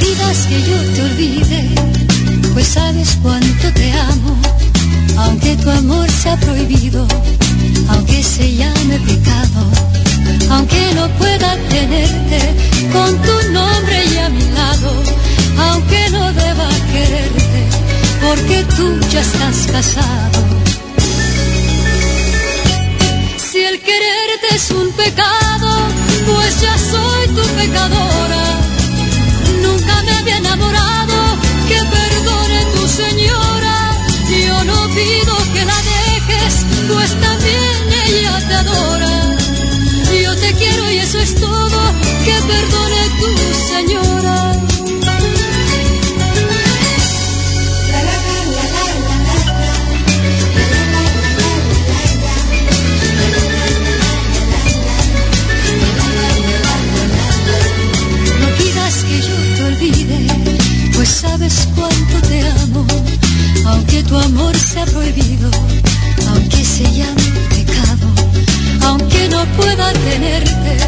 Pidas que yo te olvide, pues sabes cuánto te amo, aunque tu amor sea prohibido, aunque se llame pecado, aunque no pueda tenerte con tu nombre y a mi lado, aunque no deba quererte, porque tú ya estás casado. Si el quererte es un pecado, pues ya soy tu pecadora. Dejes, pues también ella te adora. Yo te quiero y eso es todo, que perdone tu señora. No pidas que yo te olvide, pues sabes cuánto te amo, aunque tu amor sea prohibido, pecado, aunque no pueda tenerte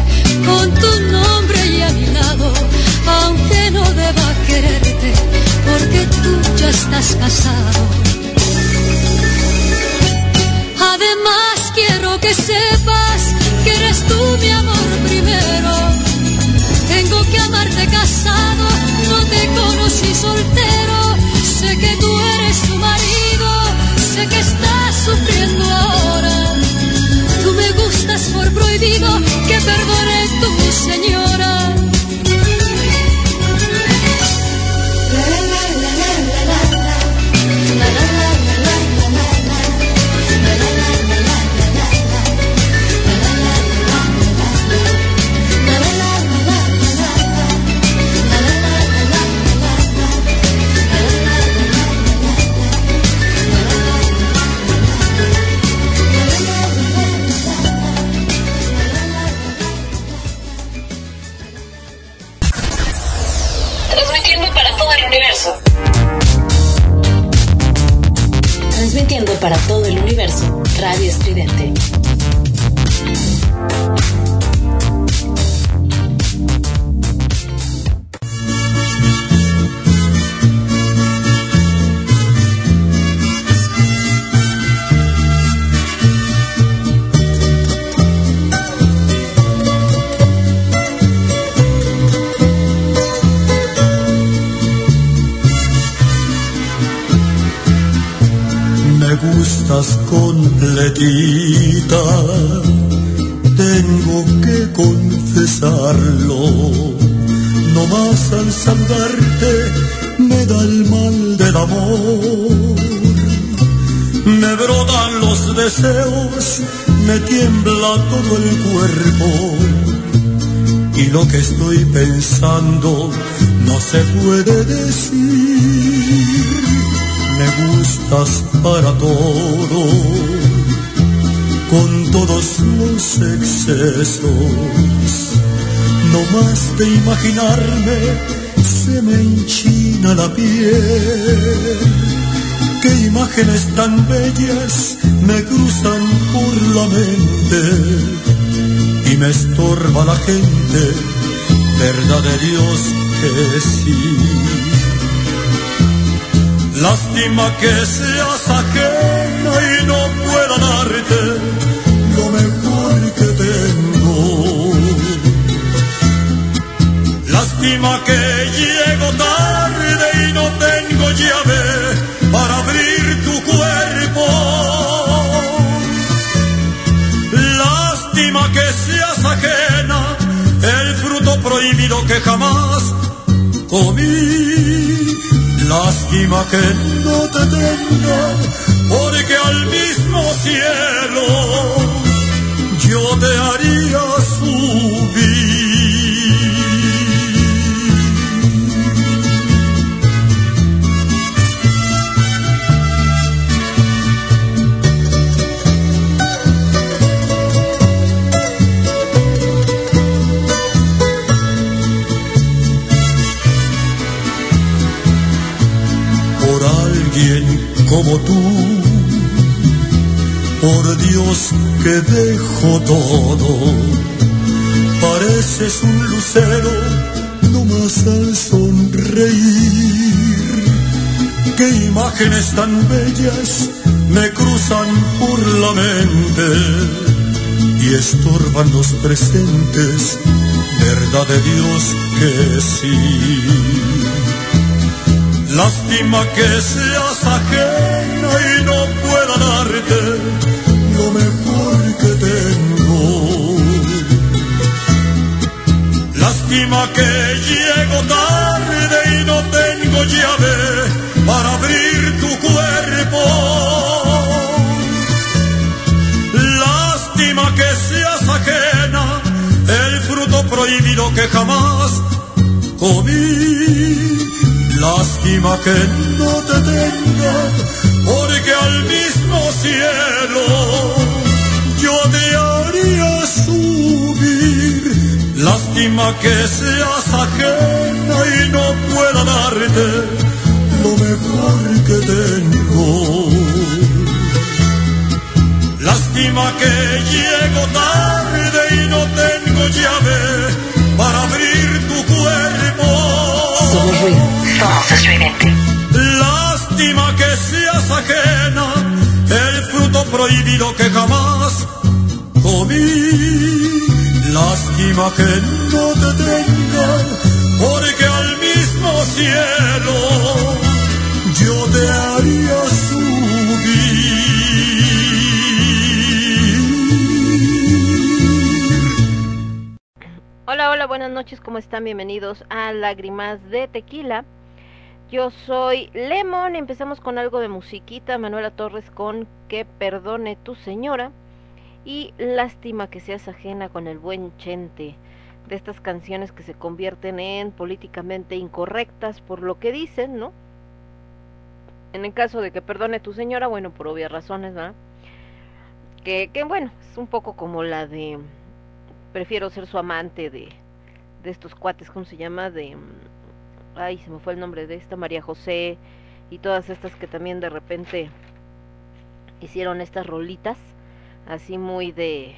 con tu nombre y a mi lado, aunque no deba quererte, porque tú ya estás casado. Además quiero que sepas que eres tú mi amor primero. Tengo que amarte casado, no te conocí soltero. Sé que tú eres su marido, sé que estás sufriendo ahora. Tú me gustas por prohibido, que perdone tu señora. Tengo que confesarlo. No más al saludarte me da el mal del amor. Me brotan los deseos, me tiembla todo el cuerpo. Y lo que estoy pensando no se puede decir me gustas para todo, con todos los excesos. No más de imaginarme, se me enchina la piel. Qué imágenes tan bellas me cruzan por la mente y me estorba la gente, verdad de Dios que sí. Lástima que seas ajena y no lo mejor que tengo. Lástima que llego tarde y no tengo llave para abrir tu cuerpo. Lástima que seas ajena, el fruto prohibido que jamás comí. Lástima que no te tenga, al mismo cielo yo te haría por alguien como tú. Por Dios que dejo todo, pareces un lucero no más al sonreír. Qué imágenes tan bellas me cruzan por la mente y estorban los presentes, verdad de Dios que sí. Lástima que seas ajena y no pueda darte lo mejor que tengo. Lástima que llego tarde y no tengo llave para abrir tu cuerpo. Lástima que seas ajena, el fruto prohibido que jamás comí. Lástima que no te tenga, cielo yo te haría subir. Lástima que seas ajena y no pueda darte lo mejor que tengo. Lástima que llego tarde y no tengo llave para abrir tu cuerpo. Somos ruido. Somos. Lástima que seas ajena, que jamás comí. Lástima que no te tenga, porque al mismo cielo yo te haría subir. Hola, hola, buenas noches, ¿cómo están? Bienvenidos a Lágrimas de Tequila. Yo soy Lemon, empezamos con algo de musiquita, Manuela Torres con Que perdone tu señora y Lástima que seas ajena con el buen Chente, de estas canciones que se convierten en políticamente incorrectas por lo que dicen, ¿no? En el caso de que perdone tu señora, bueno, por obvias razones, ¿verdad? Que, que bueno, es un poco como la de prefiero ser su amante de, de estos cuates, ¿cómo se llama? De mm, ay, se me fue el nombre de esta María José y todas estas que también de repente hicieron estas rolitas así muy de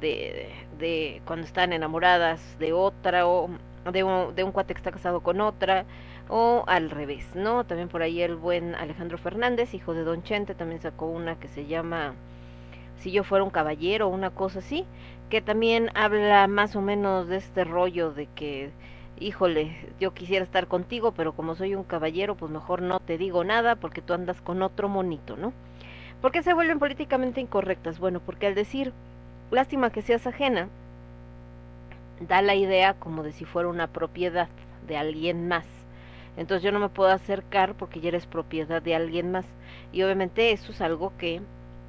de, de cuando están enamoradas de otra o de un, de un cuate que está casado con otra o al revés, ¿no? También por ahí el buen Alejandro Fernández, hijo de Don Chente, también sacó una que se llama Si yo fuera un caballero, una cosa así, que también habla más o menos de este rollo de que híjole, yo quisiera estar contigo, pero como soy un caballero, pues mejor no te digo nada porque tú andas con otro monito, ¿no? ¿Por qué se vuelven políticamente incorrectas? Bueno, porque al decir lástima que seas ajena, da la idea como de si fuera una propiedad de alguien más. Entonces yo no me puedo acercar porque ya eres propiedad de alguien más. Y obviamente eso es algo que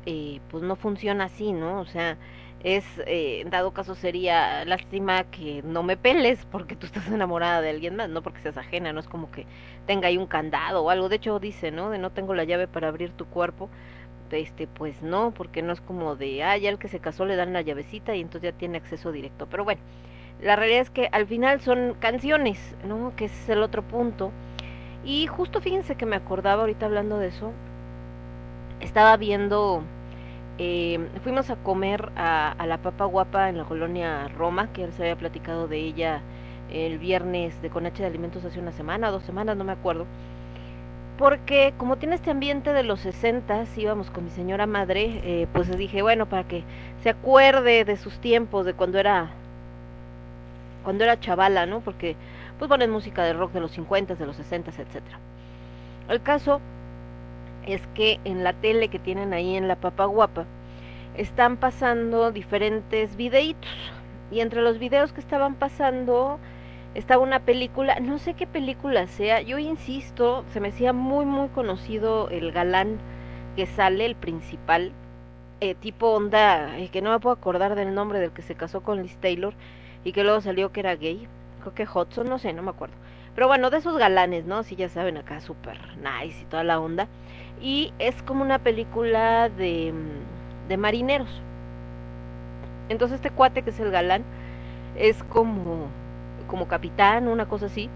eh, pues no funciona así, ¿no? O sea, es, eh, en dado caso sería lástima que no me peles porque tú estás enamorada de alguien más, no porque seas ajena, no es como que tenga ahí un candado o algo. De hecho dice, ¿no? De no tengo la llave para abrir tu cuerpo este pues no porque no es como de ah ya el que se casó le dan la llavecita y entonces ya tiene acceso directo pero bueno la realidad es que al final son canciones no que ese es el otro punto y justo fíjense que me acordaba ahorita hablando de eso estaba viendo eh, fuimos a comer a, a la papa guapa en la colonia Roma que se había platicado de ella el viernes de Conache de Alimentos hace una semana dos semanas no me acuerdo porque como tiene este ambiente de los 60, íbamos con mi señora madre, eh, pues dije, bueno, para que se acuerde de sus tiempos, de cuando era cuando era chavala, ¿no? Porque pues ponen música de rock de los 50, de los 60, etcétera. El caso es que en la tele que tienen ahí en la Papa Guapa están pasando diferentes videitos y entre los videos que estaban pasando estaba una película, no sé qué película sea, yo insisto, se me hacía muy muy conocido el galán que sale, el principal, eh, tipo onda, que no me puedo acordar del nombre del que se casó con Liz Taylor y que luego salió que era gay, creo que Hudson, no sé, no me acuerdo. Pero bueno, de esos galanes, ¿no? Sí, ya saben, acá súper nice y toda la onda. Y es como una película de, de marineros. Entonces este cuate que es el galán es como como capitán, una cosa así.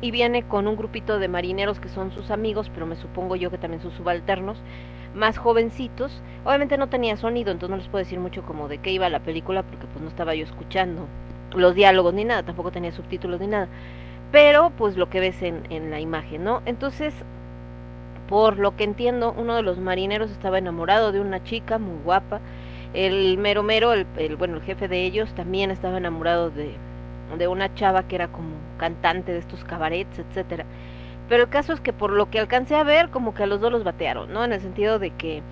Y viene con un grupito de marineros que son sus amigos, pero me supongo yo que también son subalternos, más jovencitos. Obviamente no tenía sonido, entonces no les puedo decir mucho como de qué iba la película, porque pues no estaba yo escuchando los diálogos ni nada, tampoco tenía subtítulos ni nada, pero pues lo que ves en, en la imagen, ¿no? Entonces, por lo que entiendo, uno de los marineros estaba enamorado de una chica muy guapa, el mero mero, el, el bueno, el jefe de ellos también estaba enamorado de, de una chava que era como cantante de estos cabarets, etcétera. Pero el caso es que por lo que alcancé a ver, como que a los dos los batearon, ¿no? En el sentido de que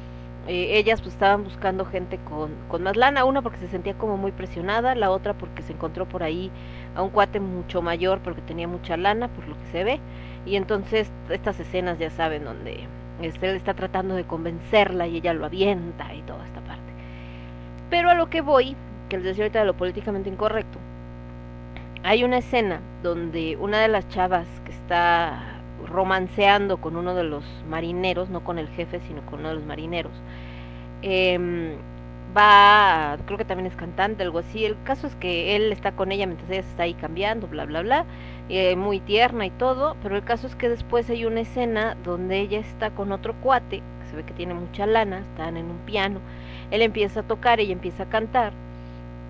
eh, ellas pues estaban buscando gente con, con más lana, una porque se sentía como muy presionada, la otra porque se encontró por ahí a un cuate mucho mayor porque tenía mucha lana, por lo que se ve, y entonces estas escenas ya saben donde este, él está tratando de convencerla y ella lo avienta y toda esta parte. Pero a lo que voy, que les decía ahorita de lo políticamente incorrecto, hay una escena donde una de las chavas que está romanceando con uno de los marineros, no con el jefe, sino con uno de los marineros, eh, va, creo que también es cantante, algo así. El caso es que él está con ella mientras ella se está ahí cambiando, bla, bla, bla, eh, muy tierna y todo, pero el caso es que después hay una escena donde ella está con otro cuate, que se ve que tiene mucha lana, están en un piano, él empieza a tocar, ella empieza a cantar.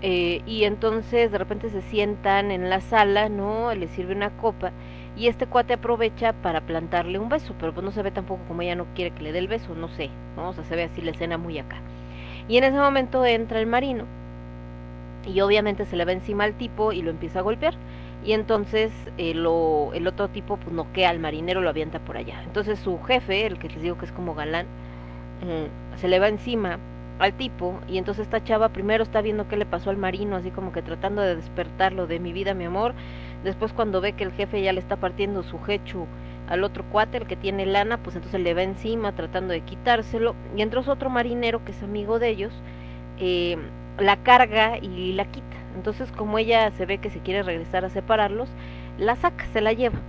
Eh, y entonces de repente se sientan en la sala, ¿no? Le sirve una copa y este cuate aprovecha para plantarle un beso, pero pues no se ve tampoco como ella no quiere que le dé el beso, no sé, ¿no? O sea, se ve así la escena muy acá. Y en ese momento entra el marino y obviamente se le va encima al tipo y lo empieza a golpear. Y entonces eh, el otro tipo pues noquea al marinero, lo avienta por allá. Entonces su jefe, el que les digo que es como galán, eh, se le va encima al tipo y entonces esta chava primero está viendo qué le pasó al marino, así como que tratando de despertarlo de mi vida, mi amor. Después cuando ve que el jefe ya le está partiendo su hechu al otro cuate, el que tiene lana, pues entonces le va encima tratando de quitárselo. Y entonces otro marinero que es amigo de ellos, eh, la carga y la quita. Entonces como ella se ve que se quiere regresar a separarlos, la saca, se la lleva.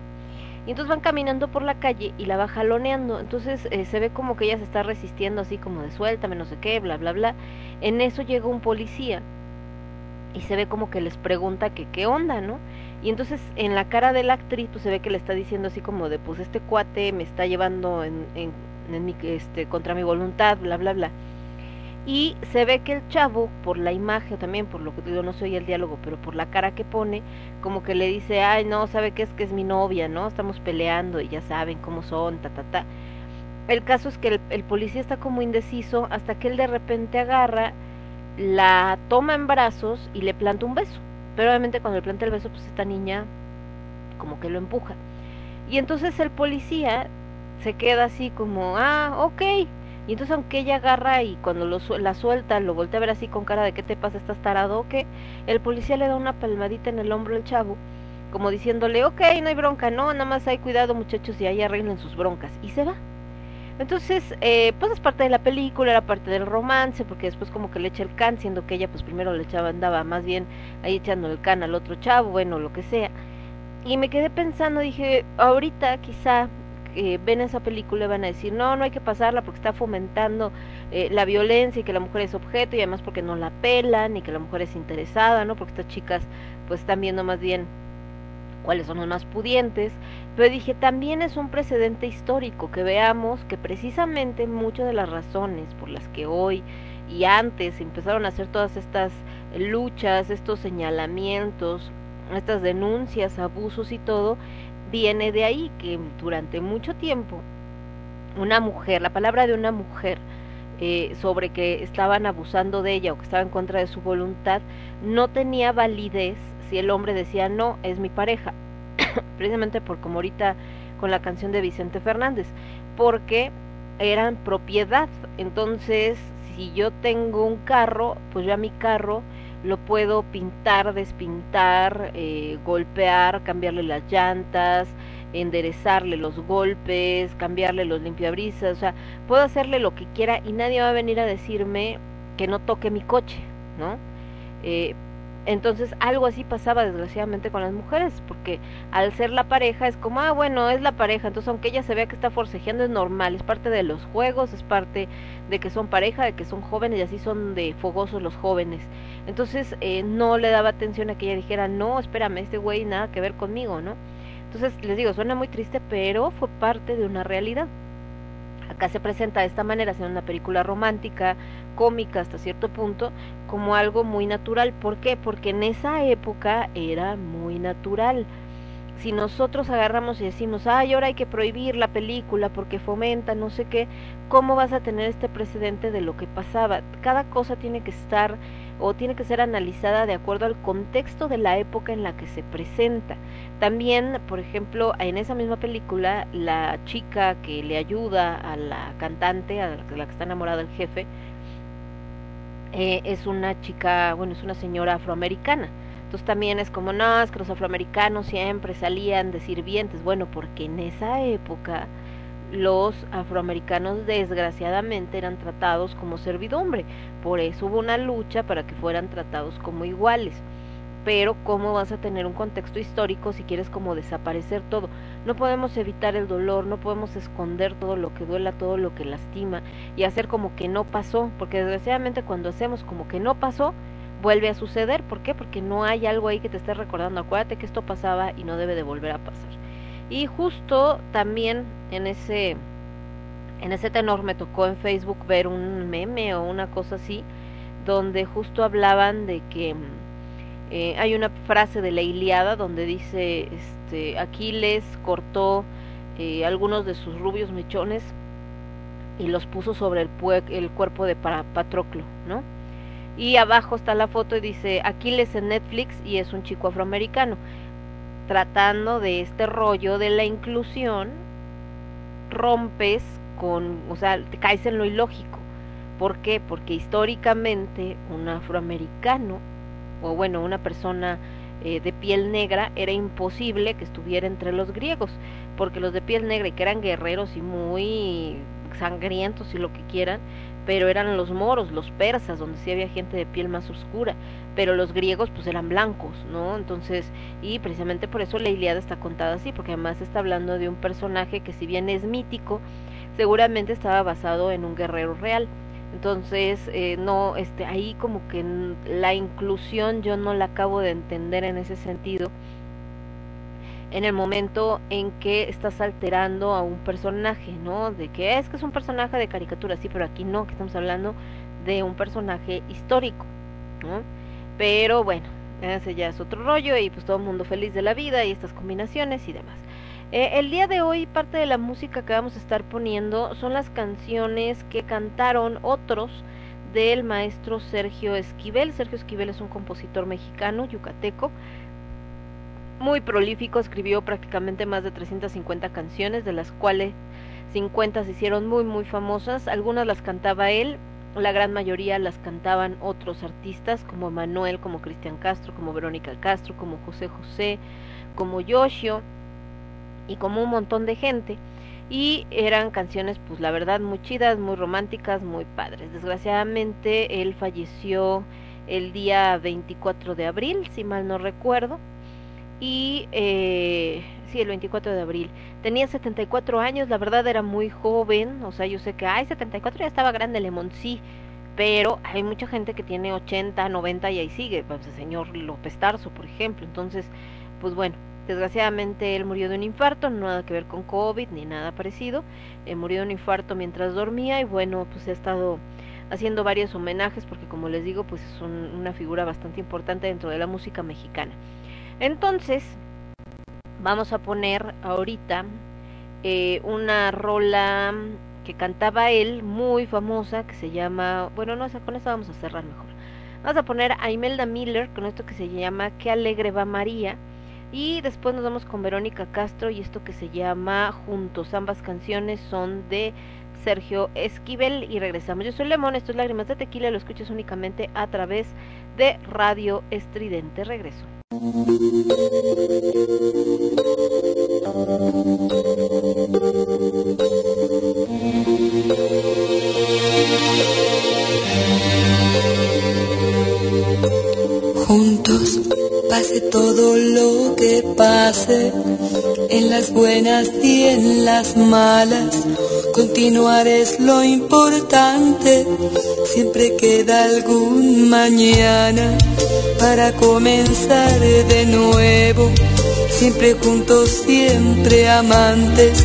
Y entonces van caminando por la calle y la va jaloneando. Entonces eh, se ve como que ella se está resistiendo así como de suéltame, no sé qué, bla, bla, bla. En eso llega un policía y se ve como que les pregunta que qué onda, ¿no? Y entonces en la cara de la actriz pues se ve que le está diciendo así como de pues este cuate me está llevando en, en, en mi, este, contra mi voluntad, bla, bla, bla. Y se ve que el chavo, por la imagen, también por lo que digo, no soy el diálogo, pero por la cara que pone, como que le dice, ay, no, sabe que es que es mi novia, ¿no? Estamos peleando y ya saben cómo son, ta, ta, ta. El caso es que el, el policía está como indeciso hasta que él de repente agarra, la toma en brazos y le planta un beso. Pero obviamente cuando le planta el beso, pues esta niña como que lo empuja. Y entonces el policía se queda así como, ah, ok, y entonces aunque ella agarra y cuando lo, la suelta lo voltea a ver así con cara de qué te pasa, estás tarado o el policía le da una palmadita en el hombro al chavo, como diciéndole, ok, no hay bronca, no, nada más hay cuidado muchachos y ahí arreglen sus broncas. Y se va. Entonces, eh, pues es parte de la película, era parte del romance, porque después como que le echa el can, siendo que ella pues primero le echaba, andaba más bien ahí echando el can al otro chavo, bueno, lo que sea. Y me quedé pensando, dije, ahorita quizá eh, ven esa película y van a decir, no, no hay que pasarla porque está fomentando eh, la violencia y que la mujer es objeto y además porque no la pelan y que la mujer es interesada, ¿no? Porque estas chicas pues están viendo más bien cuáles son los más pudientes, pero dije, también es un precedente histórico que veamos que precisamente muchas de las razones por las que hoy y antes empezaron a hacer todas estas luchas, estos señalamientos, estas denuncias, abusos y todo, viene de ahí que durante mucho tiempo una mujer, la palabra de una mujer eh, sobre que estaban abusando de ella o que estaba en contra de su voluntad, no tenía validez si el hombre decía no, es mi pareja, precisamente por como ahorita con la canción de Vicente Fernández, porque eran propiedad. Entonces, si yo tengo un carro, pues ya mi carro lo puedo pintar, despintar, eh, golpear, cambiarle las llantas, enderezarle los golpes, cambiarle los limpiabrisas, o sea, puedo hacerle lo que quiera y nadie va a venir a decirme que no toque mi coche, ¿no? Eh, entonces algo así pasaba desgraciadamente con las mujeres, porque al ser la pareja es como, ah, bueno, es la pareja, entonces aunque ella se vea que está forcejeando es normal, es parte de los juegos, es parte de que son pareja, de que son jóvenes y así son de fogosos los jóvenes. Entonces eh, no le daba atención a que ella dijera, no, espérame, este güey nada que ver conmigo, ¿no? Entonces les digo, suena muy triste, pero fue parte de una realidad. Acá se presenta de esta manera, siendo una película romántica, cómica hasta cierto punto, como algo muy natural. ¿Por qué? Porque en esa época era muy natural si nosotros agarramos y decimos, ay, ahora hay que prohibir la película porque fomenta no sé qué, ¿cómo vas a tener este precedente de lo que pasaba? Cada cosa tiene que estar o tiene que ser analizada de acuerdo al contexto de la época en la que se presenta. También, por ejemplo, en esa misma película, la chica que le ayuda a la cantante, a la que está enamorada del jefe, eh, es una chica, bueno, es una señora afroamericana entonces también es como, no, es que los afroamericanos siempre salían de sirvientes. Bueno, porque en esa época los afroamericanos desgraciadamente eran tratados como servidumbre. Por eso hubo una lucha para que fueran tratados como iguales. Pero ¿cómo vas a tener un contexto histórico si quieres como desaparecer todo? No podemos evitar el dolor, no podemos esconder todo lo que duela, todo lo que lastima y hacer como que no pasó, porque desgraciadamente cuando hacemos como que no pasó, vuelve a suceder. ¿Por qué? Porque no hay algo ahí que te esté recordando. Acuérdate que esto pasaba y no debe de volver a pasar. Y justo también en ese en ese tenor me tocó en Facebook ver un meme o una cosa así donde justo hablaban de que eh, hay una frase de la Iliada donde dice este Aquiles cortó eh, algunos de sus rubios mechones y los puso sobre el, el cuerpo de Patroclo, ¿no? y abajo está la foto y dice Aquiles en Netflix y es un chico afroamericano tratando de este rollo de la inclusión rompes con, o sea, te caes en lo ilógico. ¿Por qué? Porque históricamente un afroamericano o bueno, una persona eh, de piel negra era imposible que estuviera entre los griegos, porque los de piel negra y que eran guerreros y muy sangrientos y lo que quieran, pero eran los moros, los persas, donde sí había gente de piel más oscura, pero los griegos pues eran blancos, ¿no? Entonces, y precisamente por eso la Iliada está contada así, porque además está hablando de un personaje que si bien es mítico, seguramente estaba basado en un guerrero real. Entonces, eh, no, este, ahí como que la inclusión yo no la acabo de entender en ese sentido en el momento en que estás alterando a un personaje, ¿no? De que es que es un personaje de caricatura, sí, pero aquí no, que estamos hablando de un personaje histórico, ¿no? Pero bueno, ese ya es otro rollo y pues todo el mundo feliz de la vida y estas combinaciones y demás. Eh, el día de hoy parte de la música que vamos a estar poniendo son las canciones que cantaron otros del maestro Sergio Esquivel. Sergio Esquivel es un compositor mexicano, yucateco, muy prolífico, escribió prácticamente más de 350 canciones, de las cuales 50 se hicieron muy muy famosas, algunas las cantaba él, la gran mayoría las cantaban otros artistas como Manuel, como Cristian Castro, como Verónica Castro, como José José, como Yoshio y como un montón de gente. Y eran canciones, pues la verdad, muy chidas, muy románticas, muy padres. Desgraciadamente él falleció el día 24 de abril, si mal no recuerdo y eh, sí, el 24 de abril. Tenía 74 años, la verdad era muy joven, o sea, yo sé que, ay, 74 ya estaba grande Lemon, sí, pero hay mucha gente que tiene 80, 90 y ahí sigue, pues el señor López Tarso, por ejemplo, entonces, pues bueno, desgraciadamente él murió de un infarto, nada que ver con COVID ni nada parecido, eh, murió de un infarto mientras dormía y bueno, pues ha estado haciendo varios homenajes porque como les digo, pues es una figura bastante importante dentro de la música mexicana. Entonces, vamos a poner ahorita eh, una rola que cantaba él, muy famosa, que se llama, bueno, no, con esa vamos a cerrar mejor. Vamos a poner a Imelda Miller con esto que se llama Qué alegre va María. Y después nos vamos con Verónica Castro y esto que se llama Juntos. Ambas canciones son de Sergio Esquivel y regresamos. Yo soy Lemón, esto es Lágrimas de Tequila, lo escuchas únicamente a través de Radio Estridente. Regreso. Juntos, pase todo lo que pase, en las buenas y en las malas, continuar es lo importante, siempre queda algún mañana para comenzar de nuevo, siempre juntos, siempre amantes,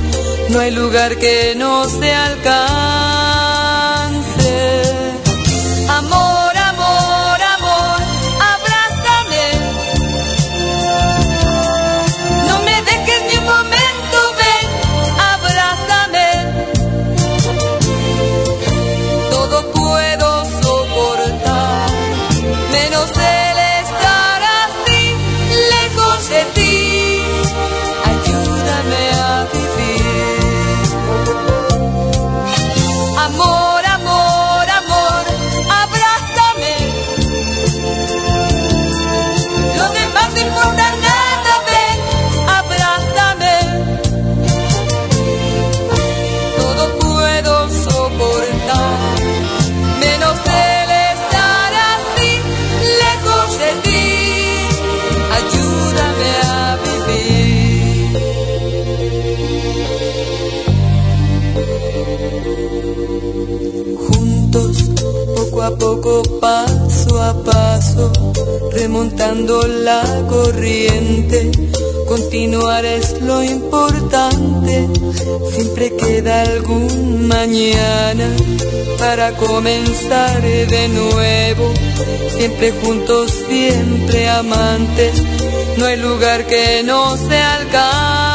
no hay lugar que no se alcance. paso a paso, remontando la corriente. Continuar es lo importante, siempre queda algún mañana para comenzar de nuevo. Siempre juntos, siempre amantes, no hay lugar que no se alcance.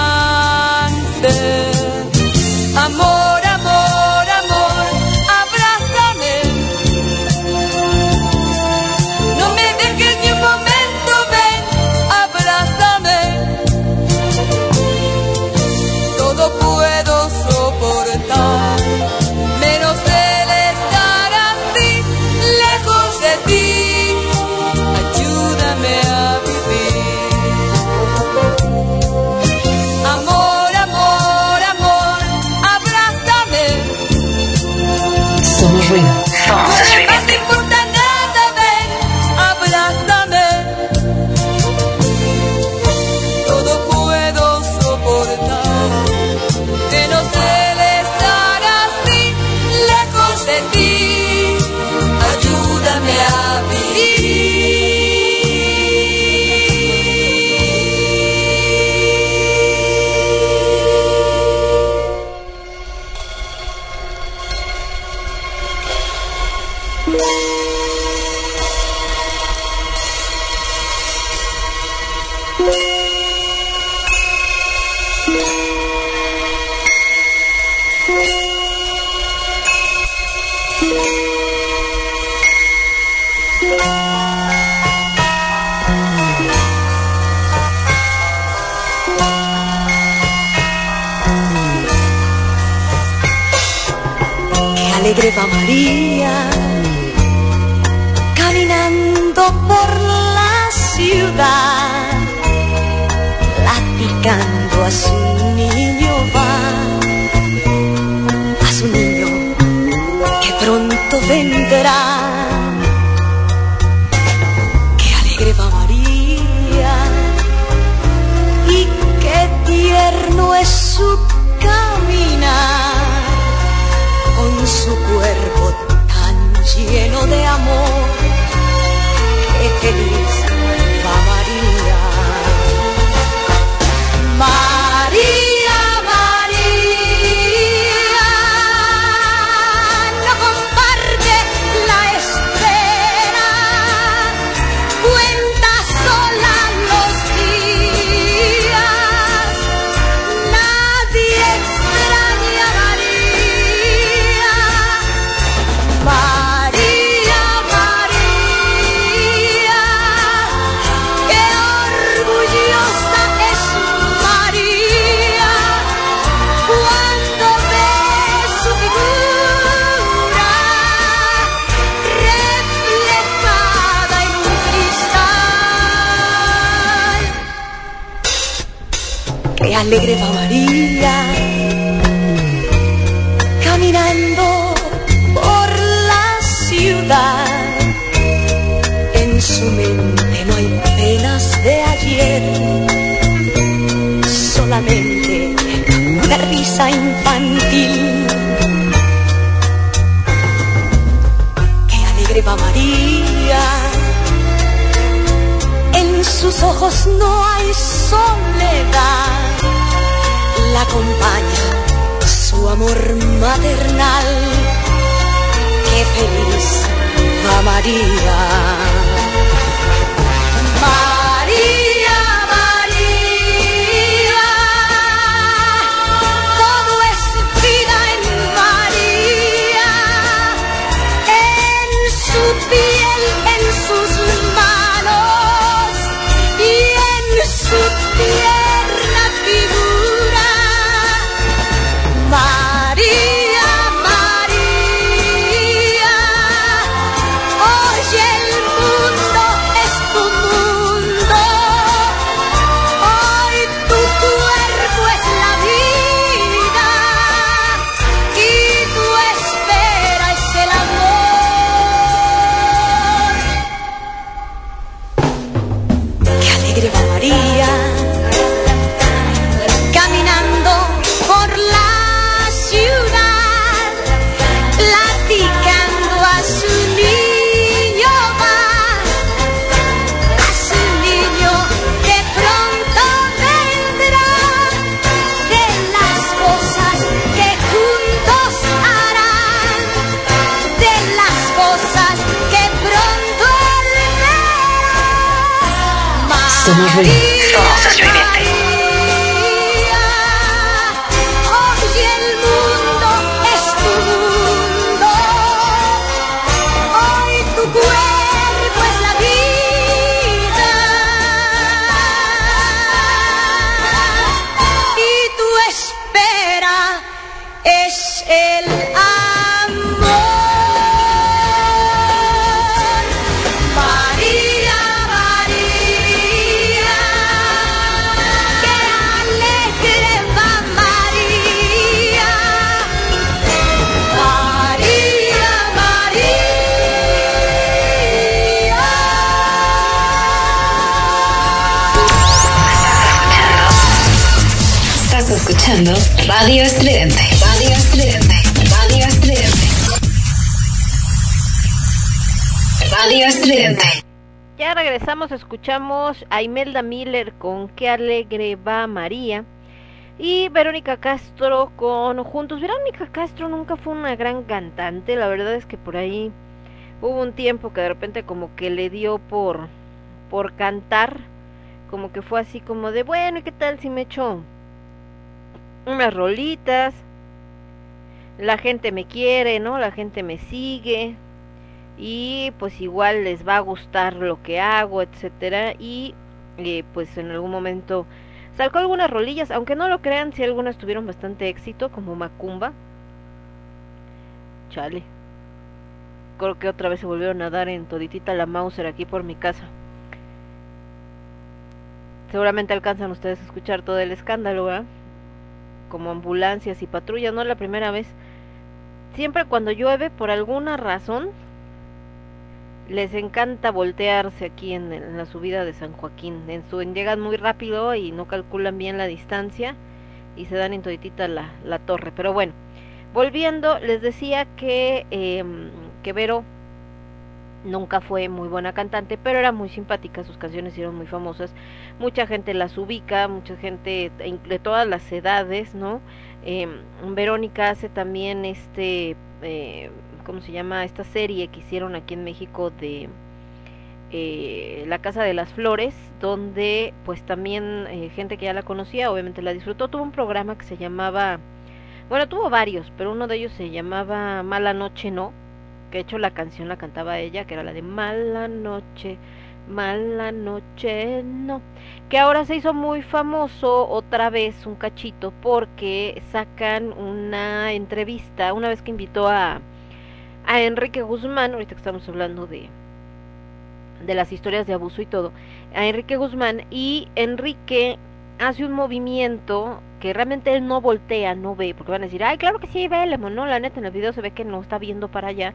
Escuchamos a Imelda Miller con Qué alegre va María y Verónica Castro con Juntos. Verónica Castro nunca fue una gran cantante, la verdad es que por ahí hubo un tiempo que de repente como que le dio por por cantar, como que fue así como de, bueno, ¿y qué tal si me echo unas rolitas, la gente me quiere, ¿no? La gente me sigue y pues igual les va a gustar lo que hago, etcétera y eh, pues en algún momento sacó algunas rolillas, aunque no lo crean, si algunas tuvieron bastante éxito como Macumba. Chale. Creo que otra vez se volvieron a dar en toditita la Mauser aquí por mi casa. Seguramente alcanzan ustedes a escuchar todo el escándalo, ¿verdad? como ambulancias y patrullas, no la primera vez. Siempre cuando llueve, por alguna razón, les encanta voltearse aquí en, la subida de San Joaquín. En su, llegan muy rápido y no calculan bien la distancia y se dan en toditita la, la torre. Pero bueno, volviendo, les decía que, eh, que Vero nunca fue muy buena cantante, pero era muy simpática, sus canciones eran muy famosas, mucha gente las ubica, mucha gente de todas las edades, ¿no? Eh, Verónica hace también este, eh, ¿cómo se llama? Esta serie que hicieron aquí en México de eh, La Casa de las Flores, donde pues también eh, gente que ya la conocía, obviamente la disfrutó, tuvo un programa que se llamaba, bueno, tuvo varios, pero uno de ellos se llamaba Mala Noche No, que de hecho la canción la cantaba ella, que era la de Mala Noche, Mala Noche, no, que ahora se hizo muy famoso otra vez un cachito porque sacan una entrevista, una vez que invitó a, a Enrique Guzmán, ahorita que estamos hablando de, de las historias de abuso y todo, a Enrique Guzmán y Enrique hace un movimiento que realmente él no voltea, no ve, porque van a decir, ay, claro que sí, ve, no, la neta en el video se ve que no está viendo para allá,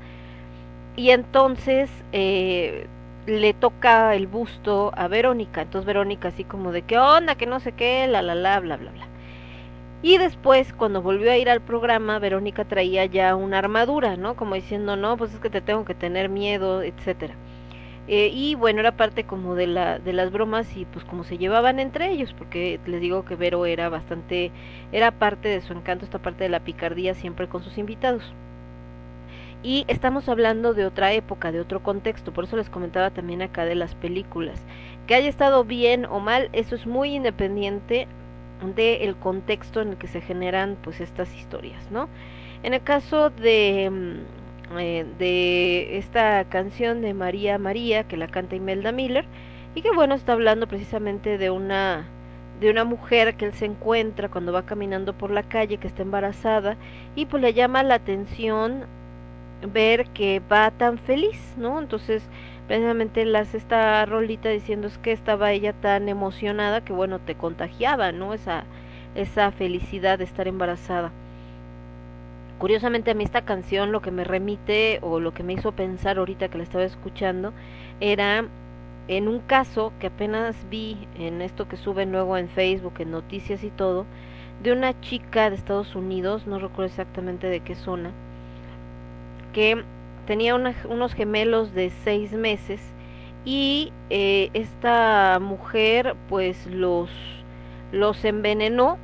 y entonces eh, le toca el busto a Verónica. Entonces Verónica así como de qué onda, que no sé qué, la la la, bla bla bla. Y después, cuando volvió a ir al programa, Verónica traía ya una armadura, ¿no? Como diciendo, no, pues es que te tengo que tener miedo, etcétera. Eh, y bueno, era parte como de, la, de las bromas y pues como se llevaban entre ellos, porque les digo que Vero era bastante, era parte de su encanto, esta parte de la picardía siempre con sus invitados. Y estamos hablando de otra época, de otro contexto, por eso les comentaba también acá de las películas. Que haya estado bien o mal, eso es muy independiente del contexto en el que se generan pues estas historias, ¿no? En el caso de, mm, eh, de esta canción de María María, que la canta Imelda Miller, y que bueno, está hablando precisamente de una de una mujer que él se encuentra cuando va caminando por la calle que está embarazada y pues le llama la atención ver que va tan feliz, ¿no? Entonces, precisamente hace esta rolita diciendo es que estaba ella tan emocionada que bueno, te contagiaba, ¿no? Esa esa felicidad de estar embarazada. Curiosamente a mí esta canción lo que me remite o lo que me hizo pensar ahorita que la estaba escuchando era en un caso que apenas vi en esto que suben luego en Facebook, en noticias y todo, de una chica de Estados Unidos, no recuerdo exactamente de qué zona, que tenía unos gemelos de seis meses y eh, esta mujer pues los, los envenenó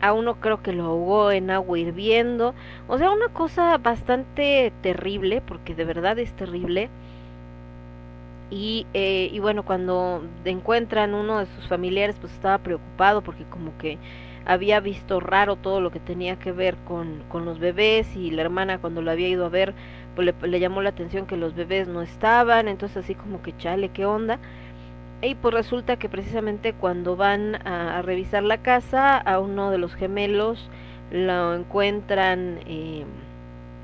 a uno creo que lo ahogó en agua hirviendo, o sea, una cosa bastante terrible, porque de verdad es terrible. Y, eh, y bueno, cuando encuentran uno de sus familiares, pues estaba preocupado porque como que había visto raro todo lo que tenía que ver con, con los bebés y la hermana cuando lo había ido a ver, pues le, llamó la atención que los bebés no estaban, entonces así como que chale, ¿qué onda? Y pues resulta que precisamente cuando van a, revisar la casa, a uno de los gemelos lo encuentran, eh,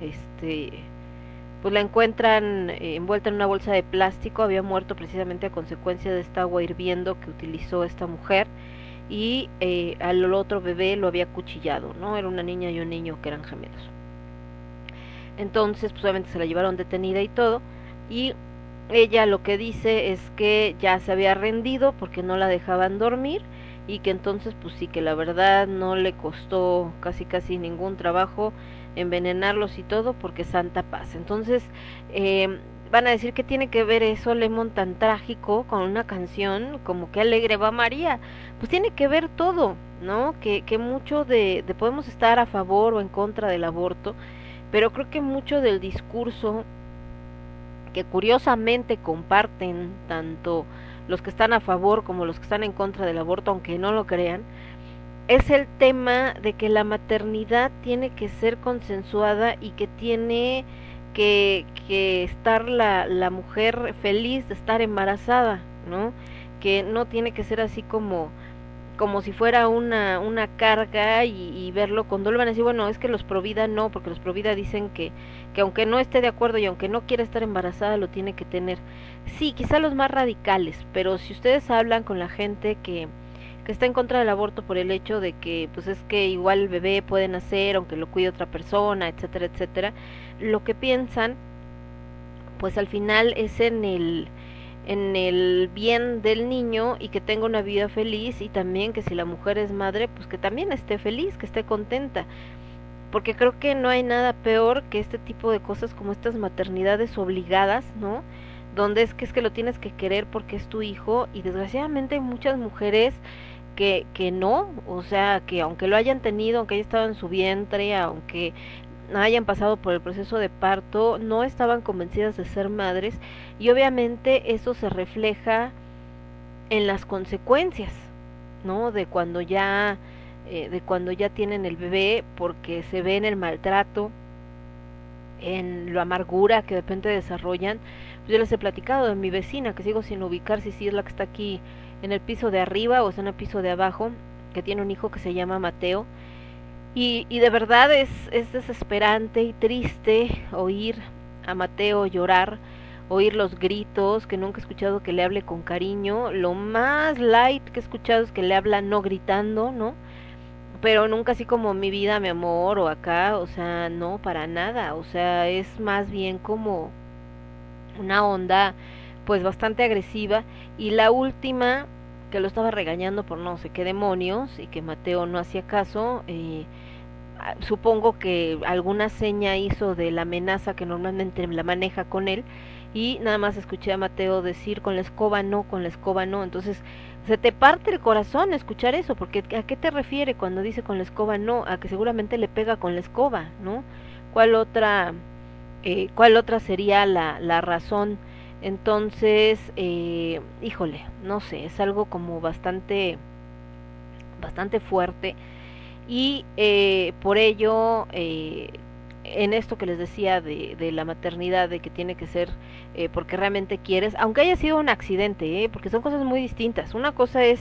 este, pues la encuentran eh, envuelta en una bolsa de plástico, había muerto precisamente a consecuencia de esta agua hirviendo que utilizó esta mujer y eh, al otro bebé lo había cuchillado, ¿no? Era una niña y un niño que eran gemelos. Entonces, pues obviamente se la llevaron detenida y todo, y ella lo que dice es que ya se había rendido porque no la dejaban dormir y que entonces pues sí que la verdad no le costó casi casi ningún trabajo envenenarlos y todo porque Santa Paz. Entonces eh, van a decir que tiene que ver eso Lemon tan trágico con una canción como que alegre va María. Pues tiene que ver todo, ¿no? Que, que mucho de, de podemos estar a favor o en contra del aborto, pero creo que mucho del discurso que curiosamente comparten tanto los que están a favor como los que están en contra del aborto, aunque no lo crean, es el tema de que la maternidad tiene que ser consensuada y que tiene que, estar la, la mujer feliz de estar embarazada, ¿no? Que no tiene que ser así como como si fuera una, una carga y, verlo con dolor. Van bueno, es que los Provida no, porque los Provida dicen que, que aunque no esté de acuerdo y aunque no quiera estar embarazada, lo tiene que tener. Sí, quizá los más radicales, pero si ustedes hablan con la gente que, que está en contra del aborto por el hecho de que pues es que igual el bebé puede nacer aunque lo cuide otra persona, etcétera, etcétera, lo que piensan pues al final es en el en el bien del niño y que tenga una vida feliz y también que si la mujer es madre, pues que también esté feliz, que esté contenta. Porque creo que no hay nada peor que este tipo de cosas como estas maternidades obligadas, ¿no? Donde es que es que lo tienes que querer porque es tu hijo y desgraciadamente hay muchas mujeres que, que no, o sea, que aunque lo hayan tenido, aunque haya estado en su vientre, aunque hayan pasado por el proceso de parto no estaban convencidas de ser madres y obviamente eso se refleja en las consecuencias no de cuando ya eh, de cuando ya tienen el bebé porque se ve en el maltrato en la amargura que de repente desarrollan. Pues yo les he platicado de mi vecina que sigo sin ubicar si es la que está aquí en el piso de arriba o está en el piso de abajo que tiene un hijo que se llama Mateo y, y de verdad es, es desesperante y triste oír a Mateo llorar, oír los gritos, que nunca he escuchado que le hable con cariño. Lo más light que he escuchado es que le habla no gritando, ¿no? Pero nunca así como mi vida, mi amor, o acá, o sea, no, para nada. O sea, es más bien como una onda pues bastante agresiva. Y la última, que lo estaba regañando por no sé qué demonios y que Mateo no hacía caso, eh, supongo que alguna seña hizo de la amenaza que normalmente la maneja con él y nada más escuché a Mateo decir con la escoba no, con la escoba no, entonces se te parte el corazón escuchar eso, porque ¿a qué te refiere cuando dice con la escoba no? A que seguramente le pega con la escoba, ¿no? ¿Cuál otra, eh, cuál otra sería la, la razón? Entonces, eh, híjole, no sé, es algo como bastante, bastante fuerte y eh, por ello eh, en esto que les decía de, de, la maternidad, de que tiene que ser eh, porque realmente quieres, aunque haya sido un accidente, ¿eh? porque son cosas muy distintas. Una cosa es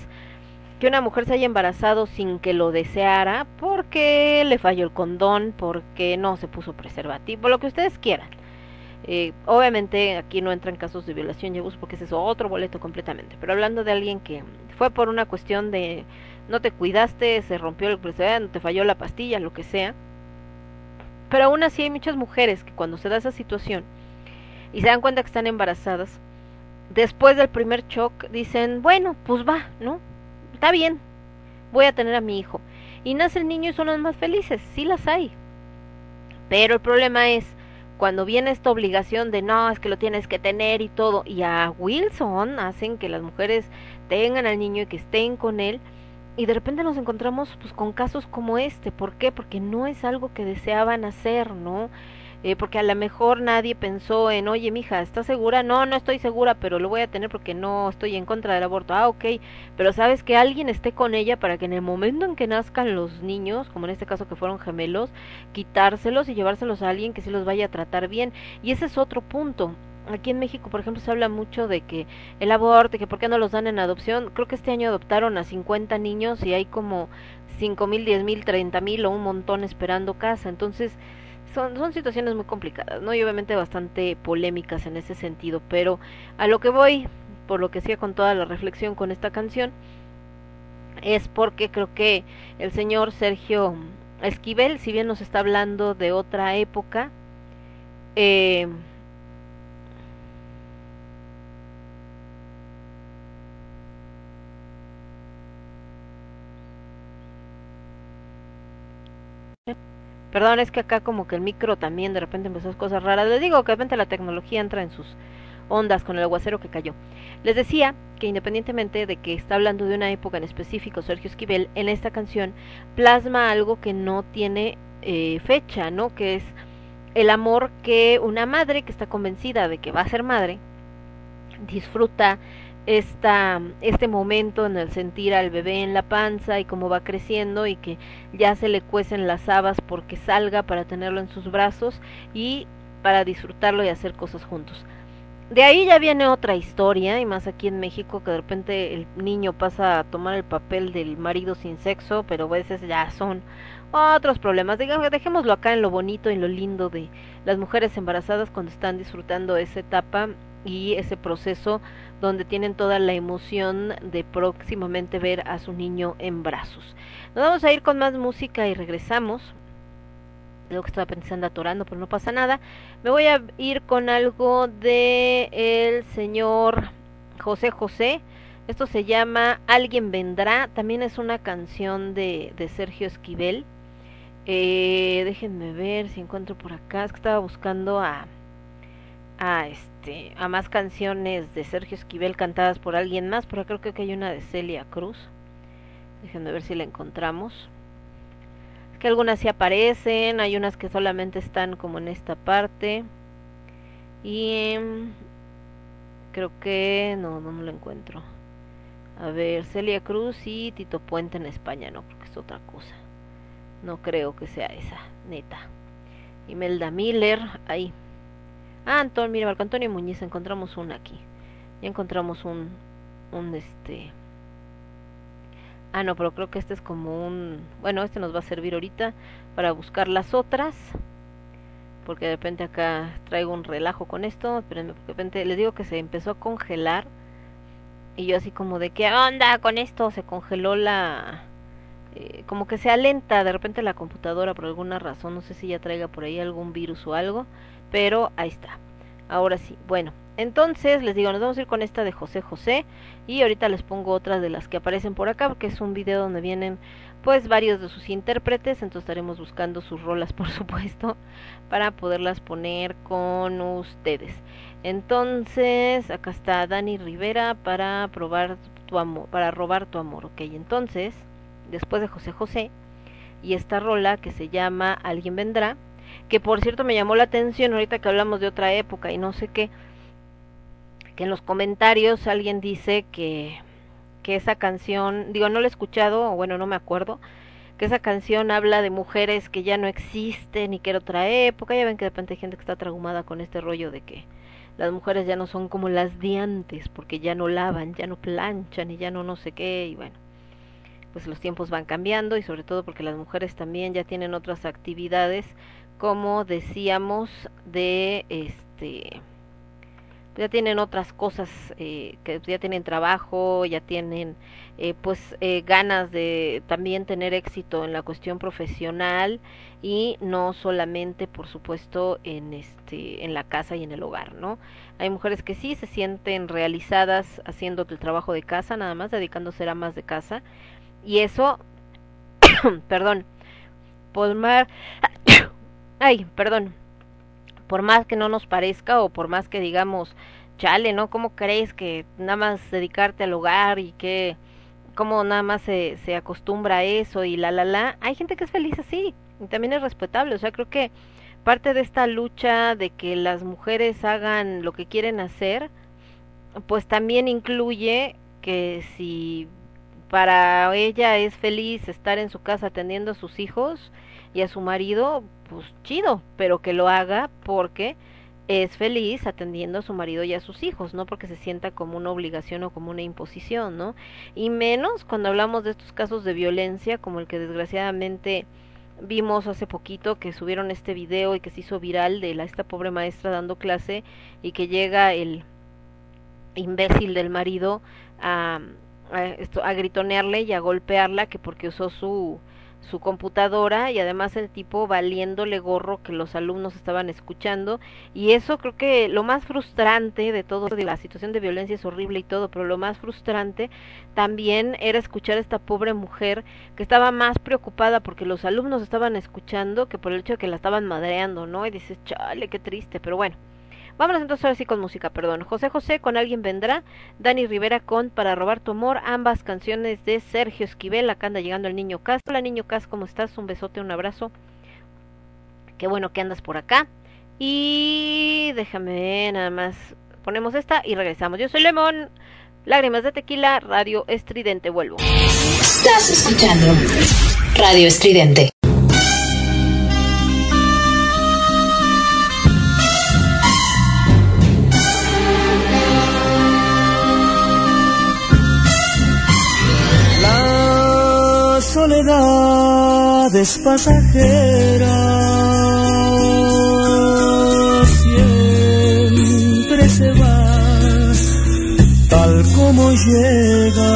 que una mujer se haya embarazado sin que lo deseara, porque le falló el condón, porque no se puso preservativo, lo que ustedes quieran. Eh, obviamente aquí no entran casos de violación y abuso porque ese es otro boleto completamente, pero hablando de alguien que fue por una cuestión de no te cuidaste, se rompió el preservativo, te falló la pastilla, lo que sea, pero aún así hay muchas mujeres que cuando se da esa situación y se dan cuenta que están embarazadas, después del primer shock dicen, bueno, pues va, ¿no? Está bien, voy a tener a mi hijo. Y nace el niño y son las más felices, sí las hay. Pero el problema es cuando viene esta obligación de no, es que lo tienes que tener y todo, y a Wilson hacen que las mujeres tengan al niño y que estén con él, y de repente nos encontramos pues con casos como este, ¿por qué? Porque no es algo que deseaban hacer, ¿no? Eh, porque a lo mejor nadie pensó en, oye, mija, ¿estás segura? No, no estoy segura, pero lo voy a tener porque no estoy en contra del aborto. Ah, ok, pero sabes que alguien esté con ella para que en el momento en que nazcan los niños, como en este caso que fueron gemelos, quitárselos y llevárselos a alguien que sí los vaya a tratar bien. Y ese es otro punto aquí en México, por ejemplo, se habla mucho de que el aborto, que por qué no los dan en adopción. Creo que este año adoptaron a 50 niños y hay como 5 mil, 10 mil, 30 mil o un montón esperando casa. Entonces, son, son situaciones muy complicadas, ¿no? Y obviamente bastante polémicas en ese sentido. Pero a lo que voy, por lo que hacía con toda la reflexión con esta canción, es porque creo que el señor Sergio Esquivel, si bien nos está hablando de otra época, eh, Perdón, es que acá como que el micro también de repente empezó cosas raras. Les digo que de repente la tecnología entra en sus ondas con el aguacero que cayó. Les decía que independientemente de que está hablando de una época en específico, Sergio Esquivel en esta canción plasma algo que no tiene eh, fecha, ¿no? Que es el amor que una madre que está convencida de que va a ser madre disfruta esta, este momento en el sentir al bebé en la panza y cómo va creciendo y que ya se le cuecen las habas porque salga para tenerlo en sus brazos y para disfrutarlo y hacer cosas juntos. De ahí ya viene otra historia, y más aquí en México, que de repente el niño pasa a tomar el papel del marido sin sexo, pero a veces ya son otros problemas. Dejémoslo acá en lo bonito y lo lindo de las mujeres embarazadas cuando están disfrutando esa etapa y ese proceso donde tienen toda la emoción de próximamente ver a su niño en brazos. Nos vamos a ir con más música y regresamos. Lo que estaba pensando atorando, pero no pasa nada. Me voy a ir con algo de el señor José José. Esto se llama Alguien vendrá. También es una canción de, de Sergio Esquivel. Eh, déjenme ver si encuentro por acá. Es que estaba buscando a, a este a más canciones de Sergio Esquivel cantadas por alguien más, pero creo que hay una de Celia Cruz. Déjenme ver si la encontramos. Es que algunas sí aparecen, hay unas que solamente están como en esta parte. Y creo que no, no, no lo encuentro. A ver, Celia Cruz y Tito Puente en España, no creo que es otra cosa. No creo que sea esa, neta. Imelda Miller, ahí. Ah, Antonio, mira, Marco Antonio Muñiz, encontramos una aquí. Ya encontramos un, un este... Ah, no, pero creo que este es como un... Bueno, este nos va a servir ahorita para buscar las otras. Porque de repente acá traigo un relajo con esto. Espérenme, de repente les digo que se empezó a congelar. Y yo así como de, ¿qué onda con esto? Se congeló la... Eh, como que se alenta de repente la computadora por alguna razón. No sé si ya traiga por ahí algún virus o algo pero ahí está. Ahora sí, bueno, Entonces, les digo, nos vamos a ir con esta de José José y ahorita les pongo otras de las que aparecen por acá, porque es un video donde vienen pues varios de sus intérpretes, entonces estaremos buscando sus rolas, por supuesto, para poderlas poner con ustedes. Entonces, acá está Dani Rivera para probar tu amor, para robar tu amor, ok, entonces, después de José José, y esta rola que se llama Alguien vendrá, que por cierto me llamó la atención ahorita que hablamos de otra época y no sé qué, que en los comentarios alguien dice que, que esa canción, digo, no la he escuchado, o bueno, no me acuerdo, que esa canción habla de mujeres que ya no existen y que era otra época, ya ven que de repente hay gente que está traumada con este rollo de que las mujeres ya no son como las de antes, porque ya no lavan, ya no planchan y ya no no sé qué, y bueno, pues los tiempos van cambiando y sobre todo porque las mujeres también ya tienen otras actividades, como decíamos, de este ya tienen otras cosas, eh, que ya tienen trabajo, ya tienen eh, pues eh, ganas de también tener éxito en la cuestión profesional y no solamente por supuesto en este en la casa y en el hogar, ¿no? Hay mujeres que sí se sienten realizadas haciendo el trabajo de casa, nada más dedicándose a más de casa y eso perdón, por más ay, perdón, por más que no nos parezca o por más que digamos, chale, ¿no? ¿Cómo crees que nada más dedicarte al hogar y que cómo nada más se, se acostumbra a eso y la la la? Hay gente que es feliz así y también es respetable, o sea, creo que parte de esta lucha de que las mujeres hagan lo que quieren hacer, pues también incluye que si para ella es feliz estar en su casa atendiendo a sus hijos y a su marido, pues chido, pero que lo haga porque es feliz atendiendo a su marido y a sus hijos, no porque se sienta como una obligación o como una imposición, ¿no? Y menos cuando hablamos de estos casos de violencia, como el que desgraciadamente vimos hace poquito que subieron este video y que se hizo viral de la esta pobre maestra dando clase y que llega el imbécil del marido a, a, a gritonearle y a golpearla que porque usó su su computadora y además el tipo valiéndole gorro que los alumnos estaban escuchando. Y eso creo que lo más frustrante de todo de la situación de violencia es horrible y todo pero lo más frustrante también era escuchar a esta pobre mujer que estaba más preocupada porque los alumnos estaban escuchando que por el hecho de que la estaban madreando no y dices chale qué triste pero bueno Vámonos entonces ahora sí con música, perdón. José José con Alguien Vendrá, Dani Rivera con Para Robar Tu Amor, ambas canciones de Sergio Esquivel, acá anda llegando el Niño Cas. Hola Niño Cas, ¿cómo estás? Un besote, un abrazo. Qué bueno que andas por acá. Y déjame nada más, ponemos esta y regresamos. Yo soy Lemón, Lágrimas de Tequila, Radio Estridente, vuelvo. Estás escuchando Radio Estridente. Soledad es pasajera, siempre se va, tal como llega.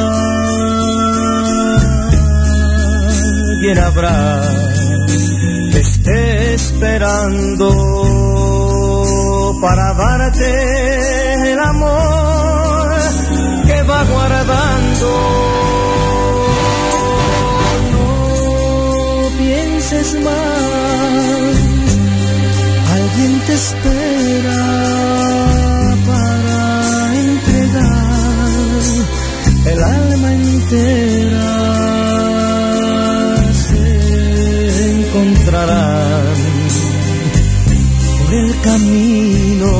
Bien habrá que esté esperando para darte espera para entregar el alma entera. Se encontrarán por el camino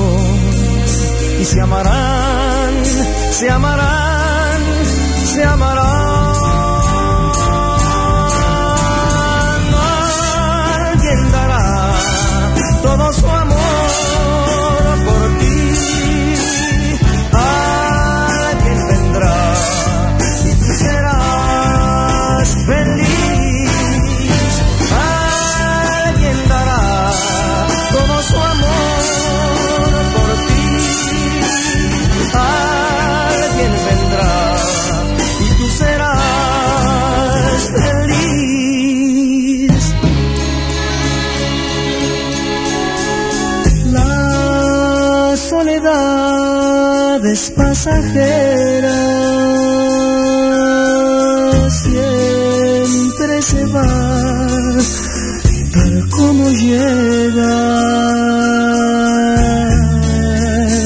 y se amarán, se amarán, pasajera, siempre se va, tal como llega.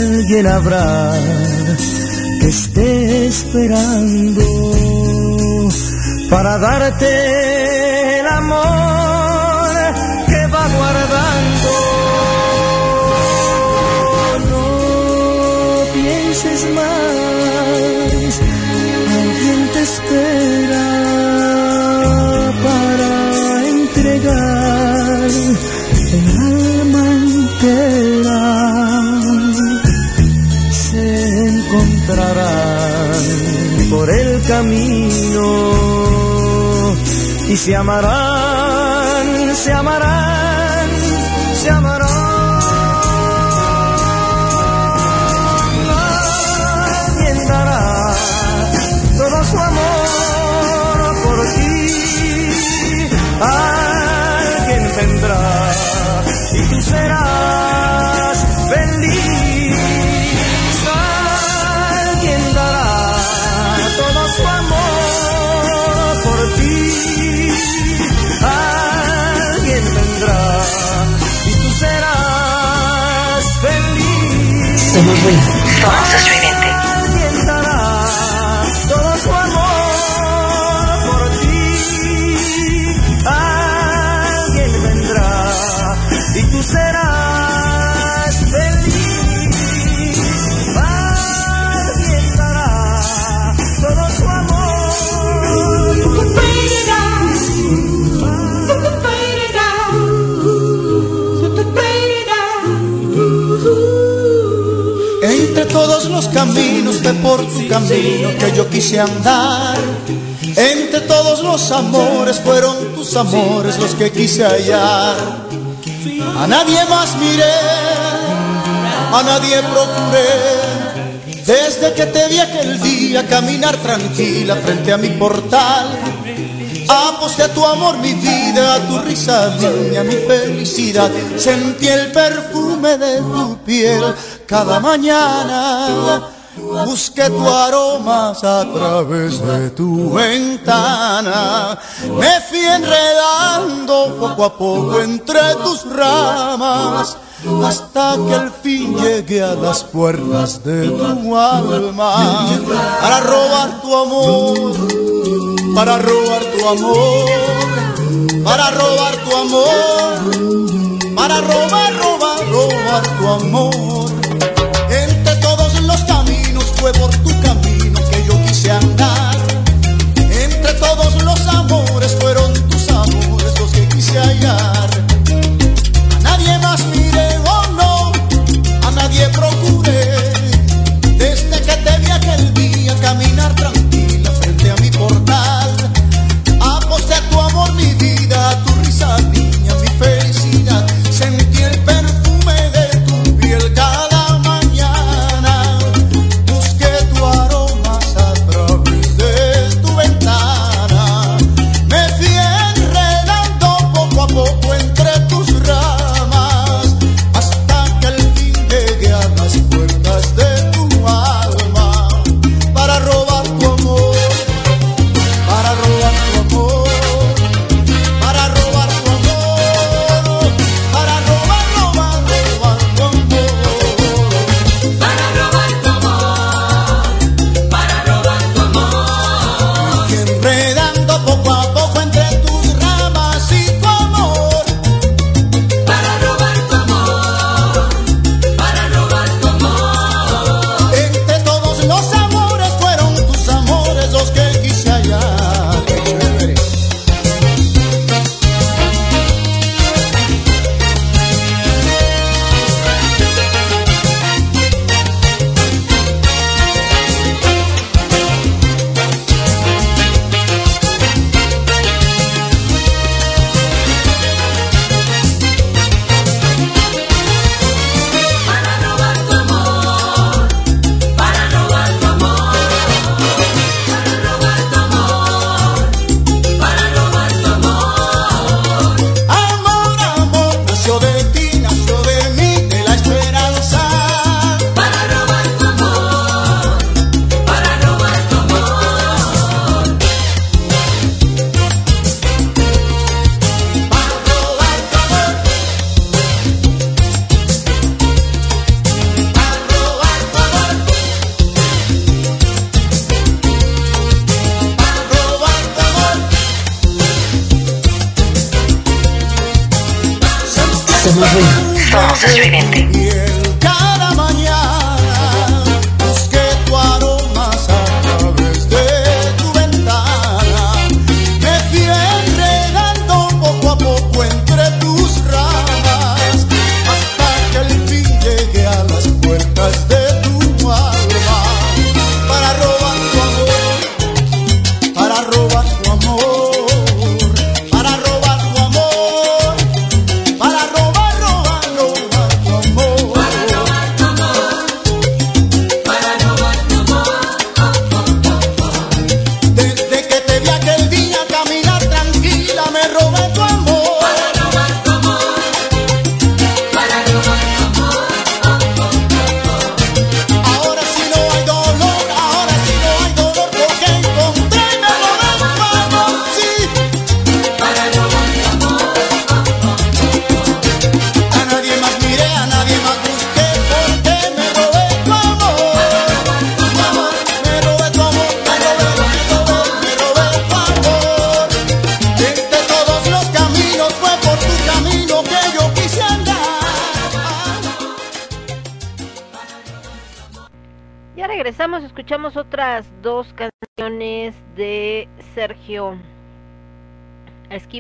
Alguien habrá que esté esperando para darte el amor y se amarán, se amarán, se amarán. Alguien dará todo su amor por ti, alguien vendrá y tú serás feliz. Somos ruido. Caminos ve por tu camino que yo quise andar. Entre todos los amores fueron tus amores los que quise hallar. A nadie más miré, a nadie procuré. Desde que te vi aquel día caminar tranquila frente a mi portal. Aposté a tu amor, mi vida, a tu risa, niña, mi felicidad. Sentí el perfume de tu piel cada mañana. Busqué tu aroma a través de tu ventana. Me fui enredando poco a poco entre tus ramas. Hasta que al fin llegué a las puertas de tu alma. Para robar tu amor para robar tu amor, para robar tu amor, para robar, robar, robar tu amor. Fue por tu camino que yo quise andar.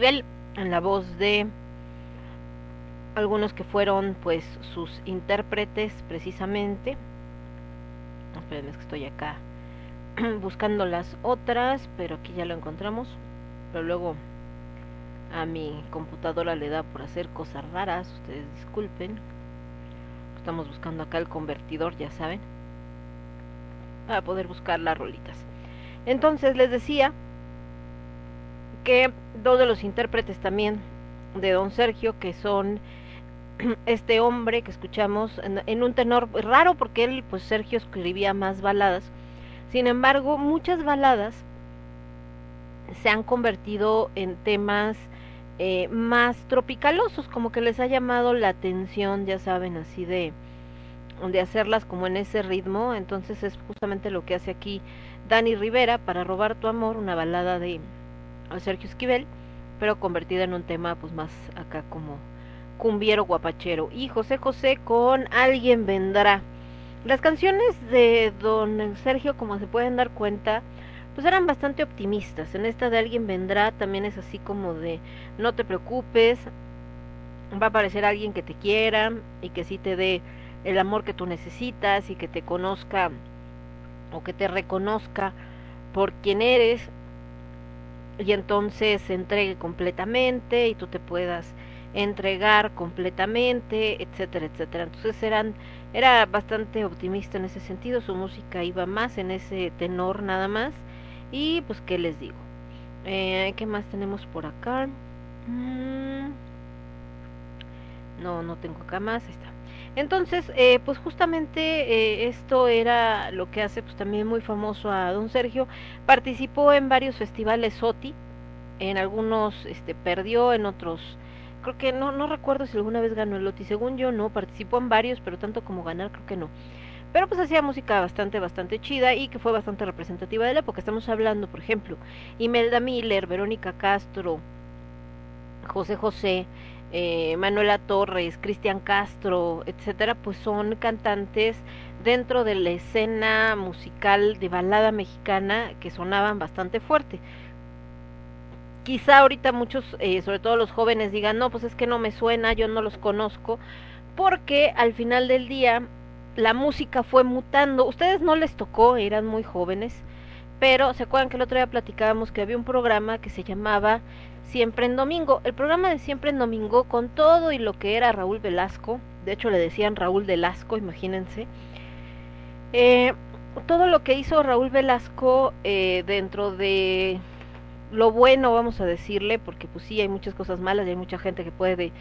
En la voz de algunos que fueron pues sus intérpretes precisamente. Espérenme, es que estoy acá buscando las otras, pero aquí ya lo encontramos. Pero luego a mi computadora le da por hacer cosas raras, ustedes disculpen. Estamos buscando acá el convertidor, ya saben para poder buscar las rolitas. Entonces les decía que dos de los intérpretes también de Don Sergio, que son este hombre que escuchamos en, un tenor raro porque él, pues Sergio escribía más baladas. Sin embargo, muchas baladas se han convertido en temas eh, más tropicalosos, como que les ha llamado la atención, ya saben, así de de hacerlas como en ese ritmo, entonces es justamente lo que hace aquí Dani Rivera para robar tu amor, una balada de Sergio Esquivel, pero convertida en un tema pues más acá como cumbiero guapachero. Y José José con Alguien vendrá. Las canciones de don Sergio, como se pueden dar cuenta, pues eran bastante optimistas. En esta de Alguien vendrá también es así como de no te preocupes, va a aparecer alguien que te quiera y que sí te dé el amor que tú necesitas y que te conozca o que te reconozca por quien eres y entonces se entregue completamente y tú te puedas entregar completamente, etcétera, etcétera. Entonces eran era bastante optimista en ese sentido, su música iba más en ese tenor nada más y pues qué les digo. Eh, ¿Qué más tenemos por acá? Mm. No, no tengo acá más, ahí está. Entonces, eh, pues justamente eh, esto era lo que hace pues también muy famoso a don Sergio. Participó en varios festivales SOTI, en algunos este, perdió, en otros creo que no, no recuerdo si alguna vez ganó el OTI, según yo no, participó en varios, pero tanto como ganar creo que no. Pero pues hacía música bastante, bastante chida y que fue bastante representativa de la época. Estamos hablando, por ejemplo, Imelda Miller, Verónica Castro, José José, eh, Manuela Torres, Cristian Castro, etcétera, pues son cantantes dentro de la escena musical de balada mexicana que sonaban bastante fuerte. Quizá ahorita muchos, eh, sobre todo los jóvenes, digan, no, pues es que no me suena, yo no los conozco, porque al final del día la música fue mutando. Ustedes no les tocó, eran muy jóvenes, pero se acuerdan que el otro día platicábamos que había un programa que se llamaba Siempre en Domingo. El programa de Siempre en Domingo, con todo y lo que era Raúl Velasco, de hecho le decían Raúl Velasco, imagínense, eh, todo lo que hizo Raúl Velasco eh, dentro de lo bueno, vamos a decirle, porque pues sí hay muchas cosas malas y hay mucha gente que puede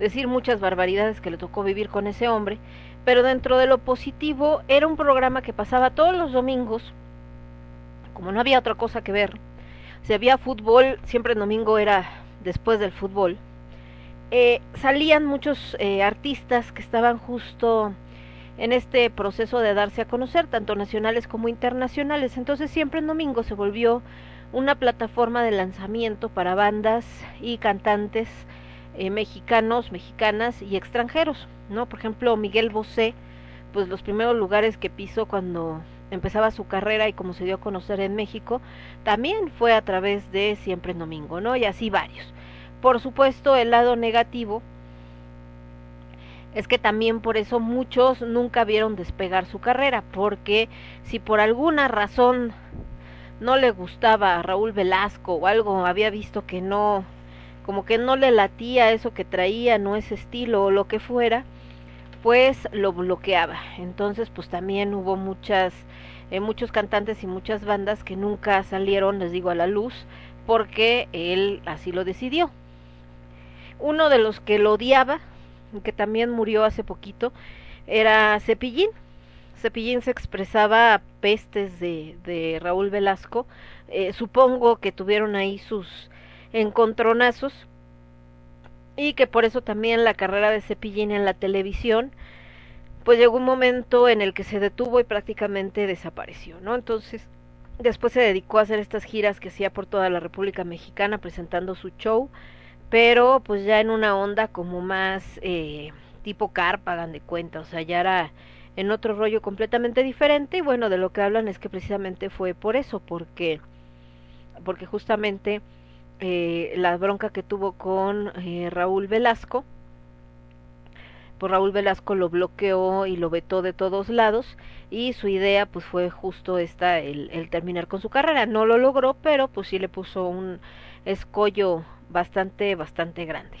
decir muchas barbaridades que le tocó vivir con ese hombre, pero dentro de lo positivo era un programa que pasaba todos los domingos, como no había otra cosa que ver, si había fútbol, siempre el domingo era después del fútbol, eh, salían muchos eh, artistas que estaban justo en este proceso de darse a conocer, tanto nacionales como internacionales. Entonces siempre en domingo se volvió una plataforma de lanzamiento para bandas y cantantes eh, mexicanos, mexicanas y extranjeros, ¿no? Por ejemplo, Miguel Bosé, pues los primeros lugares que pisó cuando empezaba su carrera y como se dio a conocer en México, también fue a través de Siempre en Domingo, ¿no? Y así varios. Por supuesto, el lado negativo es que también por eso muchos nunca vieron despegar su carrera, porque si por alguna razón no le gustaba a Raúl Velasco o algo, había visto que no, como que no le latía eso que traía, no ese estilo o lo que fuera, pues lo bloqueaba. Entonces, pues también hubo muchas, eh, muchos cantantes y muchas bandas que nunca salieron, les digo, a la luz, porque él así lo decidió. Uno de los que lo odiaba que también murió hace poquito, era Cepillín. Cepillín se expresaba pestes de, de Raúl Velasco. Eh, supongo que tuvieron ahí sus encontronazos y que por eso también la carrera de Cepillín en la televisión pues llegó un momento en el que se detuvo y prácticamente desapareció, ¿no? Entonces, después se dedicó a hacer estas giras que hacía por toda la República Mexicana presentando su show pero pues ya en una onda como más eh, tipo carpa, hagan de cuenta, o sea, ya era en otro rollo completamente diferente y bueno, de lo que hablan es que precisamente fue por eso, porque porque justamente eh, la bronca que tuvo con eh, Raúl Velasco, pues Raúl Velasco lo bloqueó y lo vetó de todos lados y su idea pues fue justo esta, el, el terminar con su carrera. No lo logró, pero pues sí le puso un escollo bastante, bastante grande.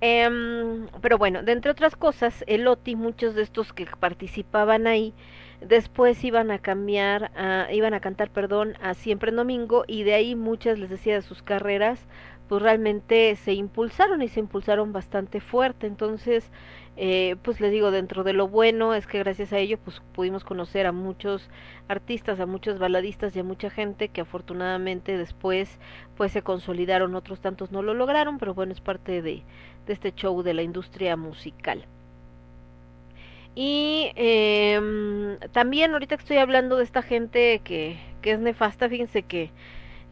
Eh, pero bueno, de entre otras cosas, el OTI, muchos de estos que participaban ahí, después iban a cambiar, a, iban a cantar, perdón, a Siempre en Domingo y de ahí muchas, les decía, de sus carreras, pues realmente se impulsaron y se impulsaron bastante fuerte. Entonces, eh, pues les digo, dentro de lo bueno es que gracias a ello pues pudimos conocer a muchos artistas, a muchos baladistas y a mucha gente que afortunadamente después pues se consolidaron, otros tantos no lo lograron, pero bueno, es parte de, este show de la industria musical. Y eh, también ahorita que estoy hablando de esta gente que, que es nefasta, fíjense que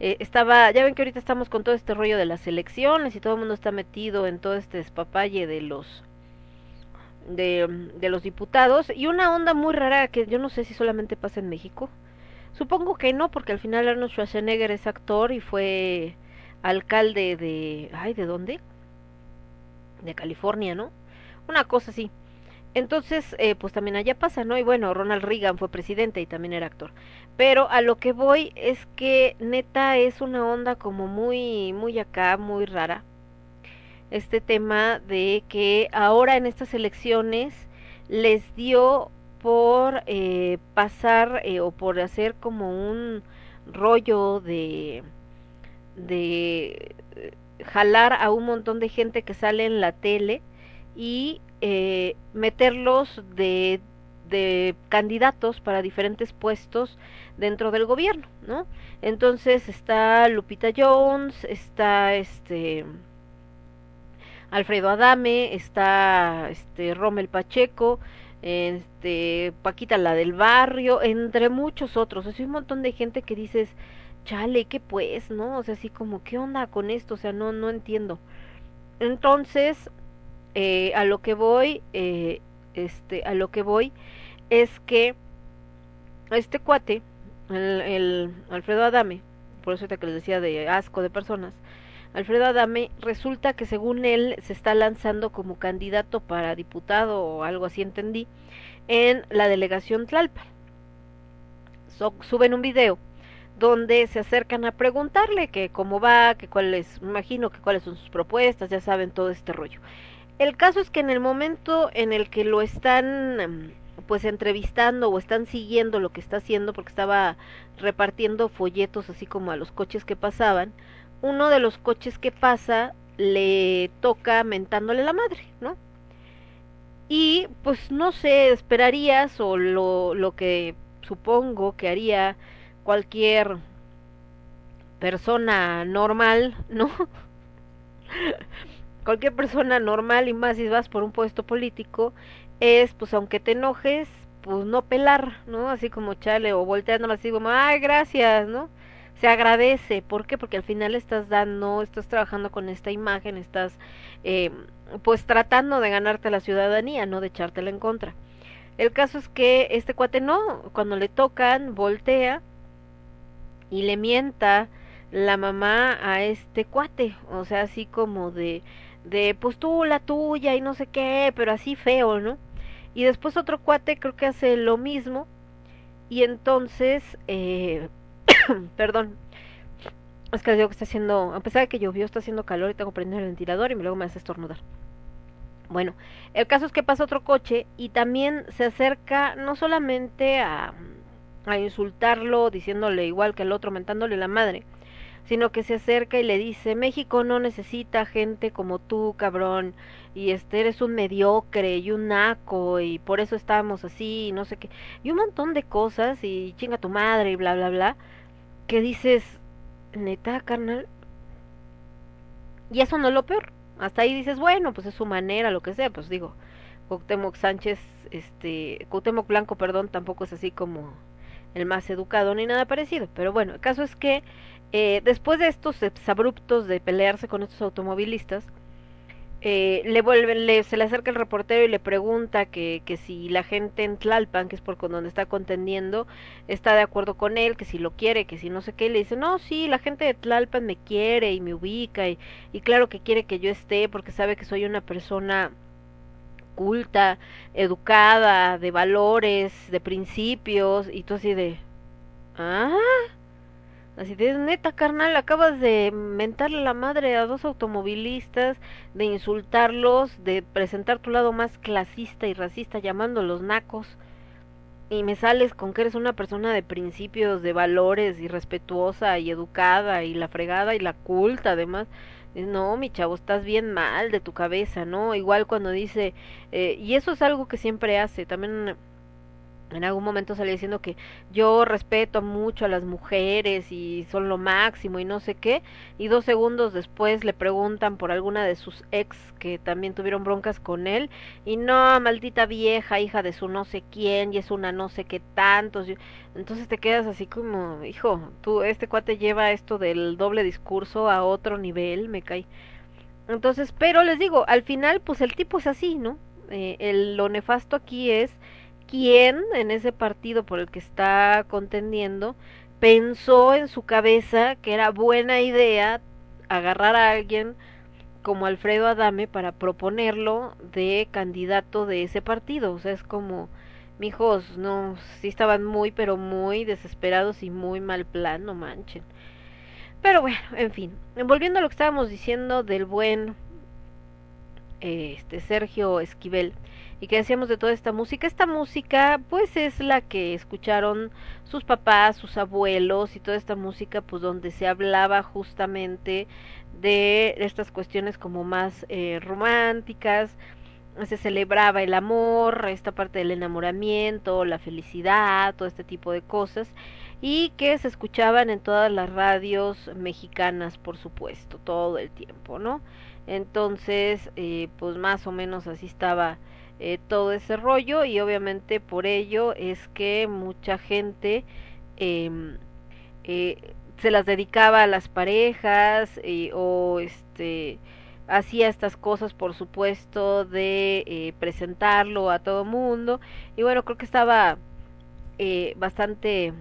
eh, estaba, ya ven que ahorita estamos con todo este rollo de las elecciones y todo el mundo está metido en todo este despapalle de los de, los diputados y una onda muy rara que yo no sé si solamente pasa en México. Supongo que no, porque al final Arnold Schwarzenegger es actor y fue alcalde de... Ay, ¿de dónde? De California, ¿no? Una cosa así. Entonces, eh, pues también allá pasa, ¿no? Y bueno, Ronald Reagan fue presidente y también era actor. Pero a lo que voy es que neta es una onda como muy, muy acá, muy rara este tema de que ahora en estas elecciones les dio por eh, pasar eh, o por hacer como un rollo de de eh, jalar a un montón de gente que sale en la tele y eh, meterlos de, de candidatos para diferentes puestos dentro del gobierno, ¿no? Entonces está Lupita Jones, está este Alfredo Adame, está este Rommel Pacheco, este Paquita la del barrio, entre muchos otros, es un montón de gente que dices, chale, ¿qué pues, no? O sea, así como, ¿qué onda con esto? O sea, no, no entiendo. Entonces, eh, a lo que voy, eh, este, a lo que voy es que este cuate, el, el Alfredo Adame, por eso que les decía de asco de personas, Alfredo Adame, resulta que según él se está lanzando como candidato para diputado o algo así entendí, en la delegación Tlalpan. So, suben un video donde se acercan a preguntarle que cómo va, que cuáles, imagino que cuáles son sus propuestas, ya saben todo este rollo. El caso es que en el momento en el que lo están pues entrevistando o están siguiendo lo que está haciendo porque estaba repartiendo folletos así como a los coches que pasaban, uno de los coches que pasa le toca mentándole la madre, ¿no? Y pues no sé, esperarías o lo, lo que supongo que haría cualquier persona normal, ¿no? cualquier persona normal y más si vas por un puesto político es pues aunque te enojes pues no pelar, ¿no? Así como chale o volteando así como ay gracias, ¿no? Se agradece. ¿Por qué? Porque al final estás dando, estás trabajando con esta imagen, estás eh, pues tratando de ganarte la ciudadanía, no de echártela en contra. El caso es que este cuate no, cuando le tocan, voltea y le mienta la mamá a este cuate, o sea, así como de, de pues tú la tuya y no sé qué, pero así feo, ¿no? Y después otro cuate creo que hace lo mismo y entonces, eh, perdón, es que digo que está haciendo, a pesar de que llovió, está haciendo calor y tengo prendido el ventilador y luego me hace estornudar. Bueno, el caso es que pasa otro coche y también se acerca no solamente a, a insultarlo, diciéndole igual que el otro, mentándole la madre, sino que se acerca y le dice, México no necesita gente como tú, cabrón, y este eres un mediocre y un naco y por eso estamos así y no sé qué, y un montón de cosas y chinga tu madre y bla bla bla, que dices, neta, carnal, y eso no es lo peor, hasta ahí dices, bueno, pues es su manera, lo que sea, pues digo, Cuauhtémoc Sánchez, este, Cuauhtémoc Blanco, perdón, tampoco es así como el más educado ni nada parecido, pero bueno, el caso es que eh, después de estos abruptos de pelearse con estos automovilistas, eh, le vuelven, le, se le acerca el reportero y le pregunta que, que si la gente en Tlalpan, que es por donde está contendiendo, está de acuerdo con él, que si lo quiere, que si no sé qué, y le dice, no, sí, la gente de Tlalpan me quiere y me ubica, y, y claro que quiere que yo esté porque sabe que soy una persona culta, educada, de valores, de principios, y tú así de, ah, Así de neta, carnal, acabas de mentarle la madre a dos automovilistas, de insultarlos, de presentar tu lado más clasista y racista llamándolos nacos. Y me sales con que eres una persona de principios, de valores, y respetuosa y educada y la fregada y la culta además. No, mi chavo, estás bien mal de tu cabeza, ¿no? Igual cuando dice, eh, y eso es algo que siempre hace, también en algún momento salía diciendo que yo respeto mucho a las mujeres y son lo máximo y no sé qué, y dos segundos después le preguntan por alguna de sus ex que también tuvieron broncas con él, y no, maldita vieja, hija de su no sé quién, y es una no sé qué tantos, entonces te quedas así como, hijo, tú, este cuate lleva esto del doble discurso a otro nivel, me cae. Entonces, pero les digo, al final, pues el tipo es así, ¿no? Eh, el, lo nefasto aquí es quién en ese partido por el que está contendiendo pensó en su cabeza que era buena idea agarrar a alguien como Alfredo Adame para proponerlo de candidato de ese partido. O sea, es como, mijos, no, sí estaban muy, pero muy desesperados y muy mal plan, no manchen. Pero bueno, en fin, volviendo a lo que estábamos diciendo del buen este Sergio Esquivel y que decíamos de toda esta música. Esta música pues es la que escucharon sus papás, sus abuelos y toda esta música pues donde se hablaba justamente de estas cuestiones como más eh, románticas, se celebraba el amor, esta parte del enamoramiento, la felicidad, todo este tipo de cosas y que se escuchaban en todas las radios mexicanas, por supuesto, todo el tiempo, ¿no? Entonces, eh, pues más o menos así estaba eh, todo ese rollo y obviamente por ello es que mucha gente em, eh, se las dedicaba a las parejas o este hacía estas cosas por supuesto de eh, presentarlo a todo mundo y bueno creo que estaba eh, bastante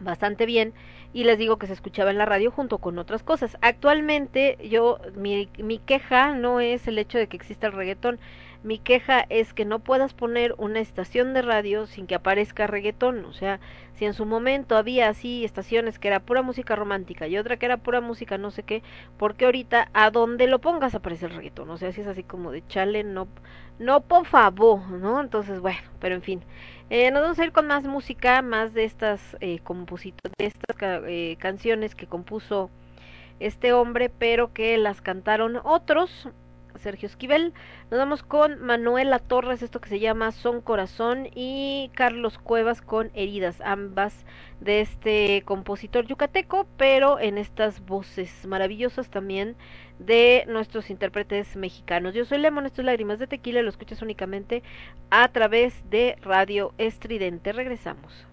bastante bien y les digo que se escuchaba en la radio junto con otras cosas. Actualmente yo mi, mi queja no es el hecho de que exista el reggaetón, mi queja es que no puedas poner una estación de radio sin que aparezca reggaetón. O sea, si en su momento había así estaciones que era pura música romántica y otra que era pura música no sé qué, porque ahorita a donde lo pongas aparece el reggaetón. O sea, si es así como de chale, no, no por favor, ¿no? Entonces, bueno, pero en fin. Eh, nos vamos a ir con más música, más de estas eh, de estas eh, canciones que compuso este hombre, pero que las cantaron otros. Sergio Esquivel. Nos vamos con Manuela Torres, esto que se llama Son Corazón, y Carlos Cuevas con Heridas, ambas de este compositor yucateco, pero en estas voces maravillosas también de nuestros intérpretes mexicanos. Yo soy Lemon, esto es Lágrimas de Tequila, lo escuchas únicamente a través de Radio Estridente. Regresamos.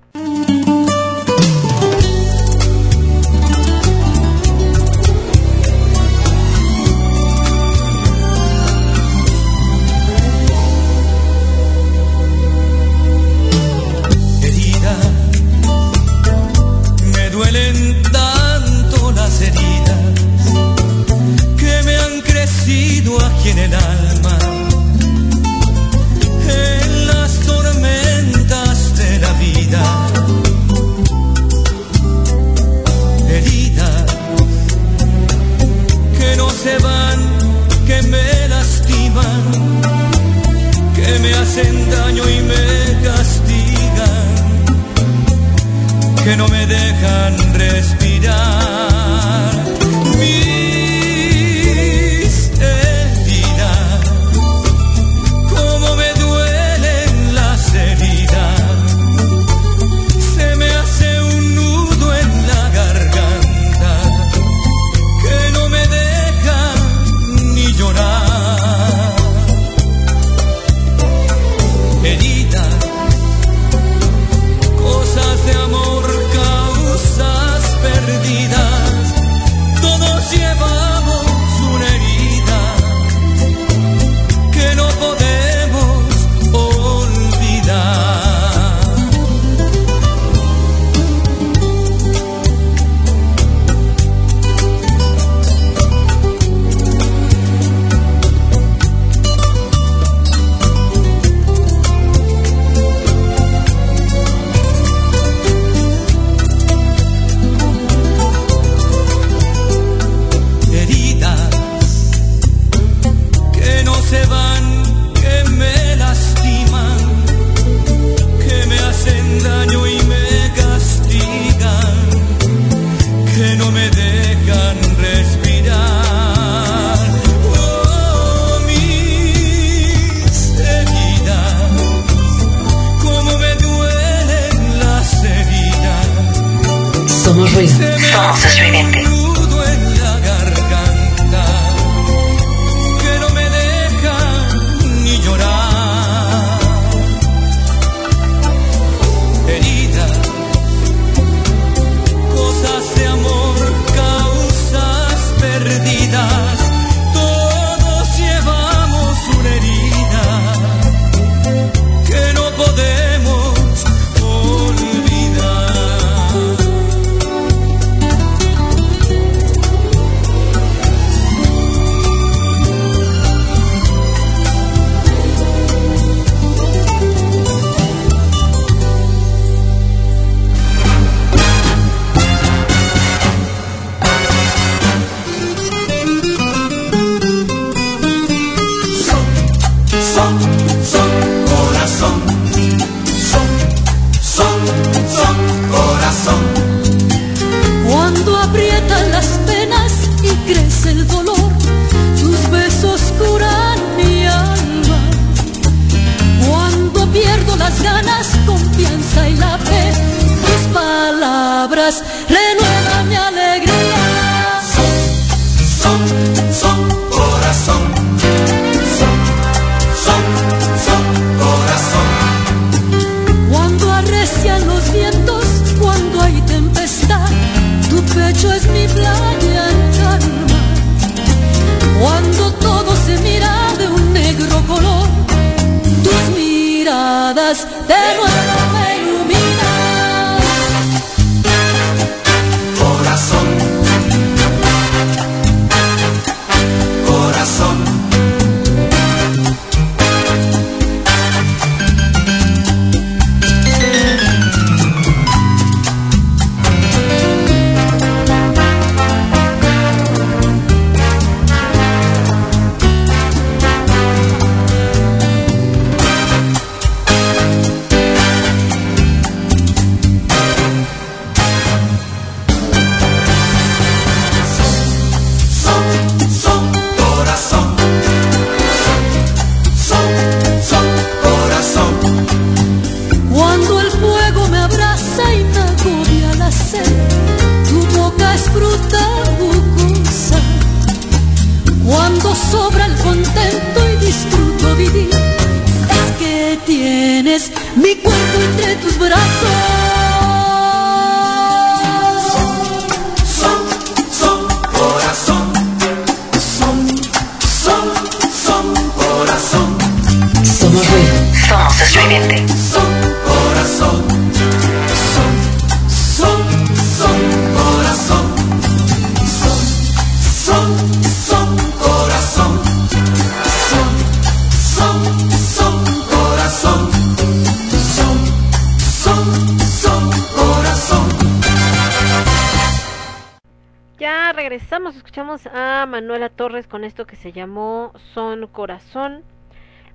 Manuela Torres con esto que se llamó Son Corazón.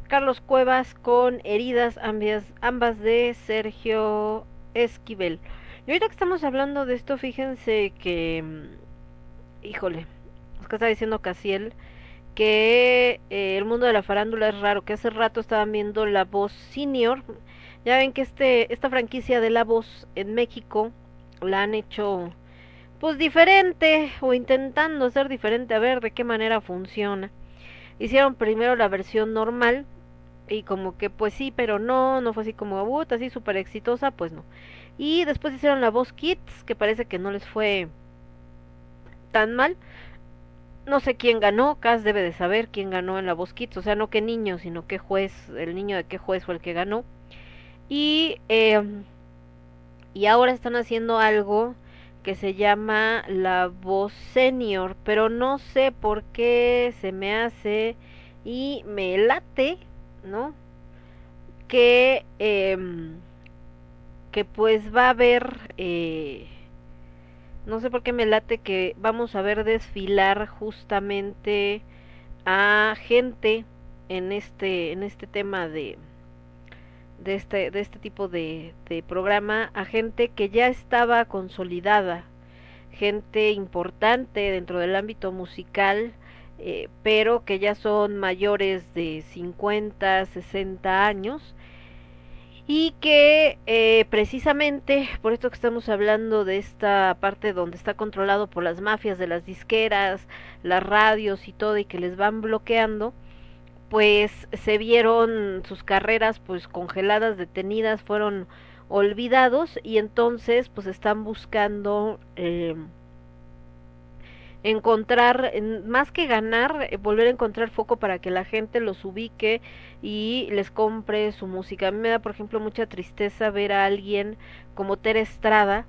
Carlos Cuevas con Heridas, ambas, ambas de Sergio Esquivel. Y ahorita que estamos hablando de esto, fíjense que, mm, híjole, es que está diciendo Casiel, que eh, el mundo de la farándula es raro, que hace rato estaban viendo La Voz Senior. Ya ven que este, esta franquicia de La Voz en México la han hecho pues diferente o intentando ser diferente a ver de qué manera funciona. Hicieron primero la versión normal y como que pues sí, pero no, no fue así como but, así súper exitosa, pues no. Y después hicieron la voz Kids, que parece que no les fue tan mal. No sé quién ganó, Cas debe de saber quién ganó en la voz Kids, o sea, no qué niño, sino qué juez, el niño de qué juez fue el que ganó. Y, eh, y ahora están haciendo algo que se llama La Voz Senior, pero no sé por qué se me hace y me late, ¿no? Que, eh, que pues va a haber, eh, no sé por qué me late que vamos a ver desfilar justamente a gente en este, en este tema de, de este, de este tipo de, de programa a gente que ya estaba consolidada, gente importante dentro del ámbito musical, eh, pero que ya son mayores de 50, 60 años y que eh, precisamente por esto que estamos hablando de esta parte donde está controlado por las mafias de las disqueras, las radios y todo y que les van bloqueando, pues se vieron sus carreras pues congeladas, detenidas, fueron olvidados y entonces pues están buscando eh, encontrar, más que ganar, eh, volver a encontrar foco para que la gente los ubique y les compre su música. A mí me da, por ejemplo, mucha tristeza ver a alguien como Tere Estrada,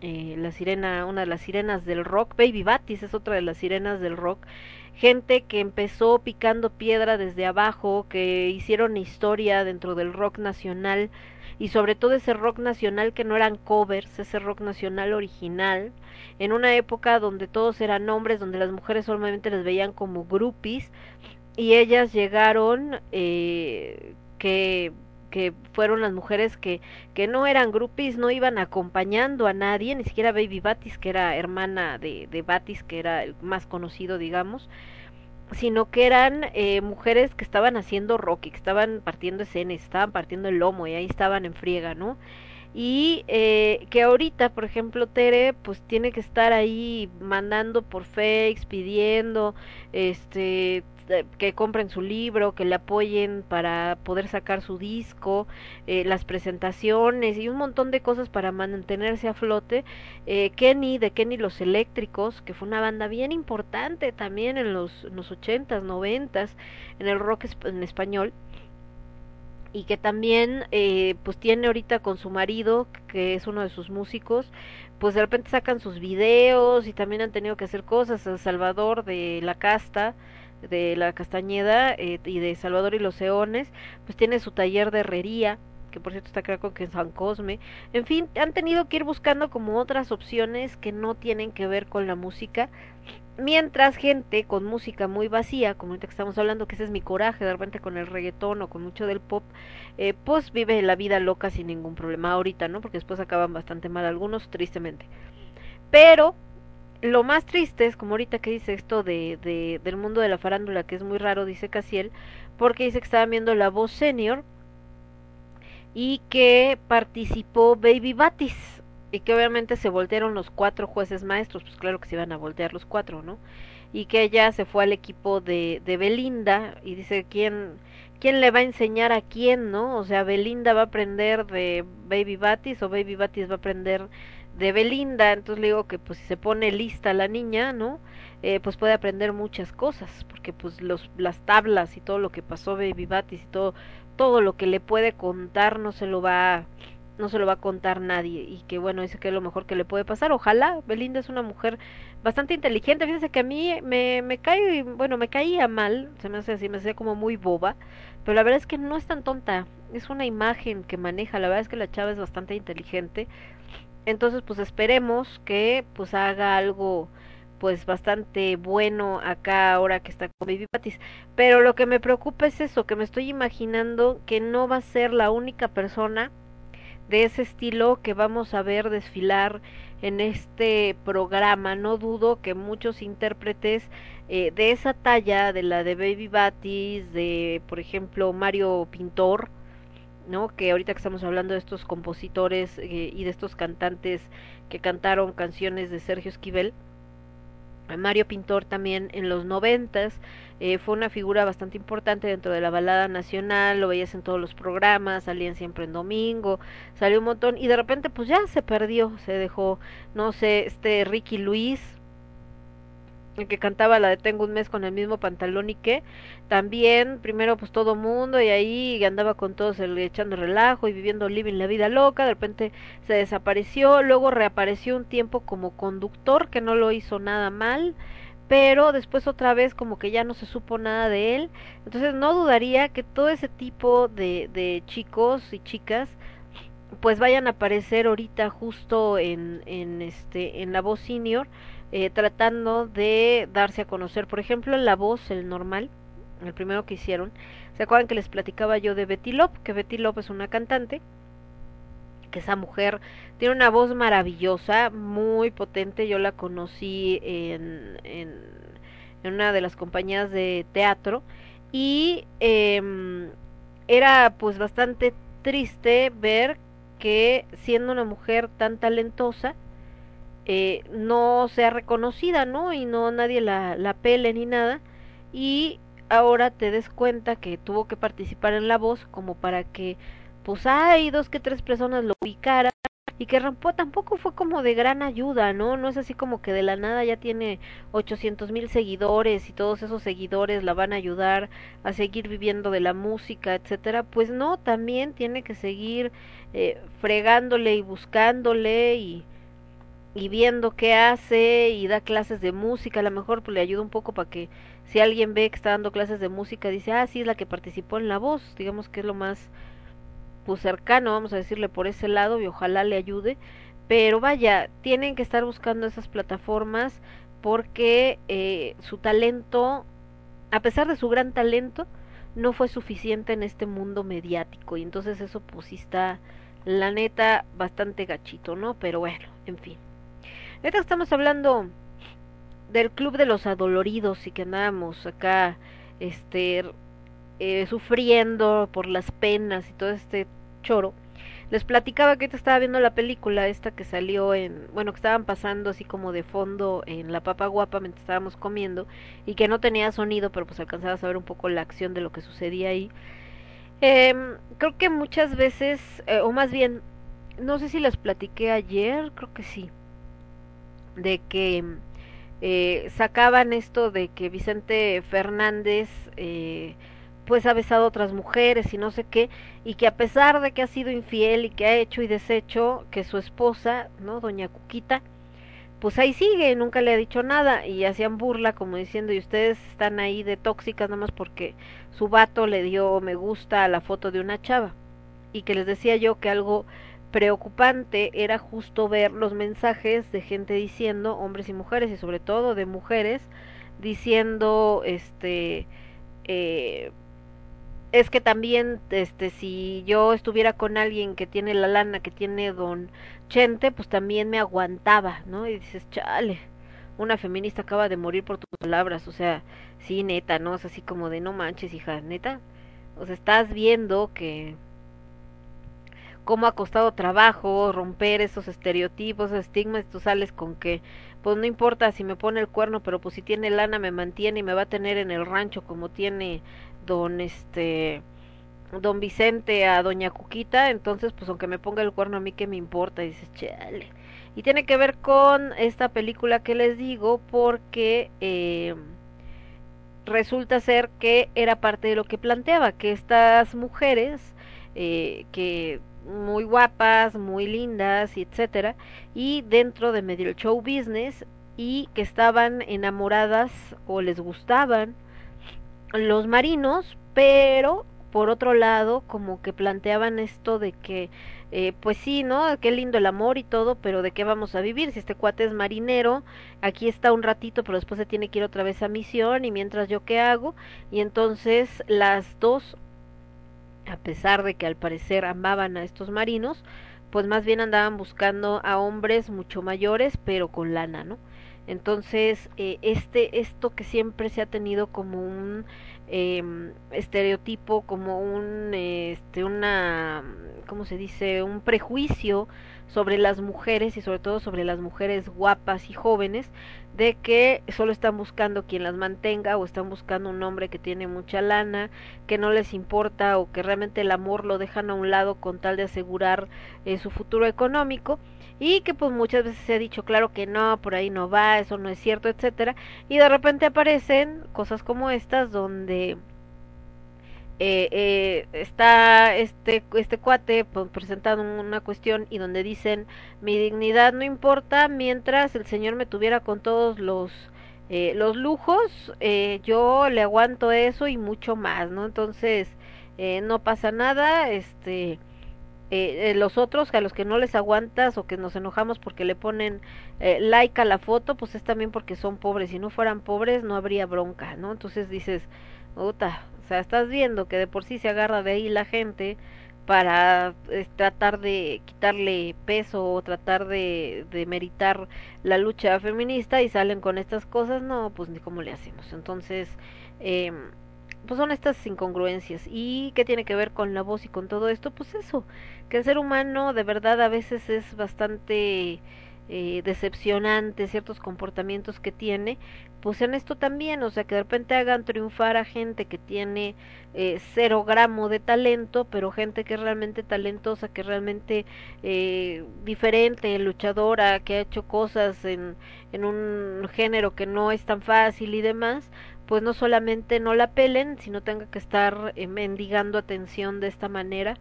eh, la sirena, una de las sirenas del rock, Baby Batis es otra de las sirenas del rock, gente que empezó picando piedra desde abajo, que hicieron historia dentro del rock nacional y sobre todo ese rock nacional que no eran covers, ese rock nacional original, en una época donde todos eran hombres, donde las mujeres solamente les veían como groupies y ellas llegaron eh, que que fueron las mujeres que, que no eran groupies, no iban acompañando a nadie, ni siquiera Baby Batis, que era hermana de, de Batis, que era el más conocido, digamos, sino que eran eh, mujeres que estaban haciendo rock, que estaban partiendo escenas, estaban partiendo el lomo y ahí estaban en friega, ¿no? Y eh, que ahorita, por ejemplo, Tere, pues tiene que estar ahí mandando por fakes, pidiendo, este, que compren su libro, que le apoyen para poder sacar su disco, eh, las presentaciones y un montón de cosas para mantenerse a flote. Eh, Kenny, de Kenny Los Eléctricos, que fue una banda bien importante también en los, en los 80s, 90 en el rock en español y que también eh, pues tiene ahorita con su marido que es uno de sus músicos pues de repente sacan sus videos y también han tenido que hacer cosas El Salvador de la casta de la Castañeda eh, y de Salvador y los Eones, pues tiene su taller de herrería, que por cierto está creo que en San Cosme. En fin, han tenido que ir buscando como otras opciones que no tienen que ver con la música. Mientras gente con música muy vacía, como ahorita que estamos hablando, que ese es mi coraje, de repente con el reggaetón o con mucho del pop, eh, pues vive la vida loca sin ningún problema ahorita, ¿no? Porque después acaban bastante mal algunos, tristemente. Pero lo más triste es como ahorita que dice esto de, de, del mundo de la farándula que es muy raro dice Casiel porque dice que estaba viendo la voz senior y que participó Baby Batis y que obviamente se voltearon los cuatro jueces maestros pues claro que se iban a voltear los cuatro no y que ella se fue al equipo de, de Belinda y dice quién quién le va a enseñar a quién no o sea Belinda va a aprender de Baby Batis o Baby Batis va a aprender de Belinda, entonces le digo que pues si se pone lista la niña, ¿no? Eh, pues puede aprender muchas cosas, porque pues los, las tablas y todo lo que pasó Baby Batis y todo, todo lo que le puede contar no se lo va no se lo va a contar nadie y que bueno, dice que es lo mejor que le puede pasar. Ojalá, Belinda es una mujer bastante inteligente, fíjense que a mí me, me cae, bueno, me caía mal, se me hace así, me hacía como muy boba, pero la verdad es que no es tan tonta, es una imagen que maneja, la verdad es que la chava es bastante inteligente, entonces, pues esperemos que pues haga algo pues bastante bueno acá ahora que está con Baby Patis. Pero lo que me preocupa es eso, que me estoy imaginando que no va a ser la única persona de ese estilo que vamos a ver desfilar en este programa. No dudo que muchos intérpretes eh, de esa talla, de la de Baby Batis, de por ejemplo Mario Pintor, ¿no? Que ahorita que estamos hablando de estos compositores eh, y de estos cantantes que cantaron canciones de Sergio Esquivel, Mario Pintor también en los noventas eh, fue una figura bastante importante dentro de la balada nacional, lo veías en todos los programas, salían siempre en domingo, salió un montón y de repente pues ya se perdió, se dejó, no sé, este Ricky Luis, el que cantaba la de Tengo un mes con el mismo pantalón y que también primero pues todo mundo y ahí andaba con todos el, echando relajo y viviendo living la vida loca, de repente se desapareció, luego reapareció un tiempo como conductor que no lo hizo nada mal, pero después otra vez como que ya no se supo nada de él, entonces no dudaría que todo ese tipo de, de chicos y chicas pues vayan a aparecer ahorita justo en, en este en la voz senior eh, tratando de darse a conocer. Por ejemplo, La Voz, el normal, el primero que hicieron, ¿se acuerdan que les platicaba yo de Betty Lop? Que Betty Lop es una cantante, que esa mujer tiene una voz maravillosa, muy potente. Yo la conocí en, en, en una de las compañías de teatro y eh, era pues bastante triste ver que siendo una mujer tan talentosa, eh, no sea reconocida, ¿no? Y no nadie la, la pele ni nada. Y ahora te des cuenta que tuvo que participar en la voz como para que pues hay dos que tres personas lo ubicaran y que Rampó tampoco fue como de gran ayuda, ¿no? No es así como que de la nada ya tiene 800 mil seguidores y todos esos seguidores la van a ayudar a seguir viviendo de la música, etcétera. Pues no, también tiene que seguir eh, fregándole y buscándole y, y viendo qué hace y da clases de música, a lo mejor pues, le ayuda un poco para que si alguien ve que está dando clases de música, dice, ah, sí, es la que participó en la voz, digamos que es lo más pues cercano, vamos a decirle por ese lado, y ojalá le ayude, pero vaya, tienen que estar buscando esas plataformas porque eh, su talento, a pesar de su gran talento, no fue suficiente en este mundo mediático, y entonces eso pues sí está, la neta, bastante gachito, ¿no? Pero bueno, en fin. Ahorita estamos hablando del club de los adoloridos y que andábamos acá, este, eh, sufriendo por las penas y todo este choro. Les platicaba que ahorita estaba viendo la película esta que salió en, bueno, que estaban pasando así como de fondo en La Papa Guapa mientras estábamos comiendo y que no tenía sonido, pero pues alcanzaba a saber un poco la acción de lo que sucedía ahí. Eh, creo que muchas veces, eh, o más bien, no sé si les platiqué ayer, creo que sí de que eh, sacaban esto de que Vicente Fernández eh, pues ha besado a otras mujeres y no sé qué, y que a pesar de que ha sido infiel y que ha hecho y deshecho, que su esposa, ¿no? Doña Cuquita, pues ahí sigue, nunca le ha dicho nada, y hacían burla como diciendo, y ustedes están ahí de tóxicas nada más porque su vato le dio me gusta a la foto de una chava, y que les decía yo que algo preocupante era justo ver los mensajes de gente diciendo, hombres y mujeres, y sobre todo de mujeres, diciendo, este, eh, es que también, este, si yo estuviera con alguien que tiene la lana que tiene don Chente, pues también me aguantaba, ¿no? Y dices, chale, una feminista acaba de morir por tus palabras, o sea, sí, neta, ¿no? Es así como de, no manches, hija, neta. O sea, estás viendo que cómo ha costado trabajo romper esos estereotipos, estigmas, tú sales con que pues no importa si me pone el cuerno, pero pues si tiene lana me mantiene y me va a tener en el rancho como tiene don este don Vicente a doña Cuquita, entonces pues aunque me ponga el cuerno a mí que me importa, y dices, chale. Y tiene que ver con esta película que les digo porque eh, resulta ser que era parte de lo que planteaba, que estas mujeres eh, que muy guapas, muy lindas, etcétera, y dentro de medio el show business y que estaban enamoradas o les gustaban los marinos, pero por otro lado como que planteaban esto de que eh, pues sí, ¿no? Qué lindo el amor y todo, pero ¿de qué vamos a vivir? Si este cuate es marinero, aquí está un ratito, pero después se tiene que ir otra vez a misión y mientras yo qué hago? Y entonces las dos, a pesar de que al parecer amaban a estos marinos, pues más bien andaban buscando a hombres mucho mayores, pero con lana, ¿no? Entonces, eh, este, esto que siempre se ha tenido como un eh, estereotipo, como un, este, una, ¿cómo se dice? Un prejuicio sobre las mujeres y sobre todo sobre las mujeres guapas y jóvenes, de que solo están buscando quien las mantenga o están buscando un hombre que tiene mucha lana, que no les importa o que realmente el amor lo dejan a un lado con tal de asegurar eh, su futuro económico. Y que pues muchas veces se ha dicho claro que no, por ahí no va, eso no es cierto, etcétera, y de repente aparecen cosas como estas donde eh, eh, está este este cuate presentando una cuestión y donde dicen mi dignidad no importa mientras el señor me tuviera con todos los eh, los lujos eh, yo le aguanto eso y mucho más no entonces eh, no pasa nada este eh, los otros a los que no les aguantas o que nos enojamos porque le ponen like a la foto, pues es también porque son pobres. Si no fueran pobres no habría bronca, ¿no? Entonces dices, puta, o sea, estás viendo que de por sí se agarra de ahí la gente para tratar de quitarle peso o tratar de, de meritar la lucha feminista y salen con estas cosas, no, pues ni cómo le hacemos. Entonces, eh, pues son estas incongruencias. ¿Y qué tiene que ver con la voz y con todo esto? Pues eso, que el ser humano de verdad a veces es bastante eh, decepcionante ciertos comportamientos que tiene, pues en esto también, o sea, que de repente hagan triunfar a gente que tiene eh, cero gramo de talento, pero gente que es realmente talentosa, que es realmente eh, diferente, luchadora, que ha hecho cosas en, en un género que no es tan fácil y demás, pues no solamente no la pelen, sino tenga que estar eh, mendigando atención de esta manera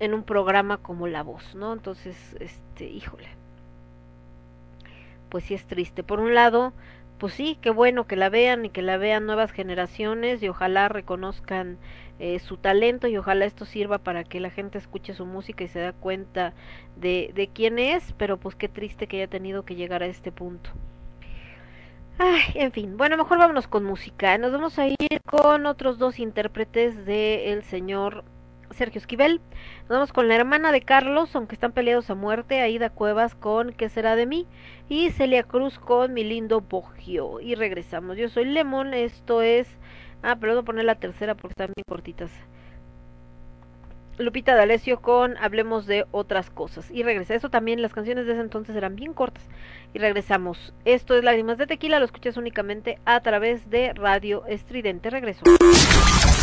en un programa como La Voz, ¿no? Entonces, este, híjole. Pues sí es triste. Por un lado, pues sí, qué bueno que la vean y que la vean nuevas generaciones y ojalá reconozcan eh, su talento y ojalá esto sirva para que la gente escuche su música y se da cuenta de, de quién es, pero pues qué triste que haya tenido que llegar a este punto. Ay, en fin, bueno, mejor vámonos con música. Nos vamos a ir con otros dos intérpretes de el señor Sergio Esquivel. Nos vamos con la hermana de Carlos, aunque están peleados a muerte, Aida Cuevas con ¿Qué será de mí? Y Celia Cruz con Mi lindo Bogio. Y regresamos. Yo soy Lemon, esto es... Ah, pero voy a poner la tercera porque están bien cortitas. Lupita D'Alessio con Hablemos de otras cosas. Y regresa. Eso también, las canciones de ese entonces eran bien cortas. Y regresamos. Esto es Lágrimas de Tequila, lo escuchas únicamente a través de Radio Estridente. Regreso.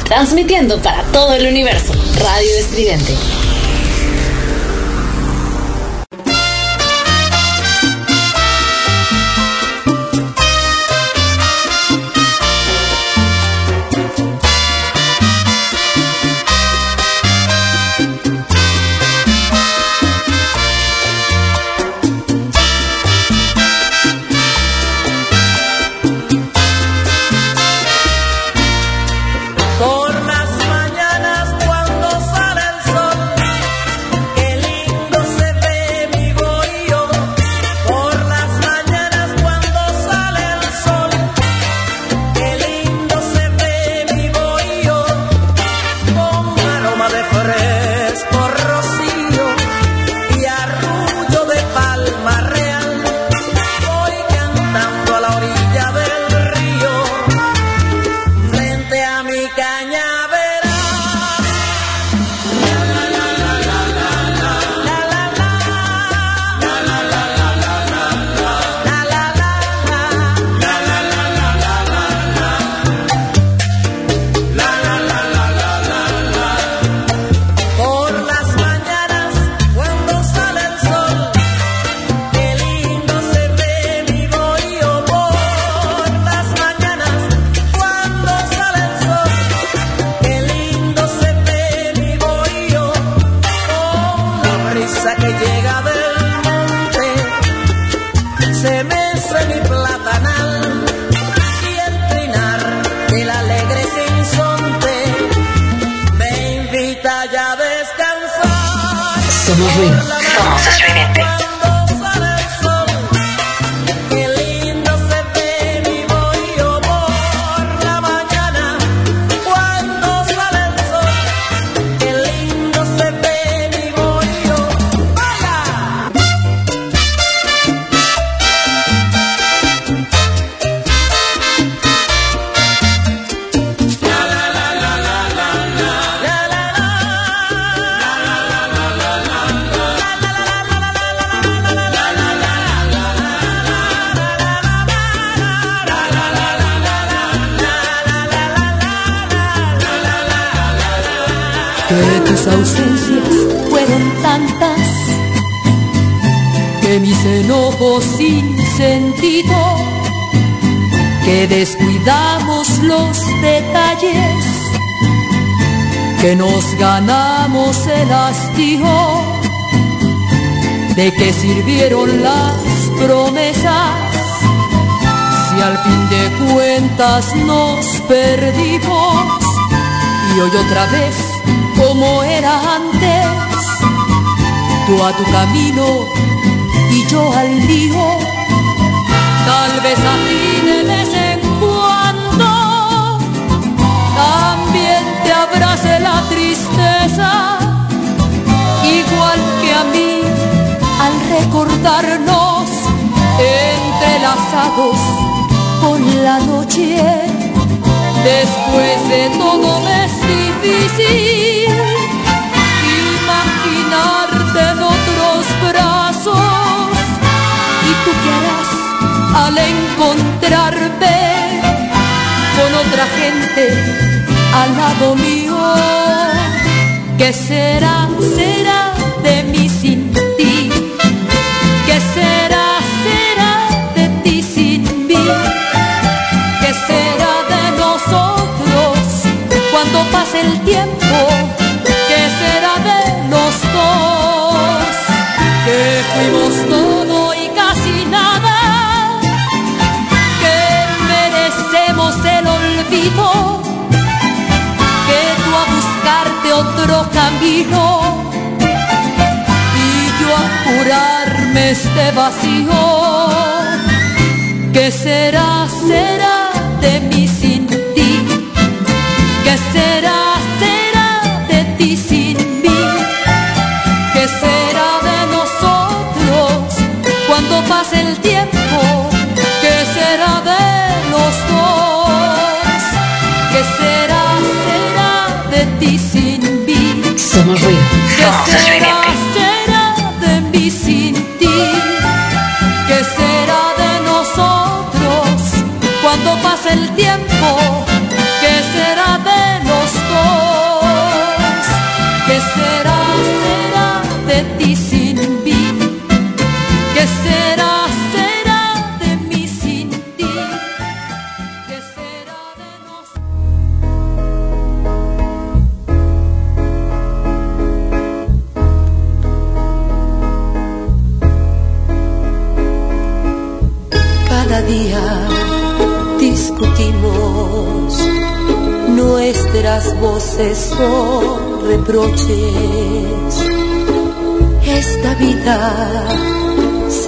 Transmitiendo para todo el universo. Radio Estridente.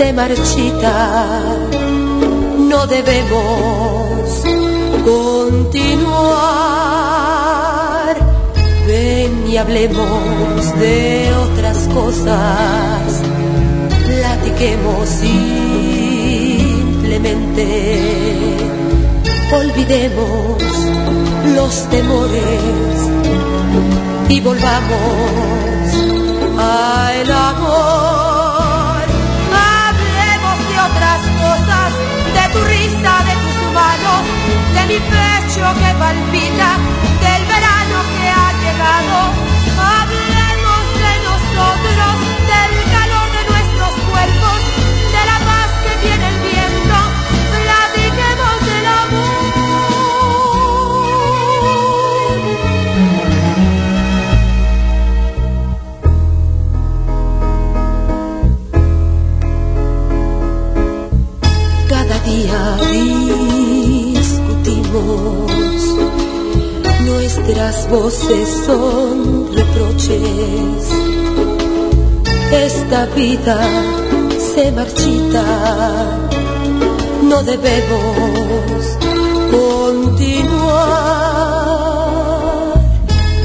se marchita, no debemos continuar. Ven y hablemos de otras cosas, platiquemos simplemente, olvidemos los temores y volvamos a el amor. mi pecho que palpita del verano que ha llegado. Nuestras voces son reproches. Esta vida se marchita. No debemos continuar.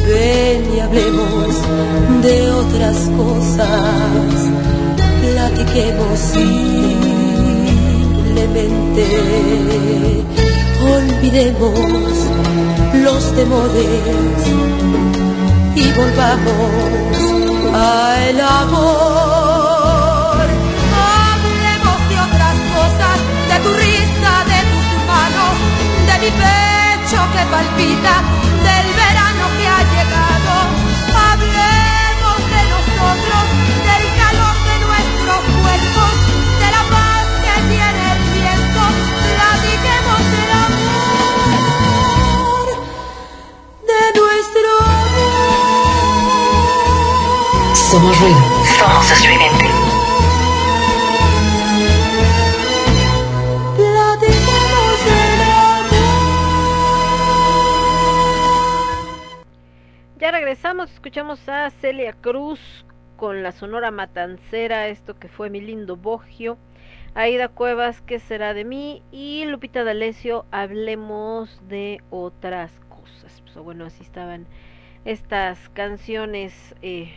Ven y hablemos de otras cosas. Platiquemos simplemente. Olvidemos los temores y volvamos al amor. Hablemos de otras cosas, de tu risa, de tus manos, de mi pecho que palpita, del Somos ruido. Somos estridente. Ya regresamos, escuchamos a Celia Cruz con la Sonora Matancera, esto que fue mi lindo Bogio. Aida Cuevas, ¿qué será de mí? Y Lupita D'Alessio, hablemos de otras cosas. Pues, bueno, así estaban estas canciones eh,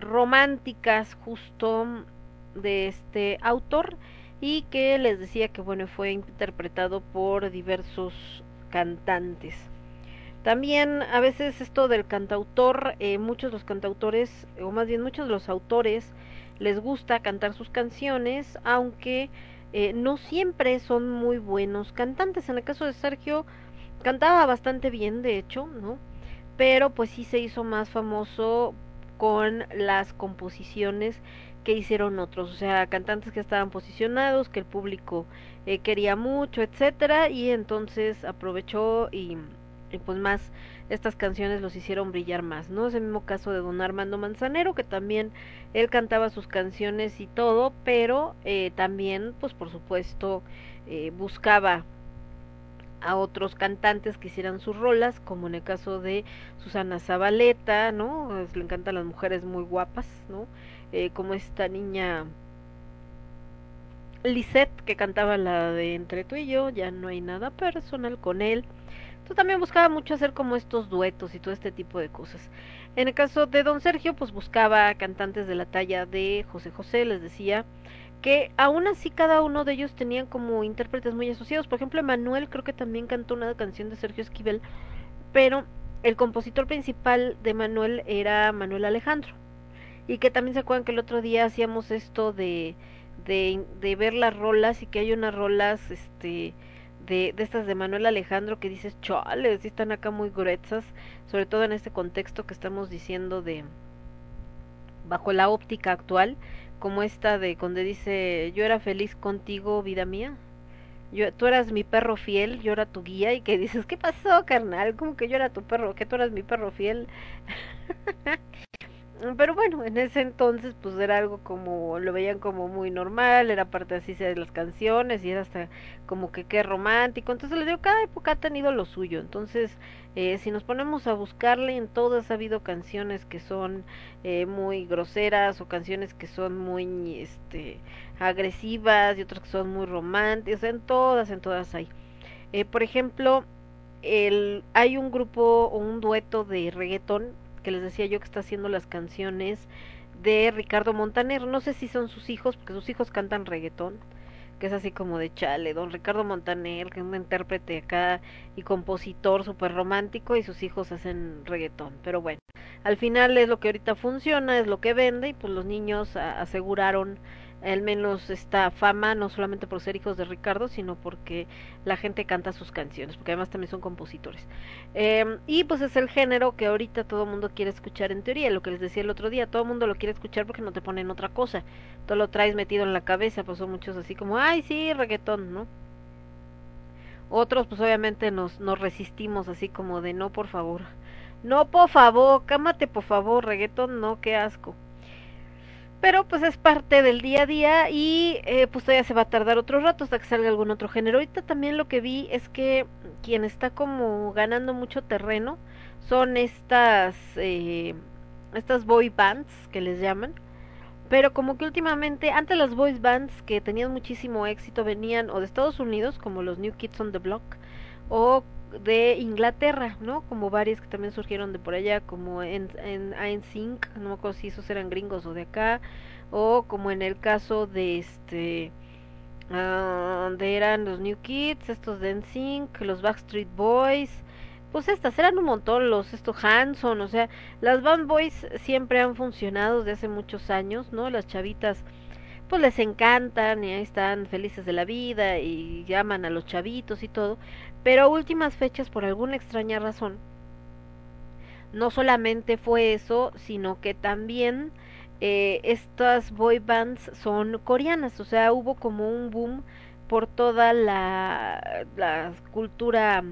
románticas justo de este autor y que les decía que bueno fue interpretado por diversos cantantes. También a veces esto del cantautor eh, muchos de los cantautores o más bien muchos de los autores les gusta cantar sus canciones aunque eh, no siempre son muy buenos cantantes. En el caso de Sergio cantaba bastante bien de hecho no pero pues sí se hizo más famoso con las composiciones que hicieron otros, o sea, cantantes que estaban posicionados, que el público eh, quería mucho, etcétera, y entonces aprovechó y, pues más estas canciones los hicieron brillar más, ¿no? Es el mismo caso de don Armando Manzanero, que también él cantaba sus canciones y todo, pero eh, también, pues por supuesto, eh, buscaba a otros cantantes que hicieran sus rolas, como en el caso de Susana Zabaleta, ¿no? Le encantan las mujeres muy guapas, ¿no? Eh, como esta niña Lisette que cantaba la de Entre tú y yo, ya no hay nada personal con él. Entonces también buscaba mucho hacer como estos duetos y todo este tipo de cosas. En el caso de Don Sergio, pues buscaba cantantes de la talla de José José, les decía, que aún así cada uno de ellos tenían como intérpretes muy asociados. Por ejemplo, Manuel creo que también cantó una canción de Sergio Esquivel, pero el compositor principal de Manuel era Manuel Alejandro. Y que también se acuerdan que el otro día hacíamos esto de, de, de ver las rolas y que hay unas rolas este de, de estas de Manuel Alejandro que dices, chale, sí están acá muy gruesas, sobre todo en este contexto que estamos diciendo de bajo la óptica actual, como esta de donde dice yo era feliz contigo vida mía. Yo tú eras mi perro fiel yo era tu guía y que dices qué pasó carnal como que yo era tu perro que tú eras mi perro fiel pero bueno en ese entonces pues era algo como lo veían como muy normal era parte así de las canciones y era hasta como que qué romántico entonces les digo cada época ha tenido lo suyo. Entonces eh, si nos ponemos a buscarle en todas ha habido canciones que son eh, muy groseras o canciones que son muy este agresivas y otras que son muy románticas en todas en todas hay. Eh, por ejemplo el hay un grupo o un dueto de reggaetón que les decía yo que está haciendo las canciones de Ricardo Montaner. No sé si son sus hijos, porque sus hijos cantan reggaetón, que es así como de chale. Don Ricardo Montaner, que es un intérprete acá y compositor súper romántico, y sus hijos hacen reggaetón. Pero bueno, al final es lo que ahorita funciona, es lo que vende, y pues los niños aseguraron al menos esta fama, no solamente por ser hijos de Ricardo, sino porque la gente canta sus canciones, porque además también son compositores. Eh, y pues es el género que ahorita todo el mundo quiere escuchar en teoría, lo que les decía el otro día, todo el mundo lo quiere escuchar porque no te ponen otra cosa, todo lo traes metido en la cabeza, pues son muchos así como, ay sí, reggaetón, ¿no? Otros pues obviamente nos, nos resistimos así como de no, por favor. No, por favor, cámate por favor, reggaetón, no, qué asco pero pues es parte del día a día y eh, pues todavía se va a tardar otro rato hasta que salga algún otro género. Ahorita también lo que vi es que quien está como ganando mucho terreno son estas eh, estas boy bands que les llaman pero como que últimamente, antes las voice bands que tenían muchísimo éxito venían o de Estados Unidos, como los New Kids on the Block, o de Inglaterra, ¿no? Como varias que también surgieron de por allá, como en, en no me acuerdo si esos eran gringos o de acá, o como en el caso de este, uh, eran los New Kids, estos de NSYNC, los Backstreet Boys, pues estas eran un montón, los estos Hanson, o sea, las Band Boys siempre han funcionado desde hace muchos años, ¿no? Las chavitas pues les encantan y ahí están felices de la vida y llaman a los chavitos y todo, pero últimas fechas por alguna extraña razón no solamente fue eso, sino que también eh, estas boy bands son coreanas, o sea, hubo como un boom por toda la, la cultura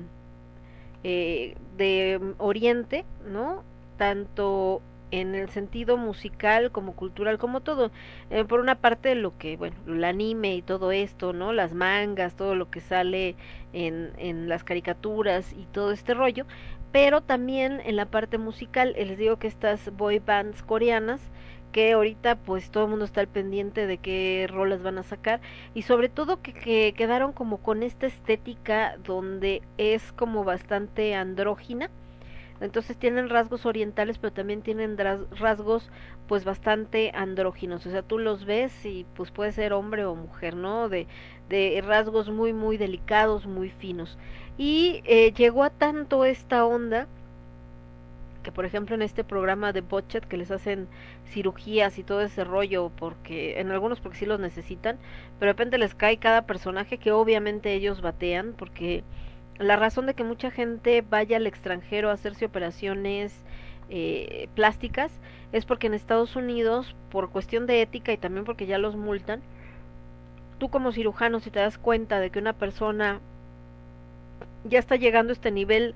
eh, de Oriente, ¿no? Tanto en el sentido musical como cultural como todo. Eh, por una parte lo que bueno el anime y todo esto no las mangas todo lo que sale en, en las caricaturas y todo este rollo. Pero también en la parte musical les digo que estas boy bands coreanas que ahorita pues todo el mundo está al pendiente de qué rolas van a sacar. Y sobre todo que, que quedaron como con esta estética donde es como bastante andrógina entonces tienen rasgos orientales pero también tienen rasgos pues bastante andróginos. O sea tú los ves y pues puede ser hombre o mujer no de, de rasgos muy muy delicados muy finos. Y eh, llegó a tanto esta onda que por ejemplo en este programa de Botchet que les hacen cirugías y todo ese rollo porque en algunos porque sí los necesitan pero de repente les cae cada personaje que obviamente ellos batean porque la razón de que mucha gente vaya al extranjero a hacerse operaciones eh, plásticas es porque en Estados Unidos por cuestión de ética y también porque ya los multan tú como cirujano si te das cuenta de que una persona ya está llegando a este nivel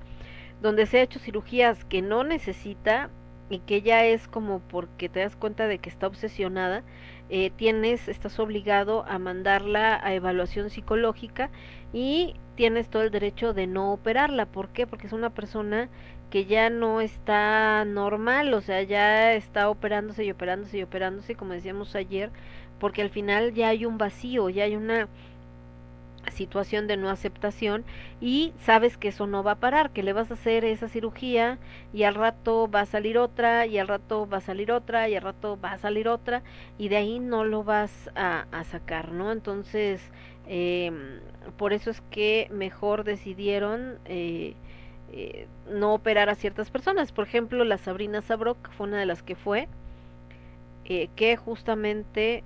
donde se ha hecho cirugías que no necesita y que ya es como porque te das cuenta de que está obsesionada, eh, tienes, estás obligado a mandarla a evaluación psicológica y tienes todo el derecho de no operarla. ¿Por qué? Porque es una persona que ya no está normal, o sea, ya está operándose y operándose y operándose, como decíamos ayer, porque al final ya hay un vacío, ya hay una situación de no aceptación y sabes que eso no va a parar, que le vas a hacer esa cirugía y al rato va a salir otra y al rato va a salir otra y al rato va a salir otra y de ahí no lo vas a, a sacar, ¿no? Entonces, eh, por eso es que mejor decidieron eh, eh, no operar a ciertas personas. Por ejemplo, la Sabrina Sabrok fue una de las que fue, eh, que justamente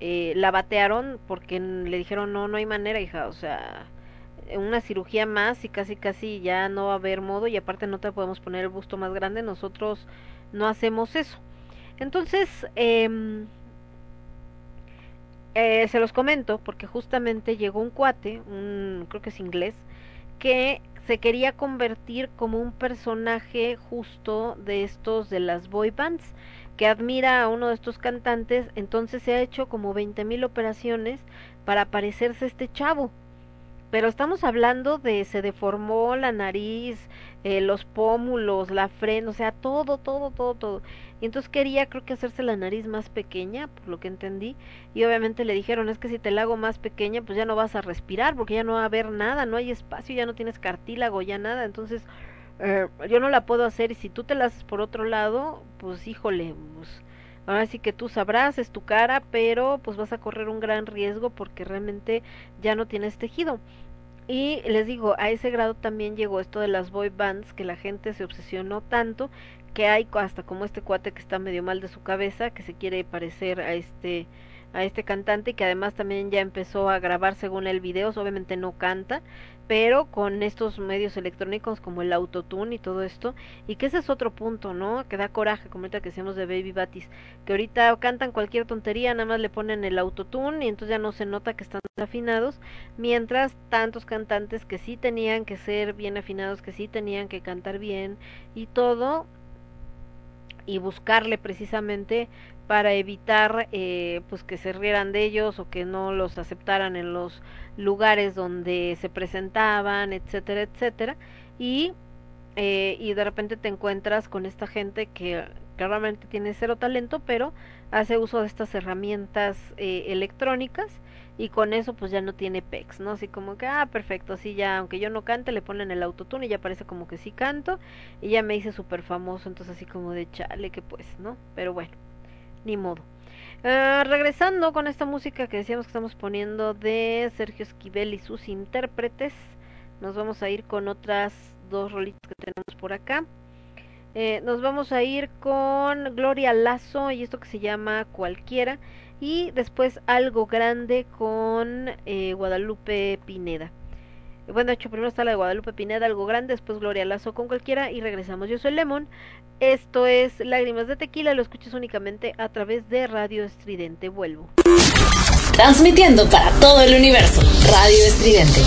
eh, la batearon porque le dijeron no, no hay manera, hija, o sea, una cirugía más y casi casi ya no va a haber modo y aparte no te podemos poner el busto más grande, nosotros no hacemos eso. Entonces, eh, eh, se los comento porque justamente llegó un cuate, un, creo que es inglés, que se quería convertir como un personaje justo de estos de las boy bands que admira a uno de estos cantantes, entonces se ha hecho como veinte mil operaciones para parecerse a este chavo. Pero estamos hablando de se deformó la nariz, eh, los pómulos, la frente, o sea, todo, todo, todo, todo. Y entonces quería, creo que hacerse la nariz más pequeña, por lo que entendí. Y obviamente le dijeron, es que si te la hago más pequeña, pues ya no vas a respirar, porque ya no va a haber nada, no hay espacio, ya no tienes cartílago, ya nada. Entonces eh, yo no la puedo hacer y si tú te la haces por otro lado, pues híjole, pues ahora sí que tú sabrás, es tu cara, pero pues vas a correr un gran riesgo porque realmente ya no tienes tejido. Y les digo, a ese grado también llegó esto de las boy bands, que la gente se obsesionó tanto que hay hasta como este cuate que está medio mal de su cabeza, que se quiere parecer a este a este cantante que además también ya empezó a grabar según el video, obviamente no canta, pero con estos medios electrónicos como el autotune y todo esto, y que ese es otro punto, ¿no? Que da coraje, como ahorita que decíamos de Baby Batis, que ahorita cantan cualquier tontería, nada más le ponen el autotune y entonces ya no se nota que están afinados, mientras tantos cantantes que sí tenían que ser bien afinados, que sí tenían que cantar bien y todo, y buscarle precisamente para evitar eh, pues que se rieran de ellos o que no los aceptaran en los lugares donde se presentaban etcétera etcétera. Y eh, y de repente te encuentras con esta gente que, realmente tiene cero talento, pero hace uso de estas herramientas eh, electrónicas y con eso pues ya no tiene pecs, ¿no? Así como que, ah, perfecto, así ya, aunque yo no cante, le ponen el autotune y ya parece como que sí canto y ya me hice súper famoso, entonces así como de chale, que pues, ¿no? Pero bueno, ni modo. Uh, regresando con esta música que decíamos que estamos poniendo de Sergio Esquivel y sus intérpretes, nos vamos a ir con otras dos rolitas que tenemos por acá. Eh, nos vamos a ir con Gloria Lazo y esto que se llama Cualquiera y después algo grande con eh, Guadalupe Pineda. Bueno, de hecho, primero está la de Guadalupe Pineda, algo grande, después Gloria Lazo con cualquiera y regresamos. Yo soy Lemon, esto es Lágrimas de Tequila, lo escuchas únicamente a través de Radio Estridente. Vuelvo. Transmitiendo para todo el universo, Radio Estridente.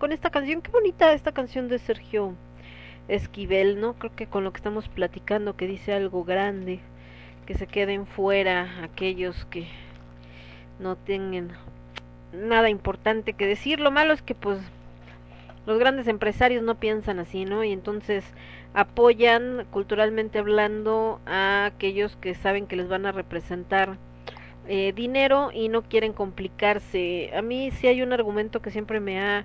Con esta canción, qué bonita esta canción de Sergio Esquivel, ¿no? Creo que con lo que estamos platicando que dice algo grande, que se queden fuera aquellos que no tengan nada importante que decir. Lo malo es que pues los grandes empresarios no piensan así, ¿no? Y entonces apoyan culturalmente hablando a aquellos que saben que les van a representar eh, dinero y no quieren complicarse. A mí sí hay un argumento que siempre me ha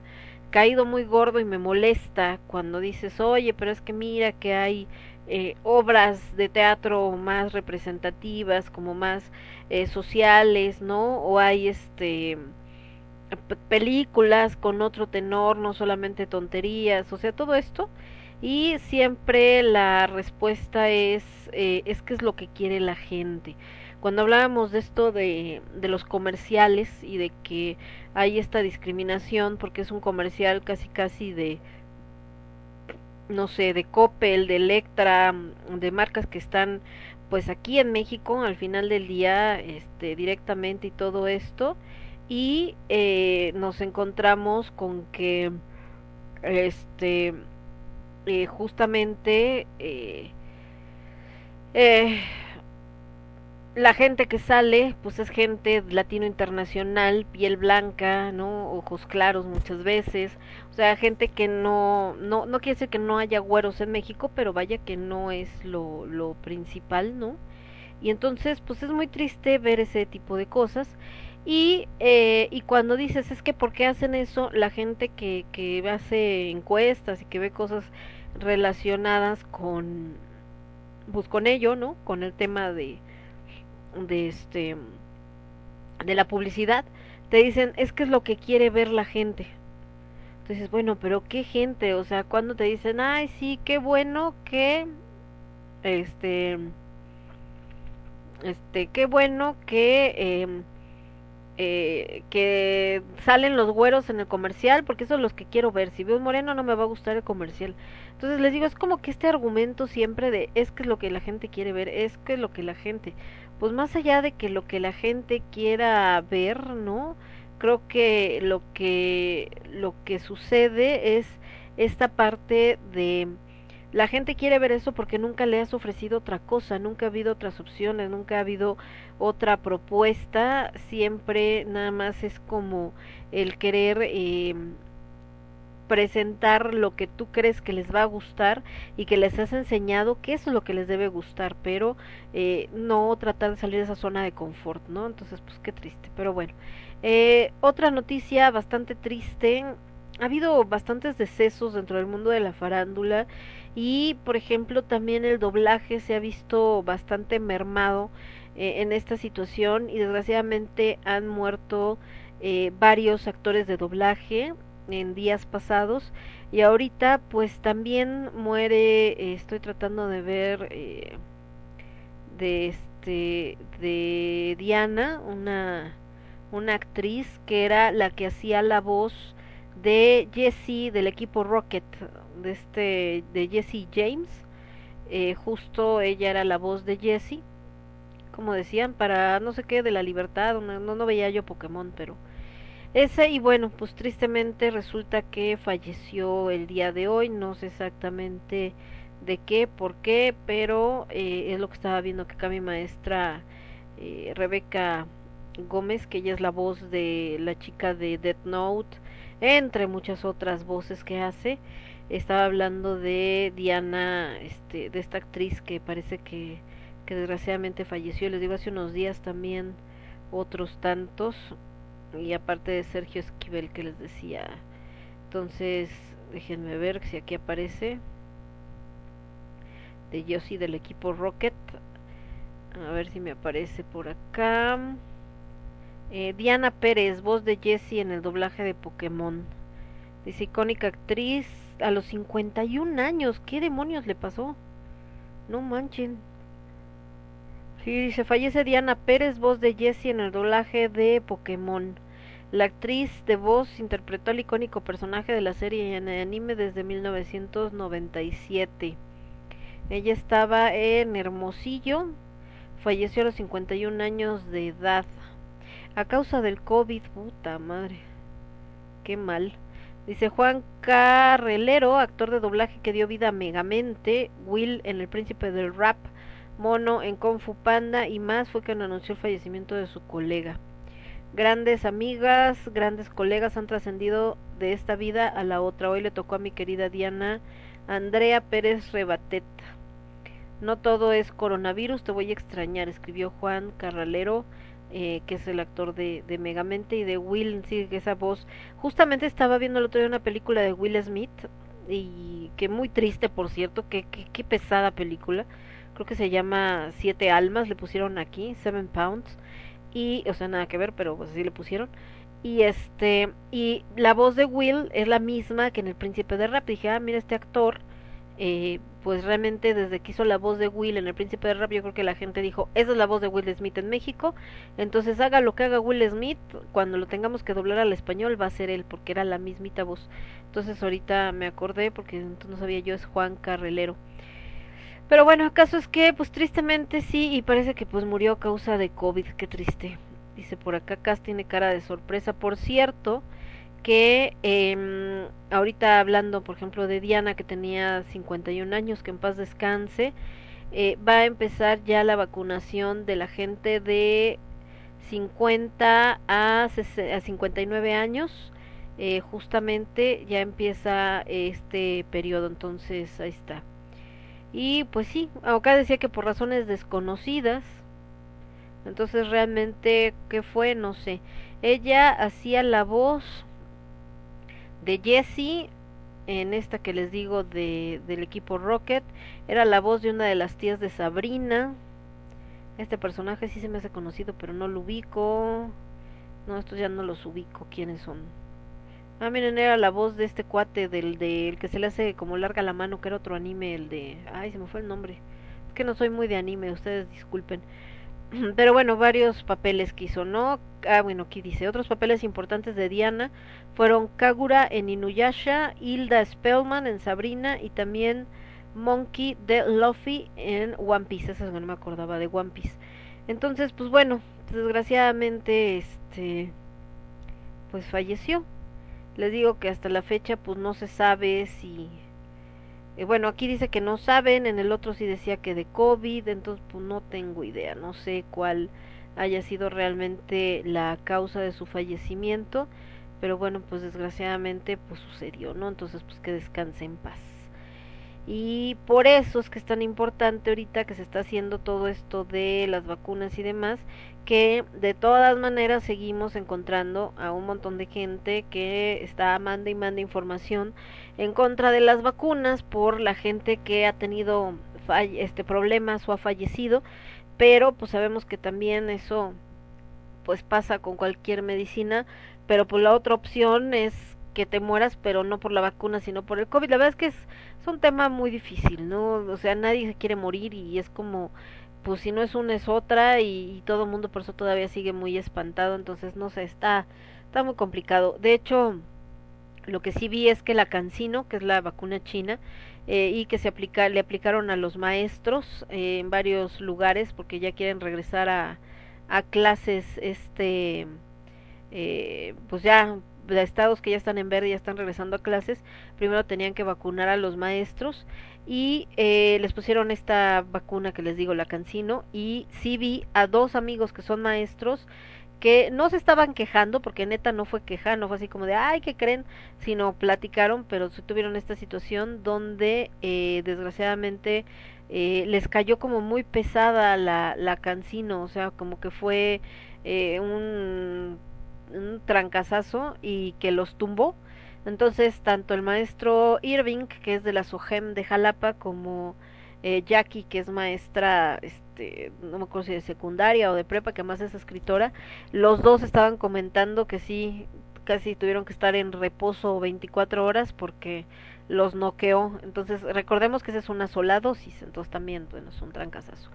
caído muy gordo y me molesta cuando dices, oye, pero es que mira que hay eh, obras de teatro más representativas, como más eh, sociales, ¿no? O hay este películas con otro tenor, no solamente tonterías, o sea, todo esto. Y siempre la respuesta es, eh, es que es lo que quiere la gente. Cuando hablábamos de esto de, de los comerciales y de que hay esta discriminación porque es un comercial casi casi de no sé, de Coppel, de Electra, de marcas que están pues aquí en México al final del día este directamente y todo esto y eh, nos encontramos con que este eh, justamente eh, eh, la gente que sale pues es gente latino internacional piel blanca no ojos claros muchas veces o sea gente que no no no quiere decir que no haya güeros en México pero vaya que no es lo lo principal no y entonces pues es muy triste ver ese tipo de cosas Y, eh, y cuando dices, es que ¿por qué hacen eso? La gente que, que hace encuestas y que ve cosas relacionadas con, pues con ello, ¿no? Con el tema de, de este, de la publicidad, te dicen, es que es lo que quiere ver la gente. Entonces, bueno, pero qué gente, o sea, cuando te dicen, ay, sí, qué bueno que, este, este, qué bueno que, eh, eh, que salen los güeros en el comercial, porque eso es los que quiero ver. Si veo un moreno no me va a gustar el comercial. Entonces les digo, es como que este argumento siempre de es que es lo que la gente quiere ver, es que es lo que la gente, pues más allá de que lo que la gente quiera ver, ¿no? Creo que lo que lo que sucede es esta parte de la gente quiere ver eso porque nunca le has ofrecido otra cosa, nunca ha habido otras opciones, nunca ha habido otra propuesta, siempre nada más es como el querer eh, presentar lo que tú crees que les va a gustar y que les has enseñado que es lo que les debe gustar, pero eh, no tratar de salir de esa zona de confort, ¿no? Entonces, pues qué triste, pero bueno. Eh, otra noticia bastante triste, ha habido bastantes decesos dentro del mundo de la farándula y, por ejemplo, también el doblaje se ha visto bastante mermado eh, en esta situación y desgraciadamente han muerto eh, varios actores de doblaje en días pasados y ahorita pues también muere eh, estoy tratando de ver eh, de este de Diana una una actriz que era la que hacía la voz de Jessie del equipo Rocket de este de Jessie James. Eh, justo ella era la voz de Jessie como decían para no sé qué de la libertad no, no veía yo Pokémon pero ese y bueno, pues tristemente resulta que falleció el día de hoy, no sé exactamente de qué, por qué, pero eh, es lo que estaba viendo que acá mi maestra eh, Rebeca Gómez, que ella es la voz de la chica de Death Note, entre muchas otras voces que hace, estaba hablando de Diana, este, de esta actriz que parece que, que desgraciadamente falleció, les digo hace unos días también otros tantos y aparte de Sergio Esquivel que les decía entonces déjenme ver si aquí aparece de Yossi del equipo Rocket a ver si me aparece por acá eh, Diana Pérez voz de Jessie en el doblaje de Pokémon dice icónica actriz a los 51 años ¿qué demonios le pasó? no manchen Sí, dice, fallece Diana Pérez, voz de Jessie en el doblaje de Pokémon. La actriz de voz interpretó al icónico personaje de la serie en anime desde 1997. Ella estaba en Hermosillo, falleció a los 51 años de edad. A causa del COVID, puta madre. Qué mal. Dice Juan Carrelero, actor de doblaje que dio vida a Megamente, Will en El Príncipe del Rap, Mono en Kung Fu Panda y más fue quien anunció el fallecimiento de su colega. Grandes amigas, grandes colegas han trascendido de esta vida a la otra. Hoy le tocó a mi querida Diana Andrea Pérez Rebateta. No todo es coronavirus, te voy a extrañar, escribió Juan Carralero, eh, que es el actor de, de, Megamente y de Will, sí, esa voz. Justamente estaba viendo el otro día una película de Will Smith, y que muy triste, por cierto, que, que, que pesada película creo que se llama Siete Almas, le pusieron aquí, Seven Pounds, y, o sea, nada que ver, pero pues así le pusieron. Y este, y la voz de Will es la misma que en El Príncipe de Rap. Dije, ah, mira, este actor, eh, pues realmente desde que hizo la voz de Will en El Príncipe de Rap, yo creo que la gente dijo, esa es la voz de Will Smith en México. Entonces haga lo que haga Will Smith, cuando lo tengamos que doblar al español va a ser él, porque era la mismita voz. Entonces ahorita me acordé, porque entonces no sabía yo, es Juan Carrelero. Pero bueno, acaso es que, pues tristemente sí, y parece que pues murió a causa de COVID, qué triste. Dice por acá, Cas tiene cara de sorpresa. Por cierto, que eh, ahorita hablando, por ejemplo, de Diana, que tenía 51 años, que en paz descanse, eh, va a empezar ya la vacunación de la gente de 50 a, a 59 años. Eh, justamente ya empieza este periodo, entonces ahí está. Y pues sí, acá decía que por razones desconocidas Entonces realmente, ¿qué fue? No sé. Ella hacía la voz de Jessie en esta que les digo de, del equipo Rocket. Era la voz de una de las tías de Sabrina. Este personaje sí se me hace conocido, pero no lo ubico. No, estos ya no los ubico. ¿Quiénes son? Ah, miren, era la voz de este cuate, del, del que se le hace como larga la mano, que era otro anime, el de... Ay, se me fue el nombre. Es que no soy muy de anime, ustedes disculpen. Pero bueno, varios papeles que hizo, ¿no? Ah, bueno, aquí dice, otros papeles importantes de Diana fueron Kagura en Inuyasha, Hilda Spellman en Sabrina y también Monkey de Luffy en One Piece. Esa no me acordaba de One Piece. Entonces, pues bueno, desgraciadamente, este, pues falleció. Les digo que hasta la fecha, pues no se sabe si eh, bueno, aquí dice que no saben, en el otro sí decía que de COVID, entonces pues no tengo idea, no sé cuál haya sido realmente la causa de su fallecimiento, pero bueno, pues desgraciadamente pues sucedió, ¿no? Entonces pues que descanse en paz. Y por eso es que es tan importante ahorita que se está haciendo todo esto de las vacunas y demás, que de todas maneras seguimos encontrando a un montón de gente que está manda y manda información en contra de las vacunas por la gente que ha tenido este problemas o ha fallecido, pero pues sabemos que también eso pues pasa con cualquier medicina, pero pues la otra opción es que te mueras, pero no por la vacuna, sino por el COVID. La verdad es que es, es un tema muy difícil, ¿no? O sea, nadie se quiere morir y es como pues si no es una es otra y, todo el mundo por eso todavía sigue muy espantado, entonces no sé, está, está muy complicado. De hecho, lo que sí vi es que la Cancino, que es la vacuna china, eh, y que se aplica, le aplicaron a los maestros eh, en varios lugares porque ya quieren regresar a, a clases, este, eh, pues ya de estados que ya están en verde ya están regresando a clases, primero tenían que vacunar a los maestros y eh, les pusieron esta vacuna que les digo, la Cancino, y sí vi a dos amigos que son maestros que no se estaban quejando, porque neta no fue queja, no fue así como de, ay, ¿qué creen? Sino platicaron, pero tuvieron esta situación donde eh, desgraciadamente eh, les cayó como muy pesada la, la Cancino, o sea, como que fue eh, un, un trancazazo y que los tumbó entonces, tanto el maestro Irving, que es de la SOGEM de Jalapa, como eh, Jackie, que es maestra, este, no me acuerdo si de secundaria o de prepa, que más es escritora, los dos estaban comentando que sí, casi tuvieron que estar en reposo 24 horas porque los noqueó. Entonces, recordemos que esa es una sola dosis, entonces también, bueno, es un trancazazo.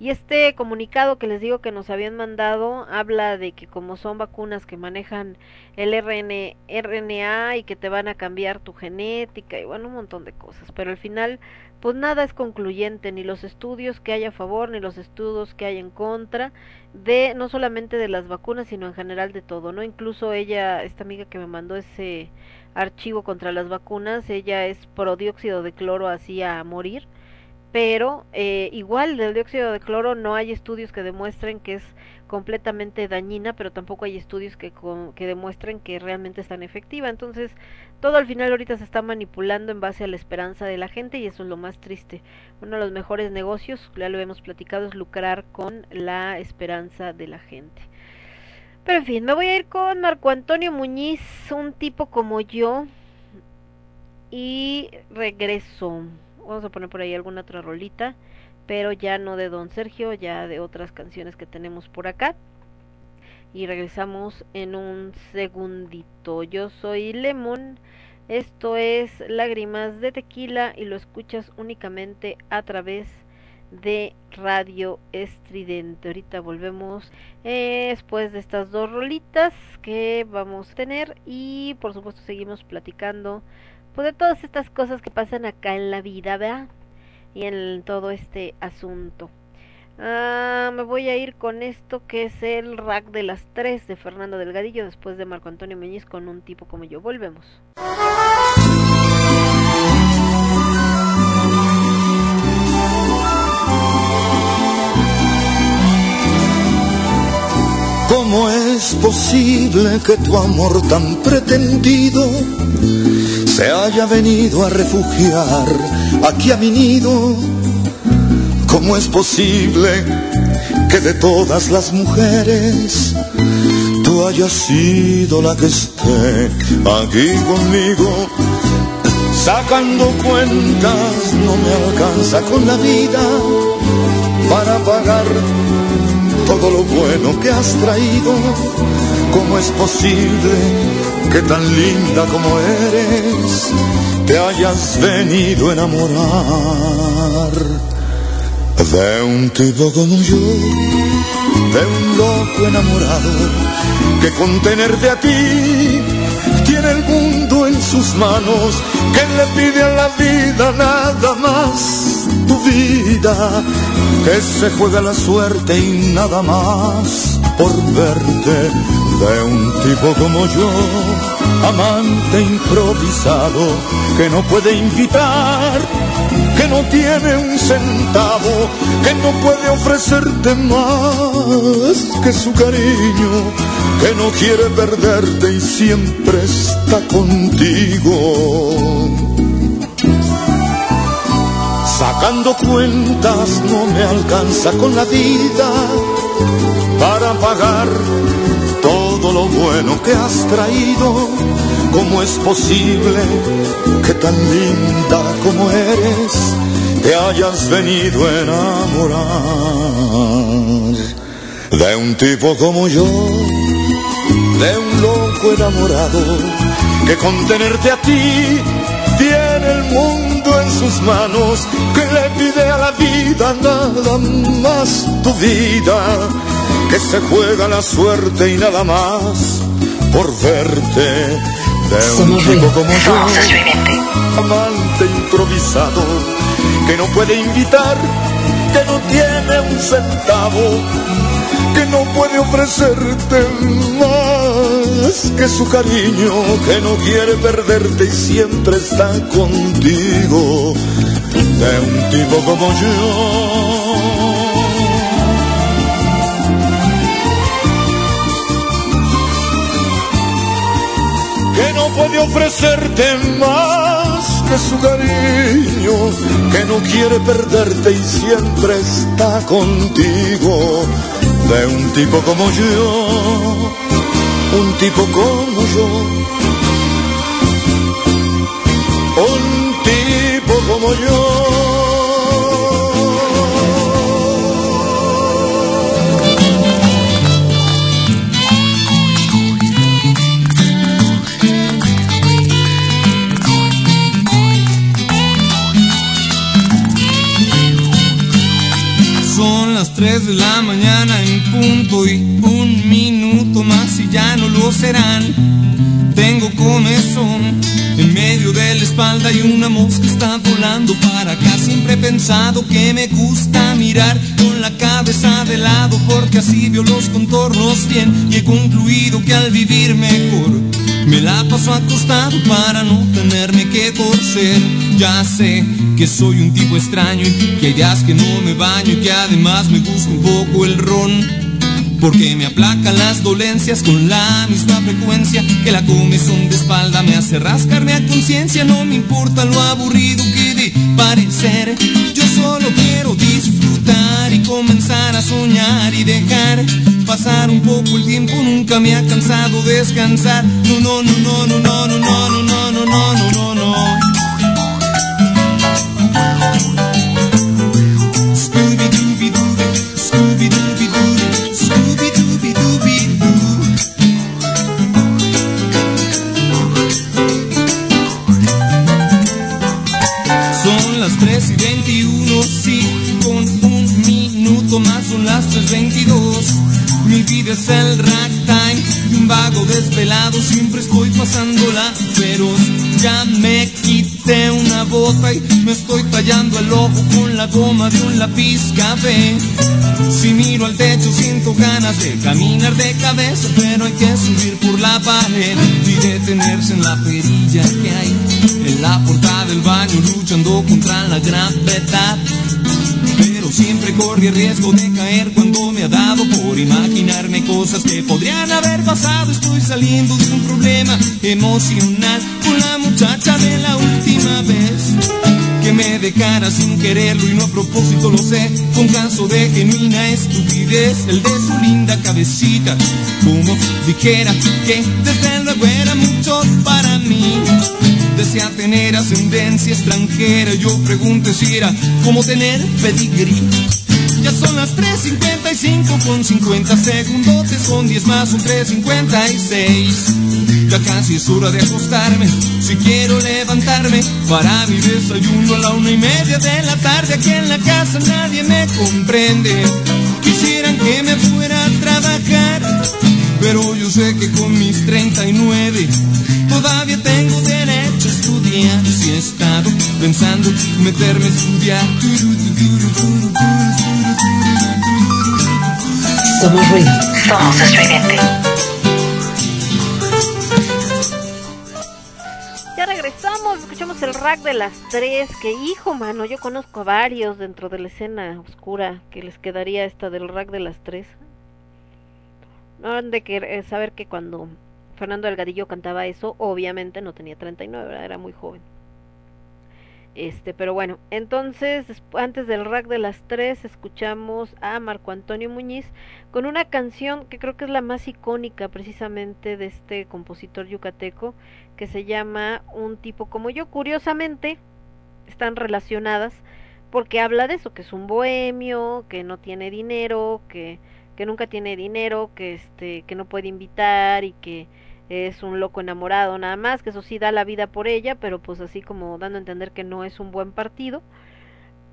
Y este comunicado que les digo que nos habían mandado habla de que como son vacunas que manejan el RN, RNA y que te van a cambiar tu genética y bueno, un montón de cosas, pero al final pues nada es concluyente, ni los estudios que hay a favor, ni los estudios que hay en contra de no solamente de las vacunas, sino en general de todo, ¿no? Incluso ella, esta amiga que me mandó ese archivo contra las vacunas, ella es pro dióxido de cloro así a morir, pero eh, igual del dióxido de cloro no hay estudios que demuestren que es completamente dañina, pero tampoco hay estudios que, que demuestren que realmente es tan efectiva. Entonces, todo al final ahorita se está manipulando en base a la esperanza de la gente y eso es lo más triste. Uno de los mejores negocios, ya lo hemos platicado, es lucrar con la esperanza de la gente. Pero en fin, me voy a ir con Marco Antonio Muñiz, un tipo como yo. Y regreso. Vamos a poner por ahí alguna otra rolita. Pero ya no de Don Sergio, ya de otras canciones que tenemos por acá. Y regresamos en un segundito. Yo soy Lemon. Esto es Lágrimas de Tequila y lo escuchas únicamente a través de de Radio Estridente. Ahorita volvemos eh, después de estas dos rolitas que vamos a tener y por supuesto seguimos platicando pues, de todas estas cosas que pasan acá en la vida, ¿verdad? Y en todo este asunto. Ah, me voy a ir con esto que es el rack de las tres de Fernando Delgadillo después de Marco Antonio Meñiz con un tipo como yo. Volvemos. ¿Cómo es posible que tu amor tan pretendido se haya venido a refugiar aquí a mi nido? ¿Cómo es posible que de todas las mujeres tú hayas sido la que esté aquí conmigo. Sacando cuentas no me alcanza con la vida para pagar todo lo bueno que has traído. ¿Cómo es posible que tan linda como eres te hayas venido a enamorar de un tipo como yo, de un loco enamorado que con tenerte a ti tiene el mundo en sus manos, que le pide a la vida nada más tu vida, que se juega la suerte y nada más por verte de un tipo como yo, amante improvisado, que no puede invitar, que no tiene un centavo, que no puede ofrecerte más que su cariño, que no quiere perderte y siempre está contigo. Sacando cuentas no me alcanza con la vida para pagar bueno que has traído. ¿Cómo es posible que tan linda como eres te hayas venido a enamorar de un tipo como yo, de un loco enamorado que con tenerte a ti tiene el mundo en sus manos, que le pide a la vida nada más tu vida que se juega la suerte y nada más por verte de un tipo como yo, amante improvisado, que no puede invitar, que no tiene un centavo, que no puede ofrecerte más que su cariño, que no quiere perderte y siempre está contigo, de un tipo como yo. Puede ofrecerte más que su cariño, que no quiere perderte y siempre está contigo, de un tipo como yo, un tipo como yo, un tipo como yo. 3 de la mañana en punto y un minuto más y ya no lo serán. Tengo comezón medio de la espalda y una mosca está volando para acá. Siempre he pensado que me gusta mirar con la cabeza de lado porque así veo los contornos bien y he concluido que al vivir mejor me la paso acostado para no tenerme que torcer. Ya sé que soy un tipo extraño y que hay días que no me baño y que además me gusta un poco el ron. Porque me aplacan las dolencias con la misma frecuencia que la comezón de espalda me hace rascarme a conciencia. No me importa lo aburrido que de parecer. Yo solo quiero disfrutar y comenzar a soñar y dejar pasar un poco el tiempo. Nunca me ha cansado descansar. No, no, no, no, no, no, no, no, no, no, no, no, no, no. 3 y 21, sí, con un minuto más son las 3.22. Mi vida es el ragtime de un vago desvelado, siempre estoy pasándola feroz. Ya me quité una bota y me estoy tallando el ojo con la goma de un lápiz café. Si miro al techo siento ganas de caminar de cabeza, pero hay que subir por la pared y detenerse en la perilla que hay la puerta del baño luchando contra la gravedad. Pero siempre corre el riesgo de caer cuando me ha dado por imaginarme cosas que podrían haber pasado. Estoy saliendo de un problema emocional con la muchacha de la última me de cara sin quererlo y no a propósito lo sé. Fue un caso de genuina estupidez, el de su linda cabecita. Como dijera que desde luego era mucho para mí. Desea tener ascendencia extranjera, yo pregunto si era como tener pedigrí. Ya son las 3.55 con 50 segundos, son 10 más un 3.56. Ya casi es hora de acostarme, si quiero levantarme para mi desayuno a la una y media de la tarde. Aquí en la casa nadie me comprende. Quisieran que me fuera a trabajar, pero yo sé que con mis 39 todavía tengo derecho a estudiar. Si he estado pensando meterme a estudiar. Somos ruido. Somos estridente. Ya regresamos, escuchamos el rack de las tres, que hijo mano, yo conozco a varios dentro de la escena oscura que les quedaría esta del rack de las tres. No han de que, saber que cuando Fernando Delgadillo cantaba eso, obviamente no tenía 39, ¿verdad? era muy joven. Este, pero bueno, entonces antes del rack de las tres escuchamos a Marco Antonio Muñiz con una canción que creo que es la más icónica precisamente de este compositor yucateco que se llama Un tipo como yo. Curiosamente están relacionadas porque habla de eso, que es un bohemio, que no tiene dinero, que, que nunca tiene dinero, que este, que no puede invitar y que es un loco enamorado nada más, que eso sí da la vida por ella, pero pues así como dando a entender que no es un buen partido,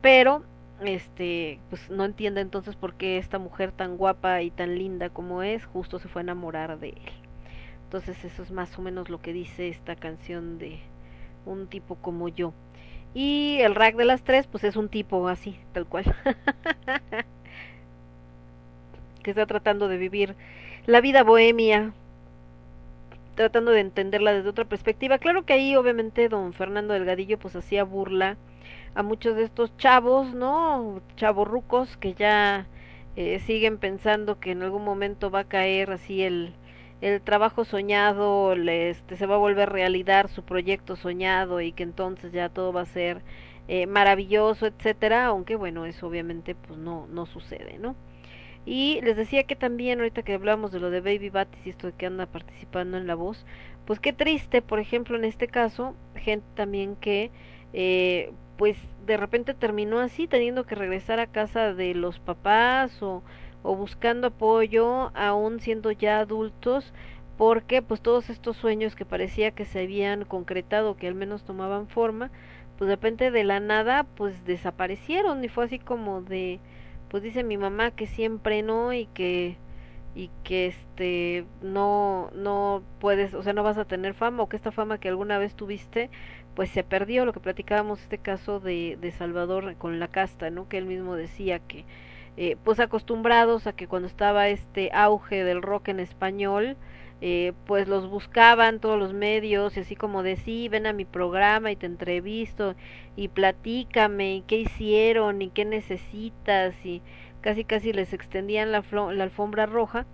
pero este pues no entiende entonces por qué esta mujer tan guapa y tan linda como es justo se fue a enamorar de él. Entonces eso es más o menos lo que dice esta canción de un tipo como yo. Y el rack de las tres pues es un tipo así, tal cual. que está tratando de vivir la vida bohemia tratando de entenderla desde otra perspectiva. Claro que ahí obviamente don Fernando Delgadillo pues hacía burla a muchos de estos chavos, ¿no? Chavorrucos que ya eh, siguen pensando que en algún momento va a caer así el, el trabajo soñado, le, este, se va a volver realidad su proyecto soñado y que entonces ya todo va a ser eh, maravilloso, etcétera, aunque bueno, eso obviamente pues no, no sucede, ¿no? Y les decía que también, ahorita que hablamos de lo de Baby Batis y esto de que anda participando en la voz, pues qué triste, por ejemplo, en este caso, gente también que, eh, pues de repente terminó así, teniendo que regresar a casa de los papás o, o buscando apoyo, aún siendo ya adultos, porque pues todos estos sueños que parecía que se habían concretado, que al menos tomaban forma, pues de repente de la nada, pues desaparecieron y fue así como de pues dice mi mamá que siempre no y que y que este no no puedes o sea no vas a tener fama o que esta fama que alguna vez tuviste pues se perdió. Lo que platicábamos este caso de, de Salvador con la casta no que él mismo decía que eh, pues acostumbrados a que cuando estaba este auge del rock en español eh, pues los buscaban todos los medios y así como de sí, ven a mi programa y te entrevisto y platícame y qué hicieron y qué necesitas y casi casi les extendían la, la alfombra roja.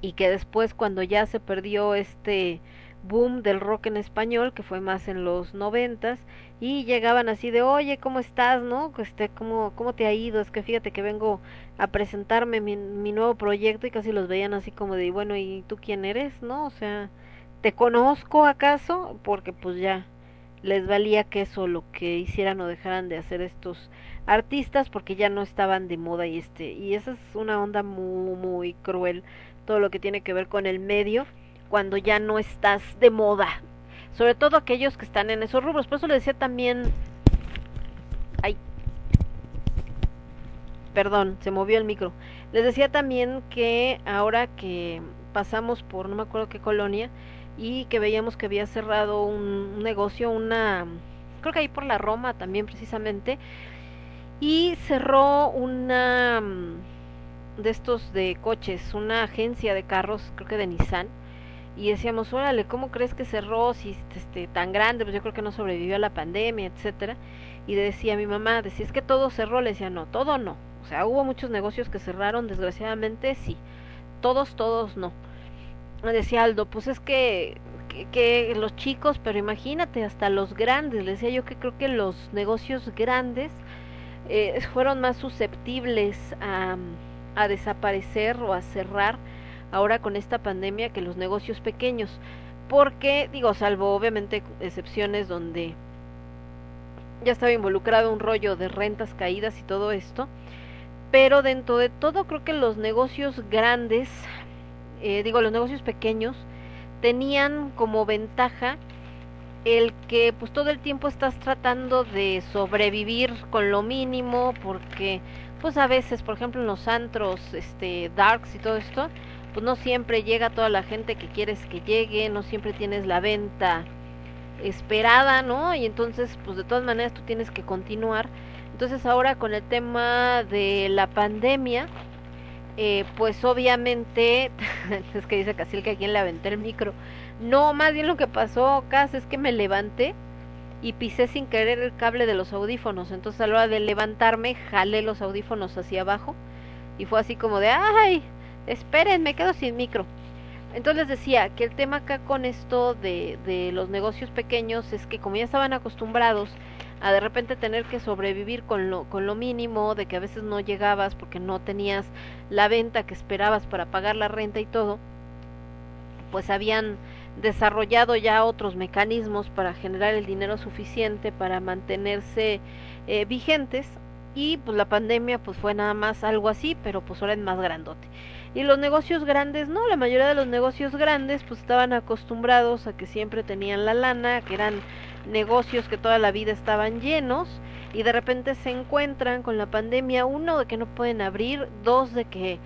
Y que después cuando ya se perdió este boom del rock en español que fue más en los noventas y llegaban así de oye cómo estás no este cómo cómo te ha ido es que fíjate que vengo a presentarme mi, mi nuevo proyecto y casi los veían así como de bueno y tú quién eres no o sea te conozco acaso porque pues ya les valía que eso lo que hicieran o dejaran de hacer estos artistas porque ya no estaban de moda y este y esa es una onda muy muy cruel todo lo que tiene que ver con el medio cuando ya no estás de moda. Sobre todo aquellos que están en esos rubros. Por eso le decía también... Ay. Perdón, se movió el micro. Les decía también que ahora que pasamos por no me acuerdo qué colonia y que veíamos que había cerrado un negocio, una... Creo que ahí por la Roma también precisamente. Y cerró una de estos de coches, una agencia de carros, creo que de Nissan y decíamos, órale, ¿cómo crees que cerró si este, tan grande? Pues yo creo que no sobrevivió a la pandemia, etcétera. Y decía mi mamá, decía, es que todo cerró, le decía, no, todo no. O sea, hubo muchos negocios que cerraron, desgraciadamente sí. Todos, todos no. Decía Aldo, pues es que, que, los chicos, pero imagínate, hasta los grandes, le decía yo que creo que los negocios grandes eh, fueron más susceptibles a, a desaparecer o a cerrar ahora con esta pandemia que los negocios pequeños. Porque, digo, salvo obviamente excepciones donde ya estaba involucrado un rollo de rentas caídas y todo esto, pero dentro de todo creo que los negocios grandes, eh, digo, los negocios pequeños, tenían como ventaja el que pues todo el tiempo estás tratando de sobrevivir con lo mínimo porque pues a veces por ejemplo en los antros este darks y todo esto pues no siempre llega toda la gente que quieres que llegue no siempre tienes la venta esperada no y entonces pues de todas maneras tú tienes que continuar entonces ahora con el tema de la pandemia eh, pues obviamente, es que dice Casil que a quien le aventé el micro. No, más bien lo que pasó, Cas, es que me levanté y pisé sin querer el cable de los audífonos. Entonces a la hora de levantarme, jalé los audífonos hacia abajo y fue así como de, ay, esperen, me quedo sin micro. Entonces decía que el tema acá con esto de, de los negocios pequeños es que como ya estaban acostumbrados a de repente tener que sobrevivir con lo, con lo mínimo, de que a veces no llegabas porque no tenías la venta que esperabas para pagar la renta y todo, pues habían desarrollado ya otros mecanismos para generar el dinero suficiente para mantenerse eh, vigentes y pues la pandemia pues fue nada más algo así, pero pues ahora es más grandote. Y los negocios grandes, no, la mayoría de los negocios grandes pues estaban acostumbrados a que siempre tenían la lana, que eran negocios que toda la vida estaban llenos y de repente se encuentran con la pandemia, uno de que no pueden abrir, dos de que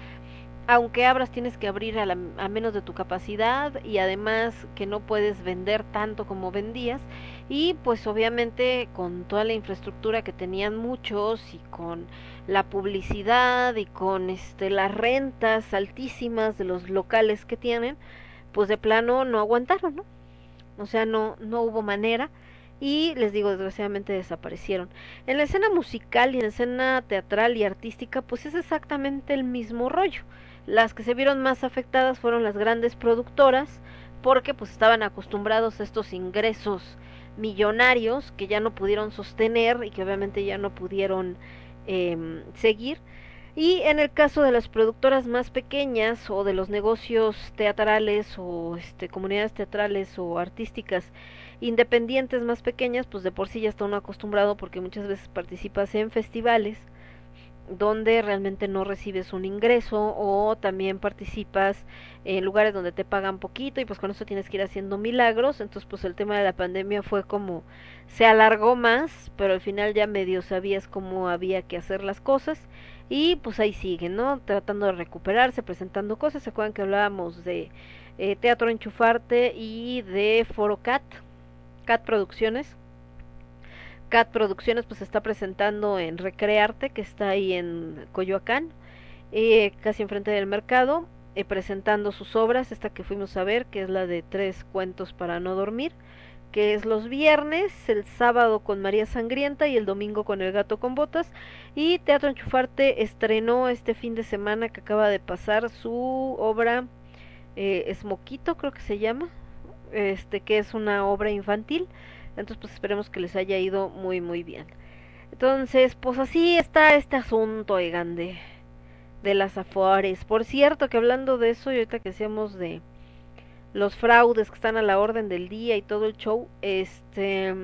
aunque abras tienes que abrir a, a, menos de tu capacidad y además que no puedes vender tanto como vendías y pues obviamente con toda la infraestructura que tenían muchos y con la publicidad y con este las rentas altísimas de los locales que tienen pues de plano no aguantaron no o sea no no hubo manera y les digo, desgraciadamente desaparecieron. En la escena musical y en la escena teatral y artística, pues es exactamente el mismo rollo. Las que se vieron más afectadas fueron las grandes productoras, porque pues estaban acostumbrados a estos ingresos millonarios que ya no pudieron sostener y que obviamente ya no pudieron eh, seguir. Y en el caso de las productoras más pequeñas o de los negocios teatrales o este, comunidades teatrales o artísticas independientes más pequeñas, pues de por sí ya está uno acostumbrado porque muchas veces participas en festivales donde realmente no recibes un ingreso o también participas en lugares donde te pagan poquito y pues con eso tienes que ir haciendo milagros. Entonces pues el tema de la pandemia fue como se alargó más pero al final ya medio sabías cómo había que hacer las cosas y pues ahí siguen no tratando de recuperarse presentando cosas. Se acuerdan que hablábamos de eh, teatro enchufarte y de foro cat Cat Producciones. Cat Producciones pues está presentando en Recrearte, que está ahí en Coyoacán, eh, casi enfrente del mercado, eh, presentando sus obras, esta que fuimos a ver, que es la de tres cuentos para no dormir, que es los viernes, el sábado con María Sangrienta y el domingo con El Gato con Botas. Y Teatro Enchufarte estrenó este fin de semana que acaba de pasar su obra eh, Esmoquito, creo que se llama, este que es una obra infantil. Entonces pues esperemos que les haya ido muy muy bien. Entonces, pues así está este asunto, oigan, de, de las afores. Por cierto, que hablando de eso, y ahorita que decíamos de los fraudes que están a la orden del día y todo el show, este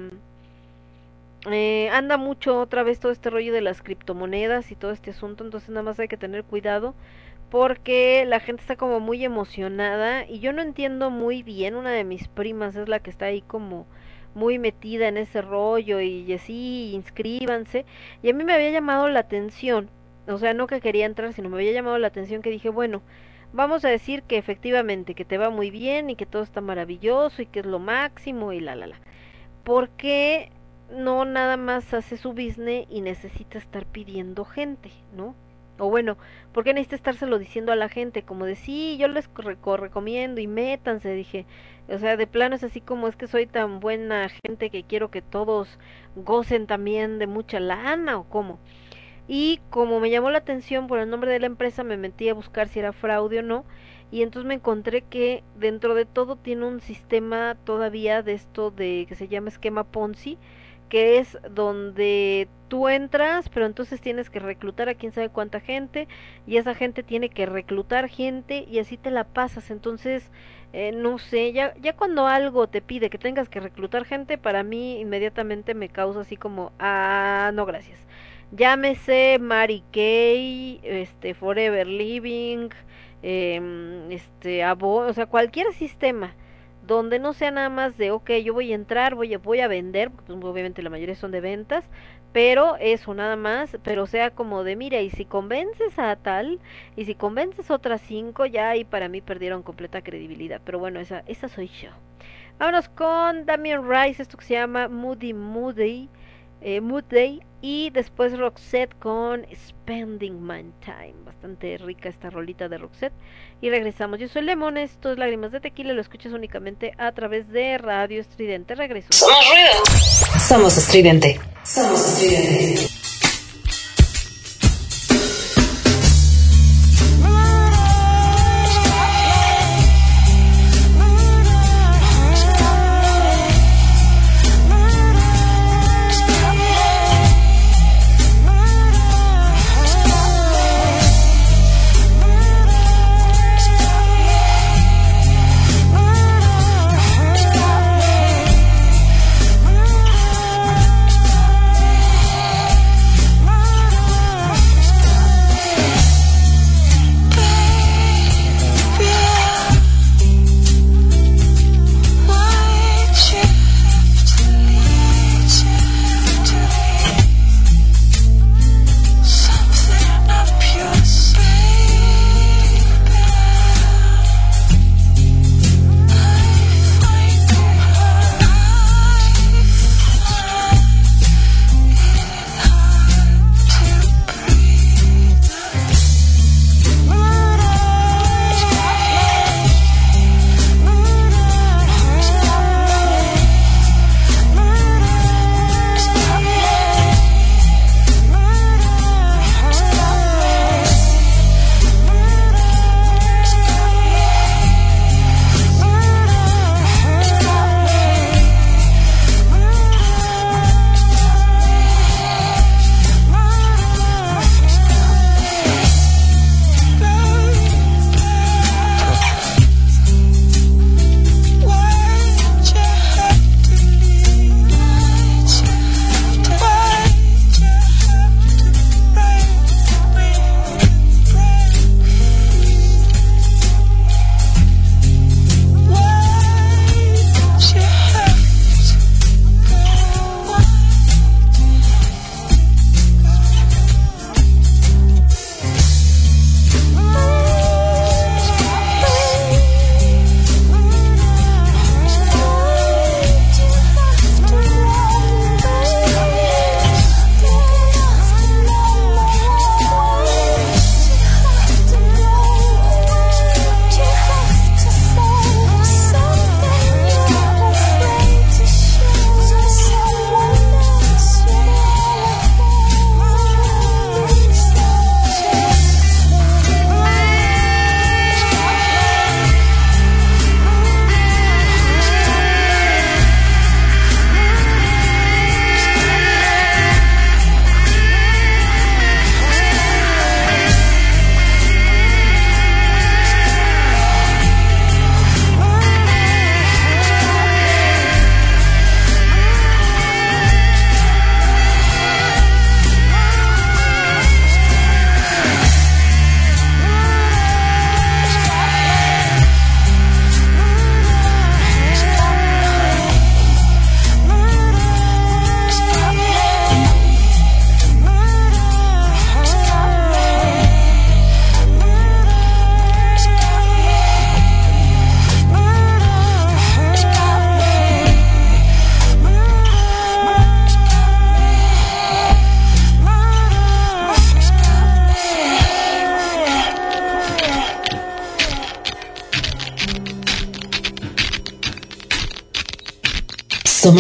eh, anda mucho otra vez todo este rollo de las criptomonedas y todo este asunto, entonces nada más hay que tener cuidado porque la gente está como muy emocionada y yo no entiendo muy bien, una de mis primas es la que está ahí como muy metida en ese rollo y así, inscríbanse. Y a mí me había llamado la atención, o sea, no que quería entrar, sino me había llamado la atención que dije, bueno, vamos a decir que efectivamente, que te va muy bien y que todo está maravilloso y que es lo máximo y la, la, la. ¿Por qué no nada más hace su business y necesita estar pidiendo gente, ¿no? O bueno, ¿por qué necesita estárselo diciendo a la gente? Como de sí, yo les recomiendo y métanse, dije. O sea, de plano es así como es que soy tan buena gente que quiero que todos gocen también de mucha lana o cómo. Y como me llamó la atención por el nombre de la empresa, me metí a buscar si era fraude o no. y entonces me encontré que dentro de todo tiene un sistema todavía de esto de que se llama esquema Ponzi, que es donde tú entras, pero entonces tienes que reclutar a quién sabe cuánta gente y esa gente tiene que reclutar gente y así te la pasas. Entonces, eh, no sé, ya, ya cuando algo te pide que tengas que reclutar gente, para mí inmediatamente me causa así como, ah, no, gracias. Llámese Mary Kay, este, Forever Living, eh, este, Abo, o sea, cualquier sistema donde no sea nada más de, ok, yo voy a entrar, voy a, voy a vender, pues obviamente la mayoría son de ventas, pero eso nada más, pero sea como de, mira, y si convences a tal, y si convences a otras cinco, ya ahí para mí perdieron completa credibilidad, pero bueno, esa, esa soy yo. Vámonos con Damien Rice, esto que se llama Moody Moody, eh, Mood Day y después Roxette con Spending My Time. Bastante rica esta rolita de Roxette. Y regresamos. Yo soy Lemon, esto es Lágrimas de Tequila. Lo escuchas únicamente a través de Radio Estridente. Regreso. Somos ruido. Somos estridente. Somos estridente.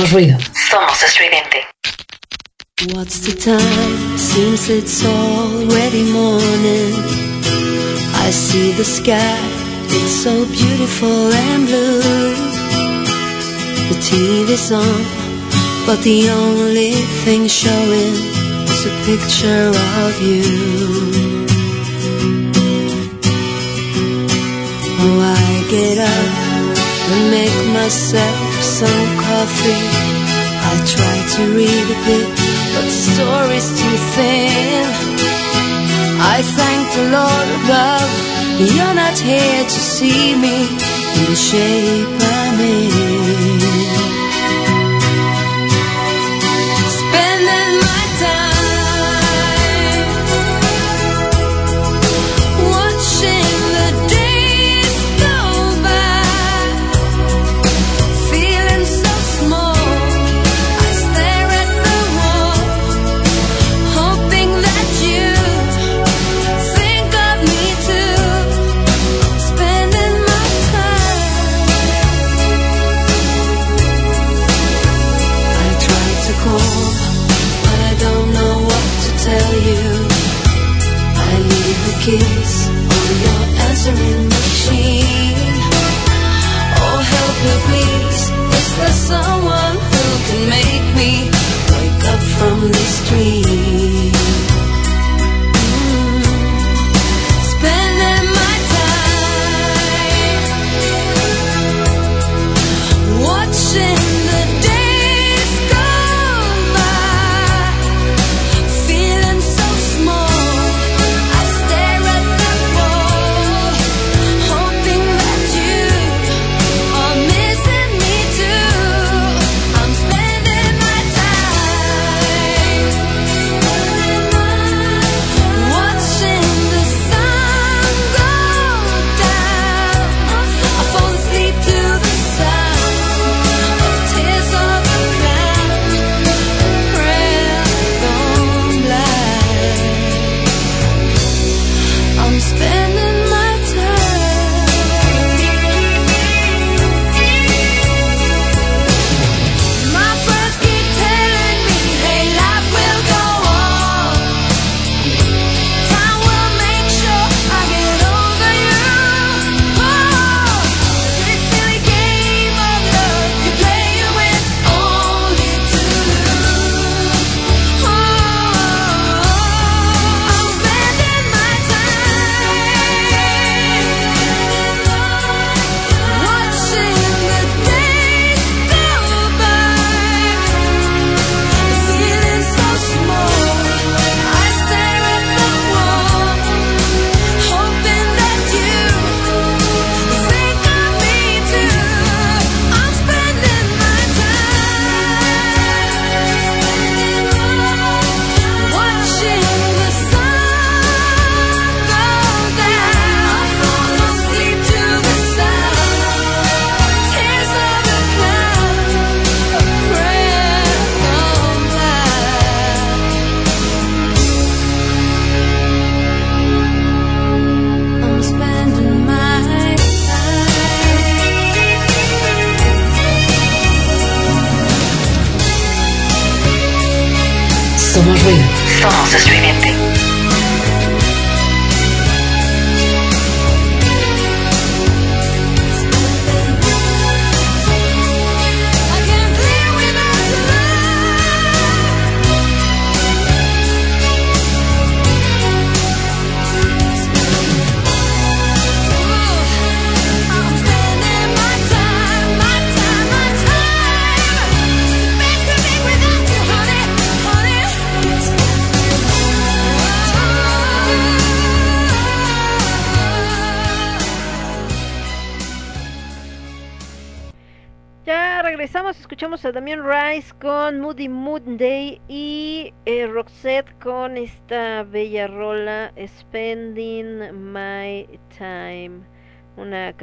Somos ruido. Somos estridente. What's the time? Seems it's already morning. I see the sky It's so beautiful and blue. The TV's on, but the only thing showing is a picture of you. Oh, I get up and make myself some coffee. I try to read a bit, but the story's too thin. I thank the Lord above, you're not here to see me in the shape I'm in. kiss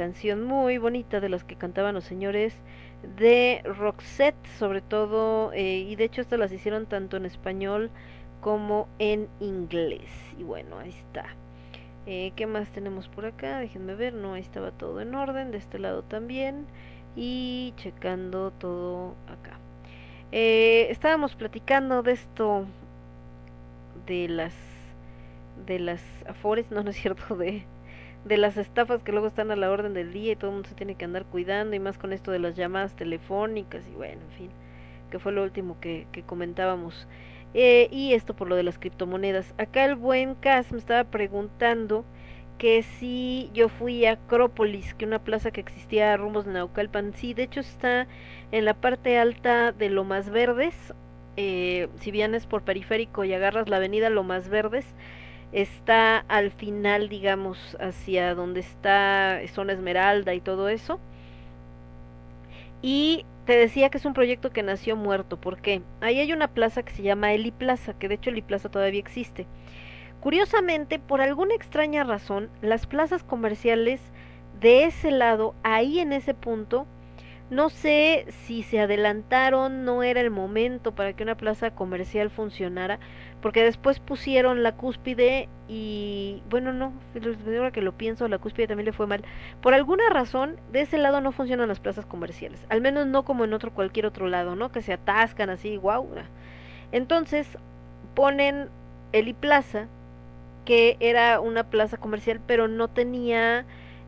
canción muy bonita de las que cantaban los señores de Roxette, sobre todo, eh, y de hecho estas las hicieron tanto en español como en inglés. Y bueno, ahí está. Eh, ¿Qué más tenemos por acá? Déjenme ver, no, ahí estaba todo en orden, de este lado también y checando todo acá. Eh, estábamos platicando de esto de las de las afores, no, no es cierto, de, de las estafas que luego están a la orden del día y todo el mundo se tiene que andar cuidando y más con esto de las llamadas telefónicas y bueno, en fin, que fue lo último que, que comentábamos. Eh, y esto por lo de las criptomonedas. Acá el buen Cas me estaba preguntando que si yo fui a Acrópolis, que una plaza que existía a rumbos de Naucalpan. Sí, de hecho está en la parte alta de Lomas Verdes. Eh, si vienes por periférico y agarras la avenida Lomas Verdes, está al final, digamos, hacia donde está Zona Esmeralda y todo eso. Y te decía que es un proyecto que nació muerto. ¿Por qué? Ahí hay una plaza que se llama Eli Plaza, que de hecho Eli Plaza todavía existe. Curiosamente, por alguna extraña razón, las plazas comerciales de ese lado, ahí en ese punto, no sé si se adelantaron, no era el momento para que una plaza comercial funcionara, porque después pusieron la cúspide y bueno, no, ahora que lo pienso, la cúspide también le fue mal. Por alguna razón, de ese lado no funcionan las plazas comerciales, al menos no como en otro cualquier otro lado, ¿no? Que se atascan así, wow. Entonces, ponen Eli Plaza que era una plaza comercial, pero no tenía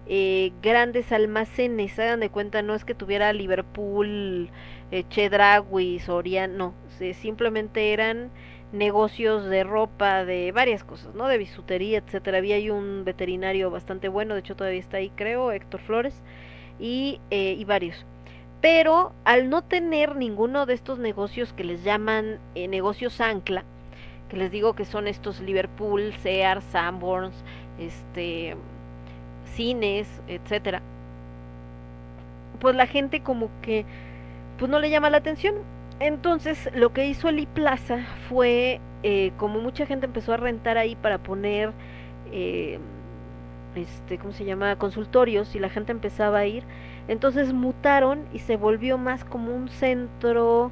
eh, grandes almacenes. Se dan de cuenta, no es que tuviera Liverpool, eh, Chedraui, Sorian, no, simplemente eran negocios de ropa, de varias cosas, ¿no? De bisutería, etcétera. Había ahí un veterinario bastante bueno, de hecho todavía está ahí, creo, Héctor Flores, y, eh, y varios. Pero al no tener ninguno de estos negocios que les llaman eh, negocios ancla, que les digo que son estos Liverpool, Sears, Sanborns, este cines, etcétera. Pues la gente como que pues no le llama la atención. Entonces lo que hizo el Plaza fue eh, como mucha gente empezó a rentar ahí para poner eh, este cómo se llama consultorios y la gente empezaba a ir entonces mutaron y se volvió más como un centro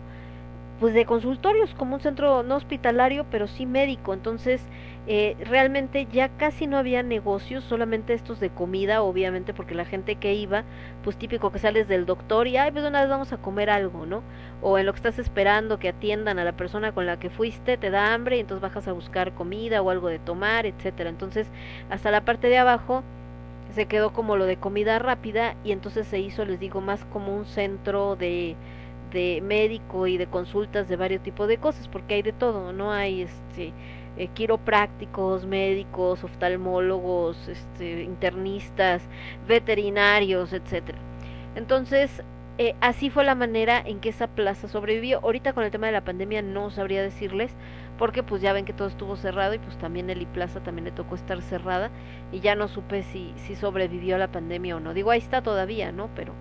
pues de consultorios, como un centro no hospitalario, pero sí médico. Entonces, eh, realmente ya casi no había negocios, solamente estos de comida, obviamente, porque la gente que iba, pues típico que sales del doctor y, ay, pues una vez vamos a comer algo, ¿no? O en lo que estás esperando que atiendan a la persona con la que fuiste, te da hambre y entonces bajas a buscar comida o algo de tomar, etcétera. Entonces, hasta la parte de abajo se quedó como lo de comida rápida y entonces se hizo, les digo, más como un centro de de médico y de consultas de varios tipos de cosas, porque hay de todo, ¿no? Hay este eh, quiroprácticos, médicos, oftalmólogos, este, internistas, veterinarios, etcétera. Entonces, eh, así fue la manera en que esa plaza sobrevivió. Ahorita con el tema de la pandemia no sabría decirles, porque pues ya ven que todo estuvo cerrado y pues también el Plaza también le tocó estar cerrada y ya no supe si, si sobrevivió a la pandemia o no. Digo, ahí está todavía, ¿no? Pero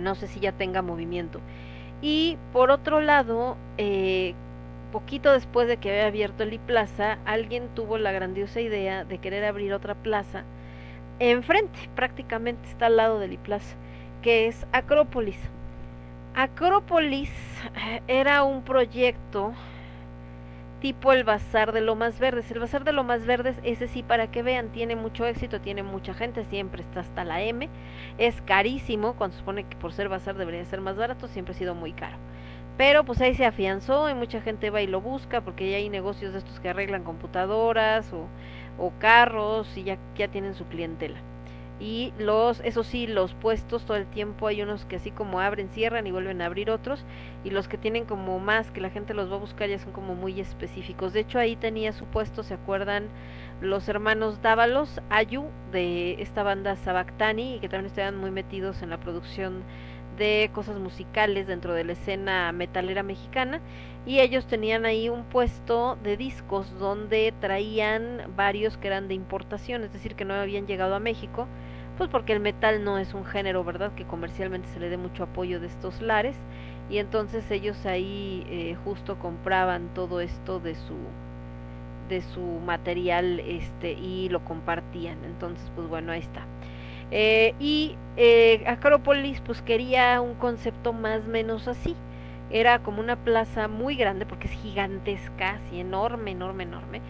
no sé si ya tenga movimiento. Y por otro lado, eh, poquito después de que había abierto el Plaza, alguien tuvo la grandiosa idea de querer abrir otra plaza enfrente, prácticamente está al lado del Plaza, que es Acrópolis. Acrópolis eh, era un proyecto tipo el Bazar de Lomas Verdes. El Bazar de Lomas Verdes, ese sí, para que vean, tiene mucho éxito, tiene mucha gente, siempre está hasta la M. Es carísimo, cuando se supone que por ser bazar debería ser más barato, siempre ha sido muy caro. Pero pues ahí se afianzó y mucha gente va y lo busca porque ya hay negocios de estos que arreglan computadoras o, o carros y ya, ya tienen su clientela y los eso sí los puestos todo el tiempo hay unos que así como abren cierran y vuelven a abrir otros y los que tienen como más que la gente los va a buscar ya son como muy específicos. De hecho ahí tenía su puesto se acuerdan los hermanos Dávalos Ayu de esta banda Sabactani que también estaban muy metidos en la producción de cosas musicales dentro de la escena metalera mexicana y ellos tenían ahí un puesto de discos donde traían varios que eran de importación, es decir, que no habían llegado a México pues porque el metal no es un género, ¿verdad? Que comercialmente se le dé mucho apoyo de estos lares. Y entonces ellos ahí eh, justo compraban todo esto de su de su material este y lo compartían. Entonces pues bueno ahí está. Eh, y eh, Acrópolis pues quería un concepto más menos así. Era como una plaza muy grande porque es gigantesca así enorme enorme enorme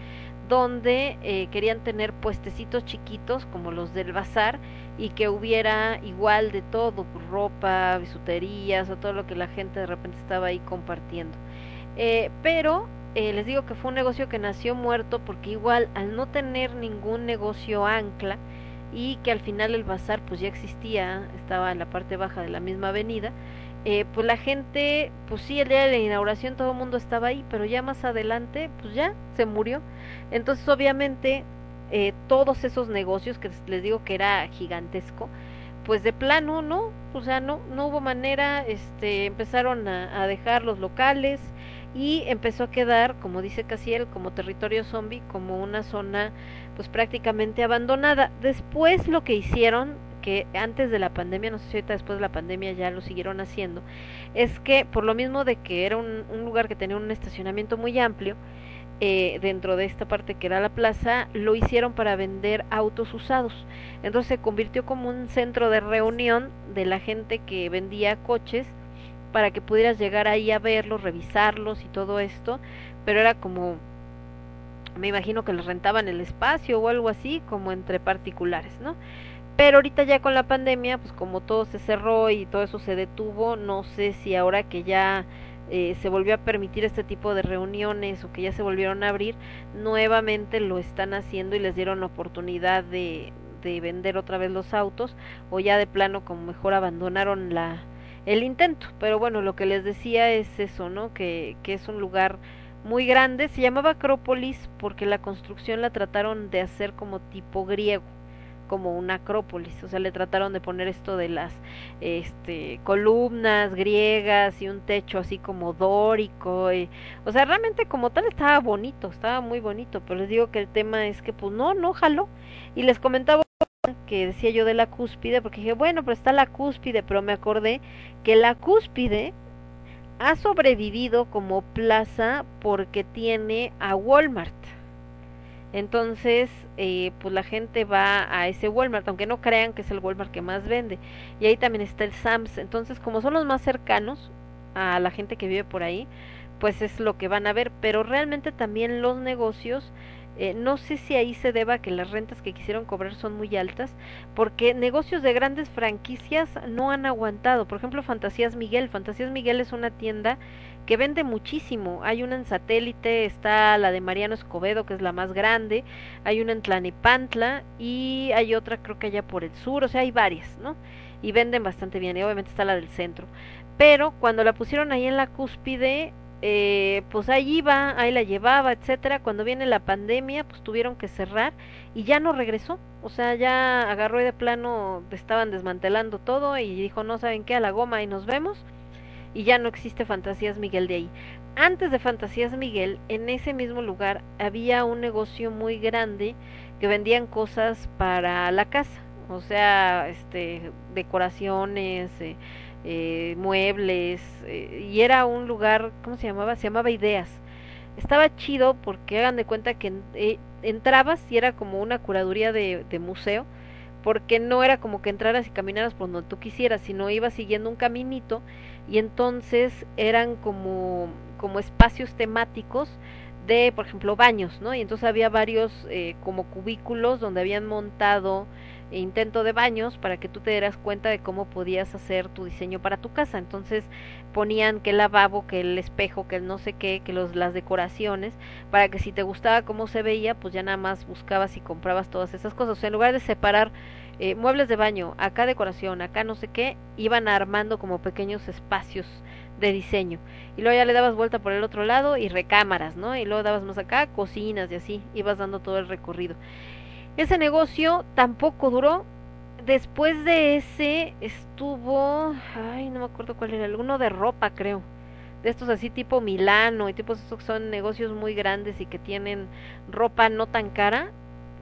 donde eh, querían tener puestecitos chiquitos como los del bazar y que hubiera igual de todo, ropa, bisuterías o todo lo que la gente de repente estaba ahí compartiendo. Eh, pero eh, les digo que fue un negocio que nació muerto porque igual al no tener ningún negocio ancla y que al final el bazar pues ya existía, estaba en la parte baja de la misma avenida, eh, pues la gente, pues sí, el día de la inauguración todo el mundo estaba ahí, pero ya más adelante, pues ya se murió. Entonces, obviamente, eh, todos esos negocios que les digo que era gigantesco, pues de plano, ¿no? O sea, no, no hubo manera, este, empezaron a, dejar los locales y empezó a quedar, como dice Casiel, como territorio zombie, como una zona pues prácticamente abandonada. Después lo que hicieron que antes de la pandemia, no sé si ahorita después de la pandemia ya lo siguieron haciendo, es que por lo mismo de que era un, un lugar que tenía un estacionamiento muy amplio, eh, dentro de esta parte que era la plaza, lo hicieron para vender autos usados. Entonces se convirtió como un centro de reunión de la gente que vendía coches para que pudieras llegar ahí a verlos, revisarlos y todo esto, pero era como me imagino que les rentaban el espacio o algo así, como entre particulares, ¿no? Pero ahorita ya con la pandemia, pues como todo se cerró y todo eso se detuvo, no sé si ahora que ya eh, se volvió a permitir este tipo de reuniones o que ya se volvieron a abrir, nuevamente lo están haciendo y les dieron oportunidad de, de vender otra vez los autos o ya de plano como mejor abandonaron la el intento. Pero bueno, lo que les decía es eso, ¿no? Que, que es un lugar muy grande, se llamaba Acrópolis porque la construcción la trataron de hacer como tipo griego como una acrópolis, o sea, le trataron de poner esto de las este columnas griegas y un techo así como dórico, y, o sea, realmente como tal estaba bonito, estaba muy bonito, pero les digo que el tema es que pues no, no jaló. Y les comentaba que decía yo de la cúspide, porque dije, bueno, pero está la cúspide, pero me acordé que la cúspide ha sobrevivido como plaza porque tiene a Walmart. Entonces, eh, pues la gente va a ese Walmart, aunque no crean que es el Walmart que más vende. Y ahí también está el Sams. Entonces, como son los más cercanos a la gente que vive por ahí, pues es lo que van a ver. Pero realmente también los negocios, eh, no sé si ahí se deba que las rentas que quisieron cobrar son muy altas, porque negocios de grandes franquicias no han aguantado. Por ejemplo, Fantasías Miguel. Fantasías Miguel es una tienda que vende muchísimo. Hay una en satélite, está la de Mariano Escobedo, que es la más grande, hay una en Tlanepantla y hay otra creo que allá por el sur, o sea, hay varias, ¿no? Y venden bastante bien, y obviamente está la del centro. Pero cuando la pusieron ahí en la cúspide, eh, pues ahí iba, ahí la llevaba, etcétera. Cuando viene la pandemia, pues tuvieron que cerrar y ya no regresó. O sea, ya agarró y de plano estaban desmantelando todo y dijo, no saben qué, a la goma y nos vemos y ya no existe Fantasías Miguel de ahí. Antes de Fantasías Miguel, en ese mismo lugar había un negocio muy grande que vendían cosas para la casa, o sea, este, decoraciones, eh, eh, muebles, eh, y era un lugar, ¿cómo se llamaba? Se llamaba Ideas. Estaba chido porque hagan de cuenta que entrabas y era como una curaduría de, de museo, porque no era como que entraras y caminaras por donde tú quisieras, sino ibas siguiendo un caminito y entonces eran como, como espacios temáticos de, por ejemplo, baños, ¿no? Y entonces había varios eh, como cubículos donde habían montado intento de baños para que tú te dieras cuenta de cómo podías hacer tu diseño para tu casa. Entonces ponían que el lavabo, que el espejo, que el no sé qué, que los, las decoraciones, para que si te gustaba cómo se veía, pues ya nada más buscabas y comprabas todas esas cosas. O sea, en lugar de separar eh, muebles de baño, acá decoración, acá no sé qué, iban armando como pequeños espacios de diseño. Y luego ya le dabas vuelta por el otro lado y recámaras, ¿no? Y luego dabas más acá, cocinas y así, ibas dando todo el recorrido. Ese negocio tampoco duró. Después de ese estuvo, ay, no me acuerdo cuál era, alguno de ropa, creo. De estos así tipo Milano y tipos estos que son negocios muy grandes y que tienen ropa no tan cara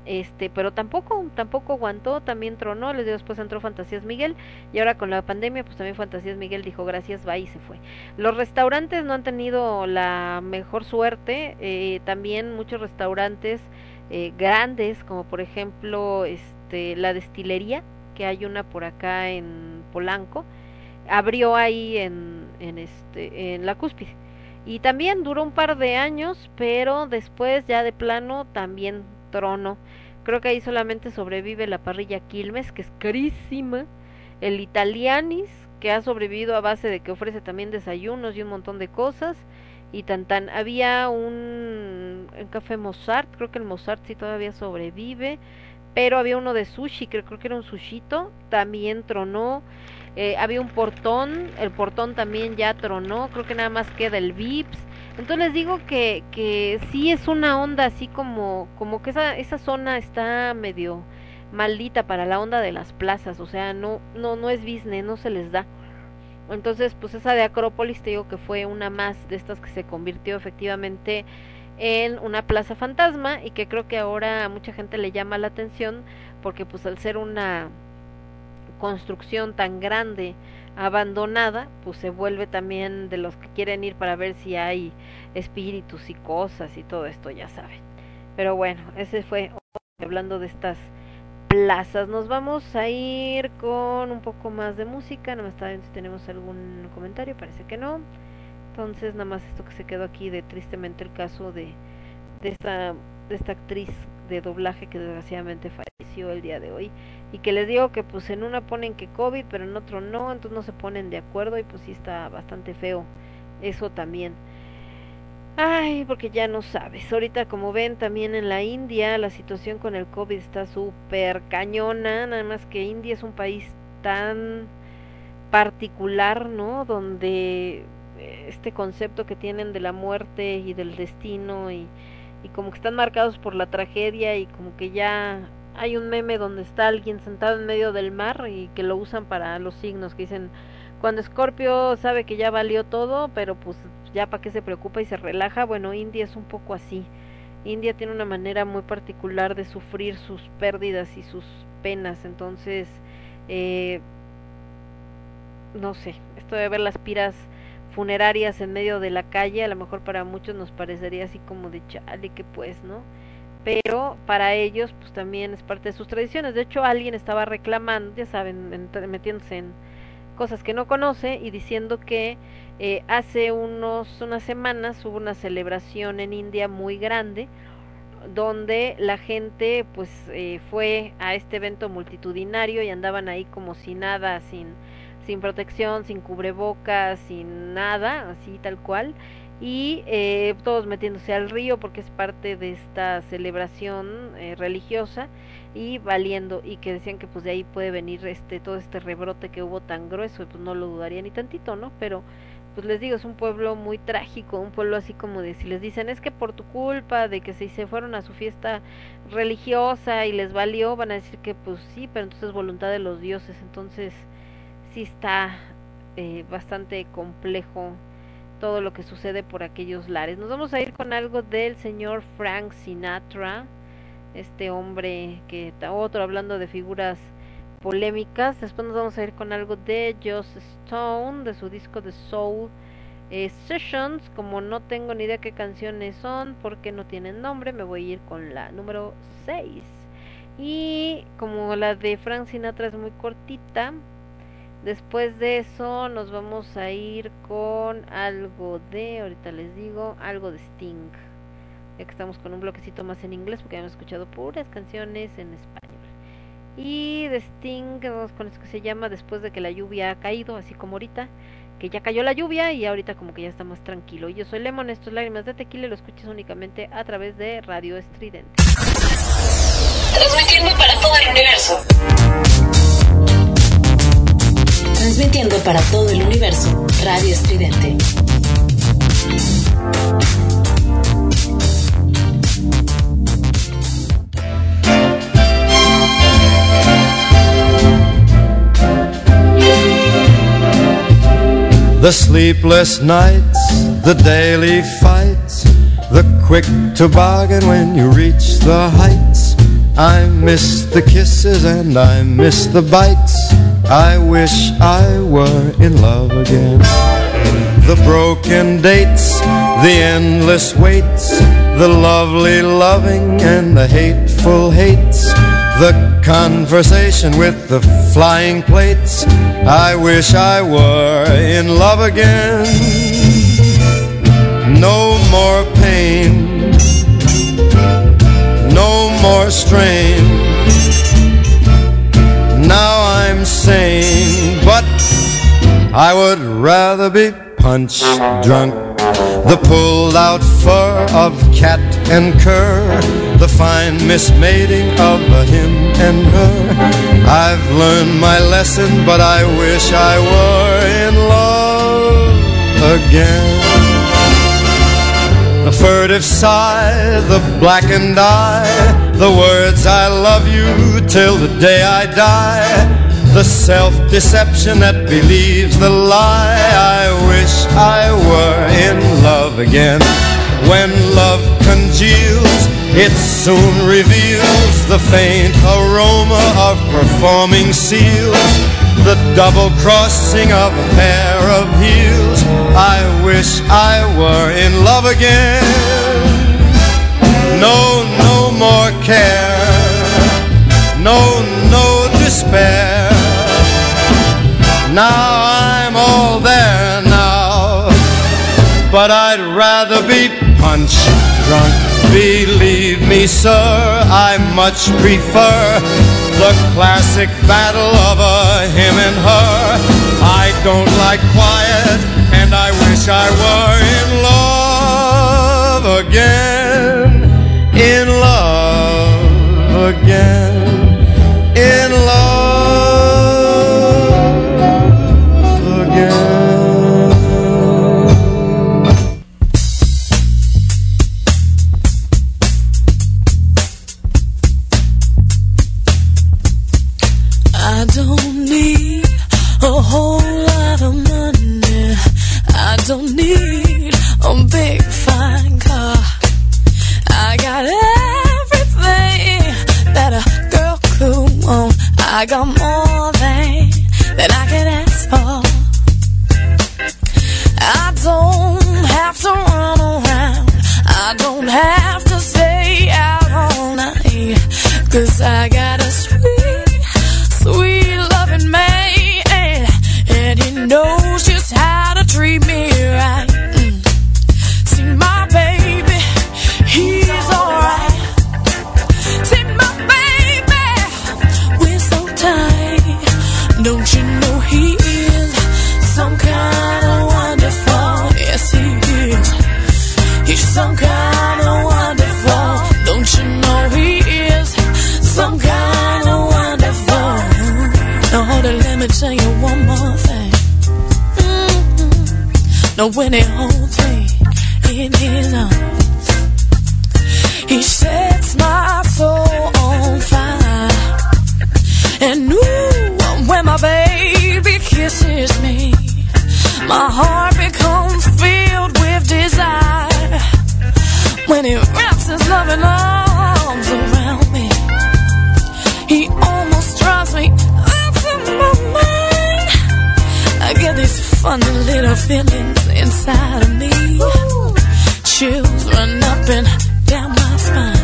este pero tampoco tampoco aguantó también tronó les digo después entró Fantasías Miguel y ahora con la pandemia pues también Fantasías Miguel dijo gracias va y se fue. Los restaurantes no han tenido la mejor suerte eh, también muchos restaurantes eh, grandes como por ejemplo este la destilería que hay una por acá en Polanco abrió ahí en, en este en la cúspide. Y también duró un par de años pero después ya de plano también trono. Creo que ahí solamente sobrevive la parrilla Quilmes, que es carísima. El Italianis, que ha sobrevivido a base de que ofrece también desayunos y un montón de cosas. y tan tan. Había un, café Mozart, creo que el Mozart sí todavía sobrevive, pero había uno de sushi, creo que era un sushito, también tronó. Eh, había un portón, el portón también ya tronó, creo que nada más queda el Vips. Entonces les digo que, que sí es una onda así como, como que esa, esa zona está medio maldita para la onda de las plazas, o sea, no, no, no es business, no se les da. Entonces, pues esa de Acrópolis te digo que fue una más de estas que se convirtió efectivamente en una plaza fantasma y que creo que ahora a mucha gente le llama la atención porque pues al ser una construcción tan grande abandonada, pues se vuelve también de los que quieren ir para ver si hay espíritus y cosas y todo esto, ya saben. Pero bueno, ese fue hablando de estas plazas. Nos vamos a ir con un poco más de música. No me está viendo si tenemos algún comentario, parece que no. Entonces, nada más esto que se quedó aquí de tristemente el caso de, de esta de esta actriz de doblaje que desgraciadamente falleció el día de hoy y que les digo que pues en una ponen que COVID pero en otro no, entonces no se ponen de acuerdo y pues sí está bastante feo eso también. Ay, porque ya no sabes. Ahorita como ven también en la India la situación con el COVID está súper cañona, nada más que India es un país tan particular, ¿no? Donde eh, este concepto que tienen de la muerte y del destino y, y como que están marcados por la tragedia y como que ya hay un meme donde está alguien sentado en medio del mar y que lo usan para los signos que dicen cuando Scorpio sabe que ya valió todo, pero pues ya para qué se preocupa y se relaja. Bueno, India es un poco así. India tiene una manera muy particular de sufrir sus pérdidas y sus penas. Entonces, eh, no sé, esto de ver las piras funerarias en medio de la calle, a lo mejor para muchos nos parecería así como de chale que pues, ¿no? Pero para ellos pues también es parte de sus tradiciones. De hecho, alguien estaba reclamando, ya saben, metiéndose en cosas que no conoce y diciendo que eh, hace unos unas semanas hubo una celebración en India muy grande donde la gente pues eh, fue a este evento multitudinario y andaban ahí como sin nada, sin sin protección, sin cubrebocas, sin nada, así tal cual y eh, todos metiéndose al río porque es parte de esta celebración eh, religiosa y valiendo y que decían que pues de ahí puede venir este todo este rebrote que hubo tan grueso pues no lo dudaría ni tantito no pero pues les digo es un pueblo muy trágico un pueblo así como de si les dicen es que por tu culpa de que se, se fueron a su fiesta religiosa y les valió van a decir que pues sí pero entonces es voluntad de los dioses. Entonces sí está eh, bastante complejo todo lo que sucede por aquellos lares. Nos vamos a ir con algo del señor Frank Sinatra, este hombre que está otro hablando de figuras polémicas. Después nos vamos a ir con algo de Joss Stone, de su disco de Soul eh, Sessions. Como no tengo ni idea qué canciones son, porque no tienen nombre, me voy a ir con la número 6. Y como la de Frank Sinatra es muy cortita, Después de eso nos vamos a ir con algo de, ahorita les digo, algo de Sting. Ya que estamos con un bloquecito más en inglés porque hemos escuchado puras canciones en español. Y de Sting, con esto que se llama Después de que la lluvia ha caído, así como ahorita, que ya cayó la lluvia y ahorita como que ya está más tranquilo. Yo soy Lemon, esto es Lágrimas de Tequila y lo escuchas únicamente a través de Radio Estridente. Transmitiendo para todo el universo. Transmitiendo para todo el universo, Radio Estridente. The sleepless nights, the daily fights, the quick toboggan when you reach the heights. I miss the kisses and I miss the bites. I wish I were in love again. The broken dates, the endless waits, the lovely loving and the hateful hates, the conversation with the flying plates. I wish I were in love again. No more pain, no more strain. Sane, but I would rather be punch drunk the pulled out fur of cat and cur, the fine mismating of him and her. I've learned my lesson, but I wish I were in love again. The furtive sigh, the blackened eye, the words I love you till the day I die. The self deception that believes the lie. I wish I were in love again. When love congeals, it soon reveals the faint aroma of performing seals. The double crossing of a pair of heels. I wish I were in love again. No, no more care. No, no despair. Now I'm all there now. But I'd rather be punch drunk. Believe me, sir, I much prefer the classic battle of a him and her. I don't like quiet, and I wish I were in love again. In love again. I got more than that I can ask for. I don't have to run around. I don't have to stay out all night. Cause I got a Now when he holds me in his arms, he sets my soul on fire. And ooh, when my baby kisses me, my heart becomes filled with desire. When he wraps his loving arms funny little feelings inside of me. Chills run up and down my spine.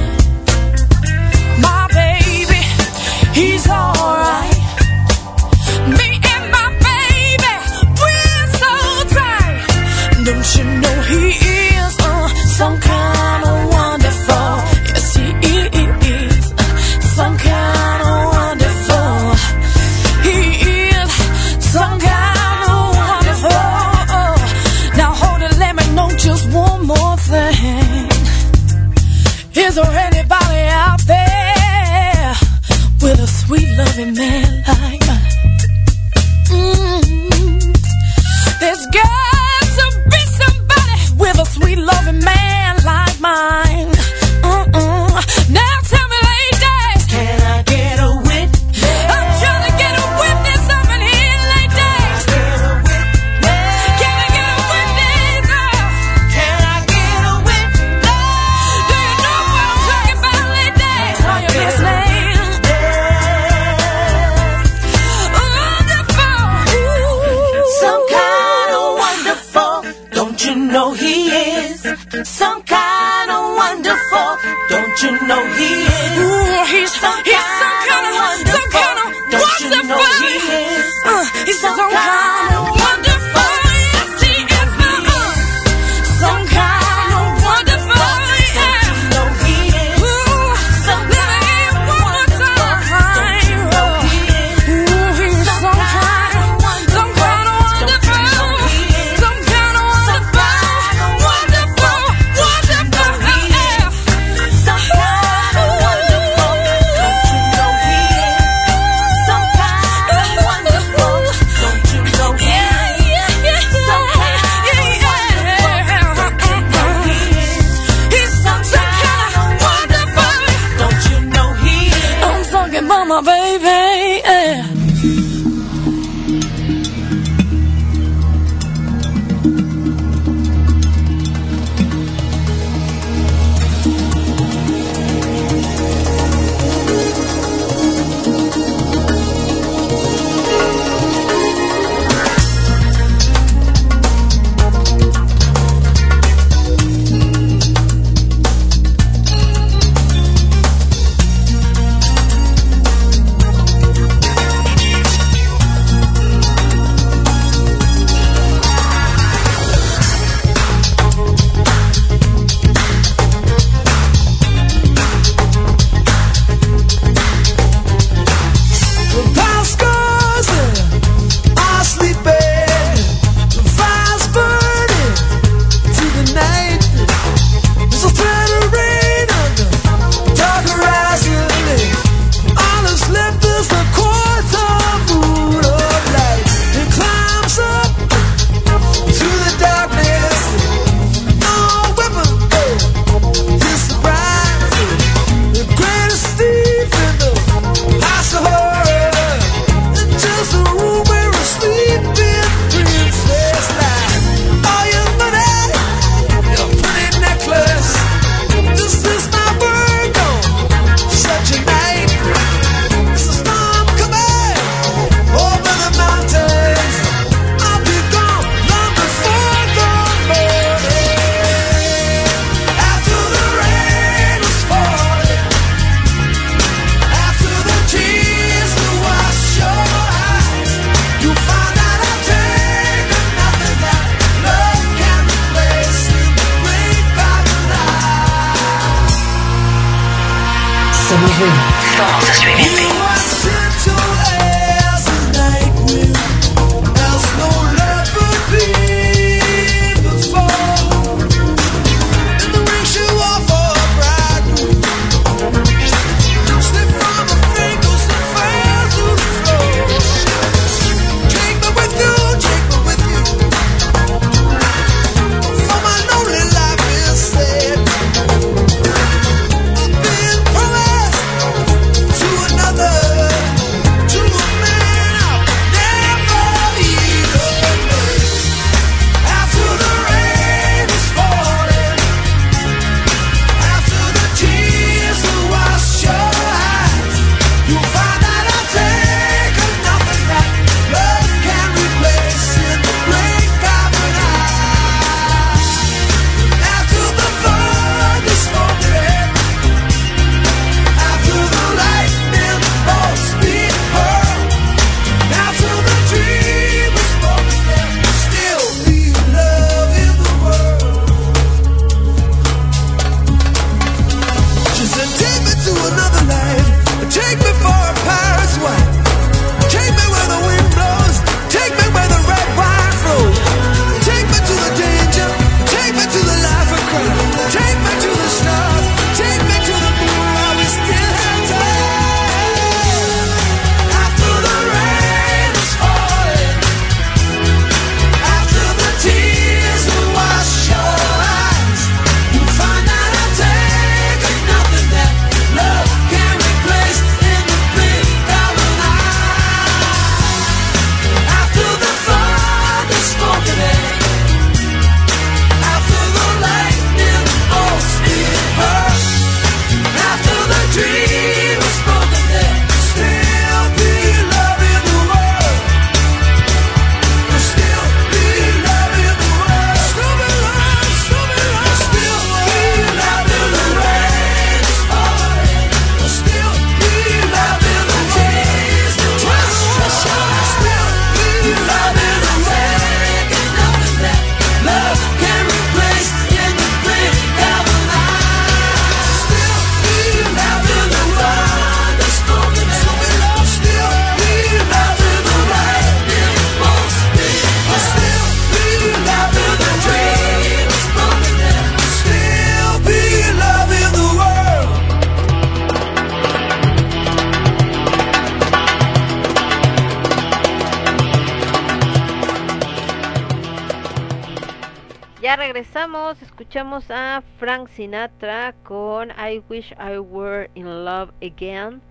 Frank Sinatra con I Wish I Were in Love Again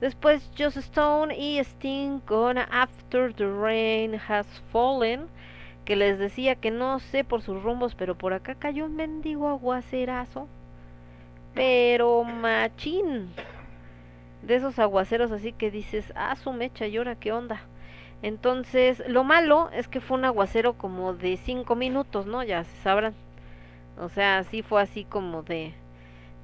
Después Joss Stone y Sting con After the Rain Has Fallen, que les decía que no sé por sus rumbos, pero por acá cayó un mendigo aguacerazo. Pero machín. De esos aguaceros así que dices, ah, su mecha, ¿y ahora qué onda? Entonces, lo malo es que fue un aguacero como de cinco minutos, ¿no? Ya se sabrán. O sea, así fue así como de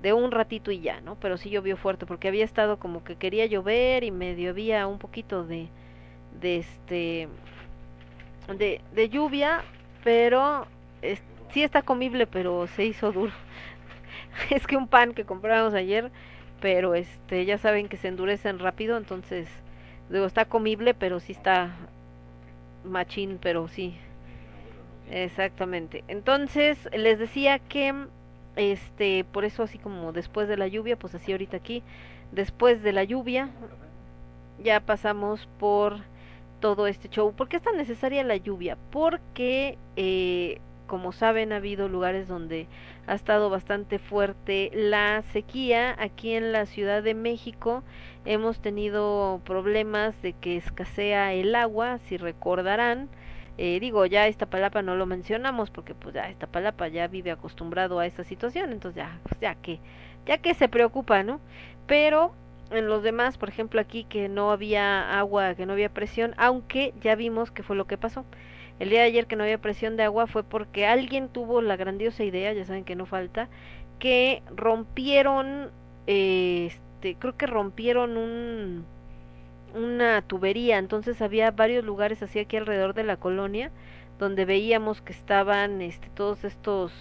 de un ratito y ya, ¿no? Pero sí llovió fuerte porque había estado como que quería llover y medio había un poquito de de este de, de lluvia, pero es, sí está comible, pero se hizo duro. es que un pan que compramos ayer, pero este ya saben que se endurecen rápido, entonces digo, está comible, pero sí está machín, pero sí. Exactamente. Entonces, les decía que este, por eso así como después de la lluvia, pues así ahorita aquí, después de la lluvia, ya pasamos por todo este show. ¿Por qué es tan necesaria la lluvia? Porque, eh, como saben, ha habido lugares donde ha estado bastante fuerte la sequía. Aquí en la Ciudad de México hemos tenido problemas de que escasea el agua, si recordarán. Eh, digo, ya esta palapa no lo mencionamos porque pues ya esta palapa ya vive acostumbrado a esta situación, entonces ya, pues ya que, ya que se preocupa, ¿no? Pero en los demás, por ejemplo aquí que no había agua, que no había presión, aunque ya vimos que fue lo que pasó. El día de ayer que no había presión de agua fue porque alguien tuvo la grandiosa idea, ya saben que no falta, que rompieron, este, creo que rompieron un una tubería, entonces había varios lugares así aquí alrededor de la colonia donde veíamos que estaban este todos estos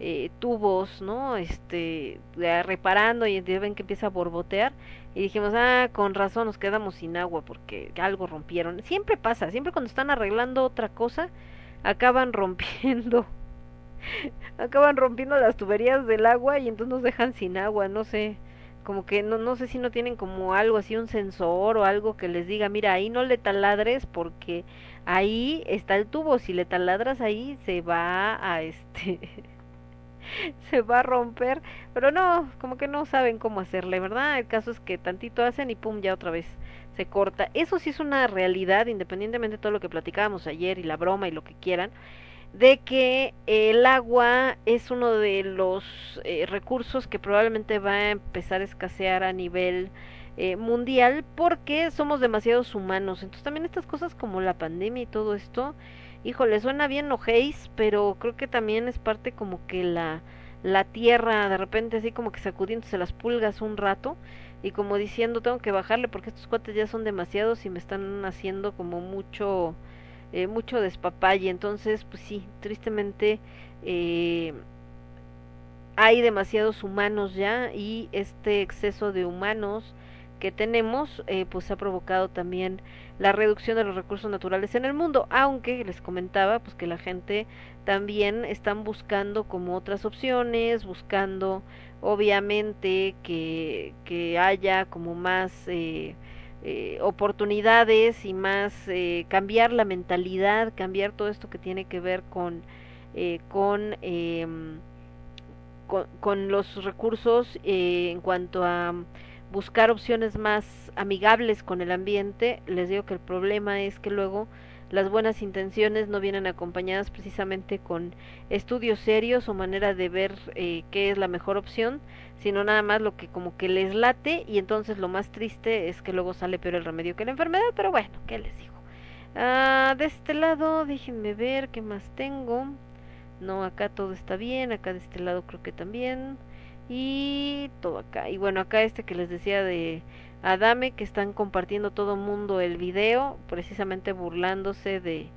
eh, tubos, ¿no? Este, reparando y ven que empieza a borbotear y dijimos, ah, con razón nos quedamos sin agua porque algo rompieron. Siempre pasa, siempre cuando están arreglando otra cosa, acaban rompiendo, acaban rompiendo las tuberías del agua y entonces nos dejan sin agua, no sé como que no, no sé si no tienen como algo así, un sensor o algo que les diga, mira, ahí no le taladres porque ahí está el tubo, si le taladras ahí se va a este se va a romper, pero no, como que no saben cómo hacerle, ¿verdad? El caso es que tantito hacen y pum, ya otra vez se corta. Eso sí es una realidad, independientemente de todo lo que platicábamos ayer y la broma y lo que quieran de que el agua es uno de los eh, recursos que probablemente va a empezar a escasear a nivel eh, mundial porque somos demasiados humanos. Entonces también estas cosas como la pandemia y todo esto, híjole, suena bien ojéis, pero creo que también es parte como que la, la tierra de repente así como que sacudiéndose las pulgas un rato y como diciendo tengo que bajarle porque estos cuates ya son demasiados y me están haciendo como mucho eh, mucho despapalle. Entonces, pues sí, tristemente eh, hay demasiados humanos ya y este exceso de humanos que tenemos eh, pues ha provocado también la reducción de los recursos naturales en el mundo aunque les comentaba pues que la gente también están buscando como otras opciones buscando obviamente que, que haya como más eh, eh, oportunidades y más eh, cambiar la mentalidad, cambiar todo esto que tiene que ver con, eh, con, em, con, con, los recursos en cuanto a buscar opciones más amigables con el ambiente. Les digo que el problema es que luego las buenas intenciones no vienen acompañadas precisamente con estudios serios o manera de ver eh, qué es la mejor opción, sino nada más lo que como que les late y entonces lo más triste es que luego sale peor el remedio que la enfermedad, pero bueno, ¿qué les digo? Ah, de este lado, déjenme ver qué más tengo. No, acá todo está bien, acá de este lado creo que también. Y todo acá. Y bueno, acá este que les decía de Adame que están compartiendo todo mundo el video, precisamente burlándose de,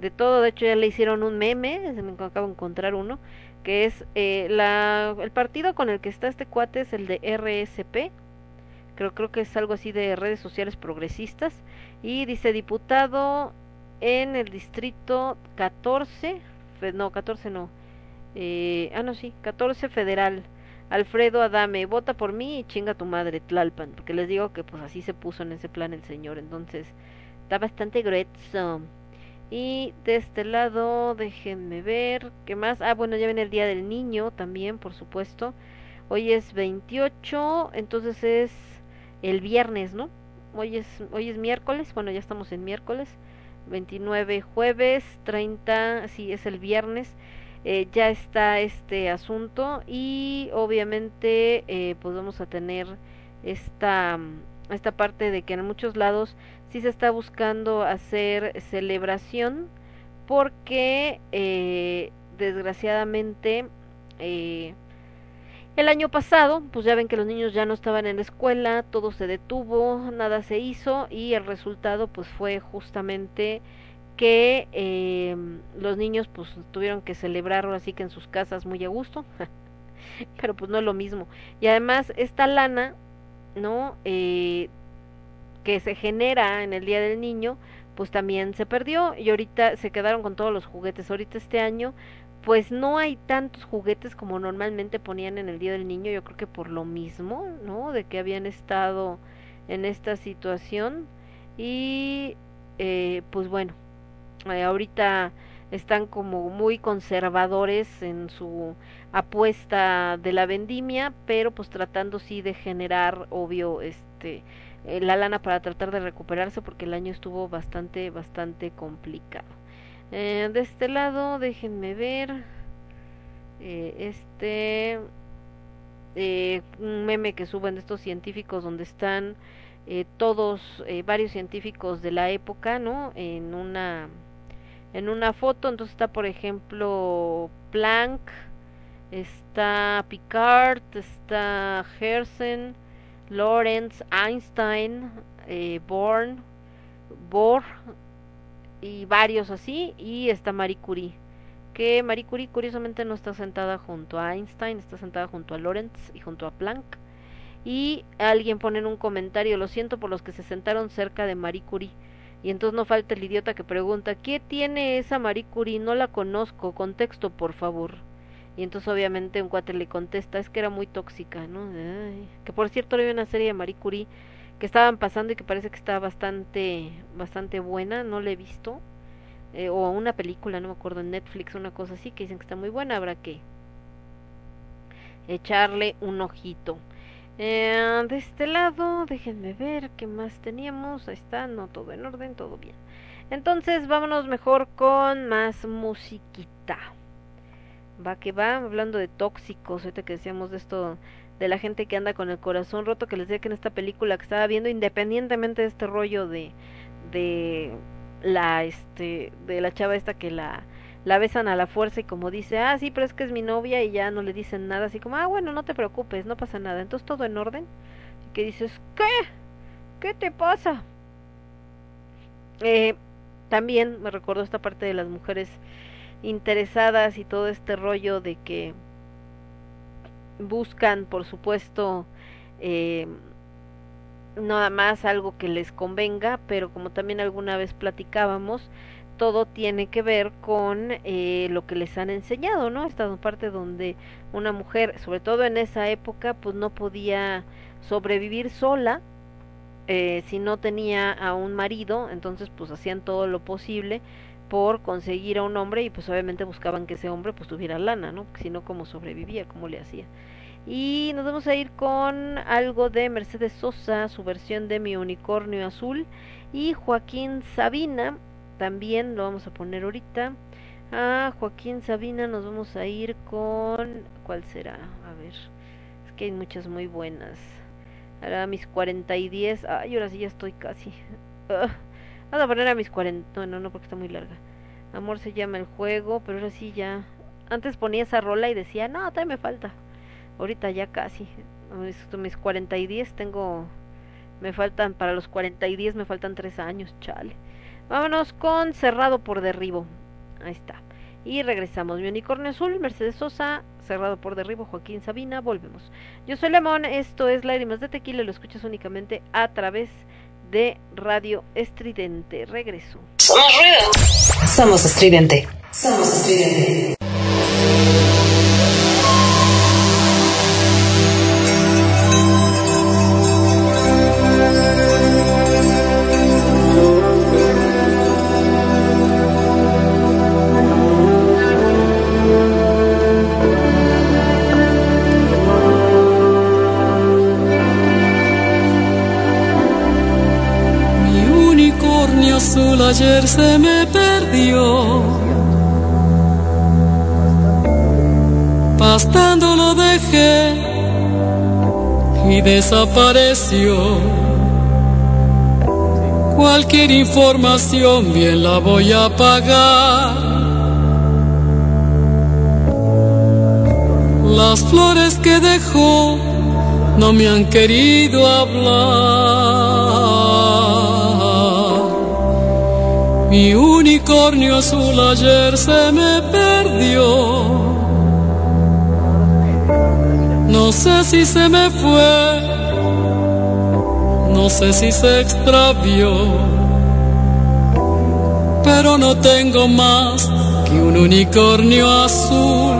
de todo. De hecho ya le hicieron un meme, me acabo de encontrar uno, que es eh, la, el partido con el que está este cuate es el de RSP, creo, creo que es algo así de redes sociales progresistas, y dice diputado en el distrito 14, no, 14 no, eh, ah no sí, 14 federal, Alfredo Adame, vota por mí y chinga tu madre, Tlalpan, porque les digo que pues así se puso en ese plan el señor, entonces está bastante grueso. Y de este lado, déjenme ver, ¿qué más? Ah, bueno, ya viene el Día del Niño también, por supuesto. Hoy es 28, entonces es el viernes, ¿no? Hoy es, hoy es miércoles, bueno, ya estamos en miércoles, 29 jueves, 30, sí, es el viernes, eh, ya está este asunto y obviamente eh, pues vamos a tener esta, esta parte de que en muchos lados sí se está buscando hacer celebración porque eh, desgraciadamente eh, el año pasado, pues ya ven que los niños ya no estaban en la escuela, todo se detuvo, nada se hizo y el resultado pues fue justamente que eh, los niños pues tuvieron que celebrar así que en sus casas muy a gusto, pero pues no es lo mismo. Y además esta lana, ¿no? Eh, que se genera en el Día del Niño, pues también se perdió y ahorita se quedaron con todos los juguetes. Ahorita este año pues no hay tantos juguetes como normalmente ponían en el Día del Niño, yo creo que por lo mismo, ¿no? De que habían estado en esta situación y eh, pues bueno, eh, ahorita están como muy conservadores en su apuesta de la vendimia, pero pues tratando sí de generar, obvio, este eh, la lana para tratar de recuperarse porque el año estuvo bastante, bastante complicado. Eh, de este lado, déjenme ver. Eh, este. Eh, un meme que suben de estos científicos donde están todos, varios científicos de la época, ¿no? En una. En una foto, entonces está por ejemplo Planck, está Picard, está Hersen, Lawrence, Einstein, eh, Born, Bohr, y varios así y está Marie Curie que Marie Curie curiosamente no está sentada junto a Einstein está sentada junto a Lorentz y junto a Planck. Y alguien pone en un comentario lo siento por los que se sentaron cerca de Marie Curie y entonces no falta el idiota que pregunta ¿qué tiene esa Marie Curie? no la conozco contexto por favor y entonces obviamente un cuate le contesta es que era muy tóxica ¿no? Que por cierto había una serie de Marie Curie que estaban pasando y que parece que está bastante bastante buena, no la he visto. Eh, o una película, no me acuerdo, en Netflix, una cosa así, que dicen que está muy buena, habrá que echarle un ojito. Eh, de este lado, déjenme ver qué más teníamos. Ahí está, no todo en orden, todo bien. Entonces, vámonos mejor con más musiquita. Va que va, hablando de tóxicos, ahorita que decíamos de esto de la gente que anda con el corazón roto, que les decía que en esta película que estaba viendo, independientemente de este rollo de, de la, este, de la chava esta que la, la besan a la fuerza y como dice, ah, sí, pero es que es mi novia y ya no le dicen nada, así como, ah, bueno, no te preocupes, no pasa nada, entonces todo en orden, y que dices, ¿qué? ¿Qué te pasa? Eh, también me recordó esta parte de las mujeres interesadas y todo este rollo de que buscan, por supuesto, eh, nada más algo que les convenga, pero como también alguna vez platicábamos, todo tiene que ver con eh, lo que les han enseñado, ¿no? Esta parte donde una mujer, sobre todo en esa época, pues no podía sobrevivir sola eh, si no tenía a un marido, entonces pues hacían todo lo posible por conseguir a un hombre y pues obviamente buscaban que ese hombre pues tuviera lana, ¿no? Si no, ¿cómo sobrevivía? ¿Cómo le hacía? Y nos vamos a ir con algo de Mercedes Sosa, su versión de Mi Unicornio Azul. Y Joaquín Sabina, también lo vamos a poner ahorita. A Joaquín Sabina nos vamos a ir con... ¿Cuál será? A ver. Es que hay muchas muy buenas. Ahora mis 40 y 10. Ay, ahora sí ya estoy casi. Uh. Vamos a poner a mis 40. No, no, no, porque está muy larga. Amor se llama el juego, pero ahora sí ya. Antes ponía esa rola y decía, no, todavía me falta. Ahorita ya casi. Mis, mis 40 y 10 tengo. Me faltan, para los 40 y 10 me faltan 3 años, chale. Vámonos con Cerrado por Derribo. Ahí está. Y regresamos. Mi unicornio azul, Mercedes Sosa, Cerrado por Derribo, Joaquín Sabina. Volvemos. Yo soy Lemón, esto es Lágrimas de Tequila. Lo escuchas únicamente a través Radio Estridente. Regreso. Somos ruido. Somos estridente. Somos estridente. Se me perdió. Pastando lo dejé y desapareció. Cualquier información bien la voy a pagar. Las flores que dejó no me han querido hablar. Mi unicornio azul ayer se me perdió. No sé si se me fue, no sé si se extravió, pero no tengo más que un unicornio azul.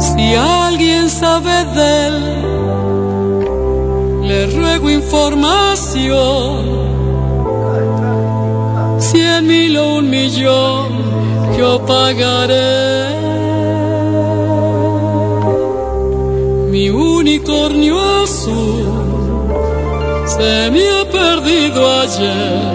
Si alguien sabe de él, le ruego información. Cien mil o un millón, yo pagaré. Mi unicornio azul se me ha perdido ayer,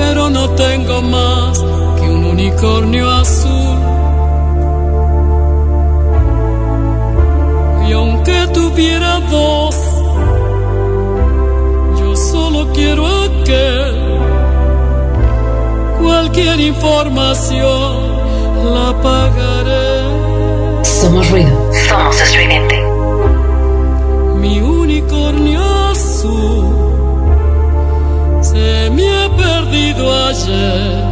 pero no tengo más que un unicornio azul. Y aunque tuviera dos, yo solo quiero aquel. Cualquier información la pagaré. Somos ruido. Somos estridente. Mi unicornio azul perdido ayer.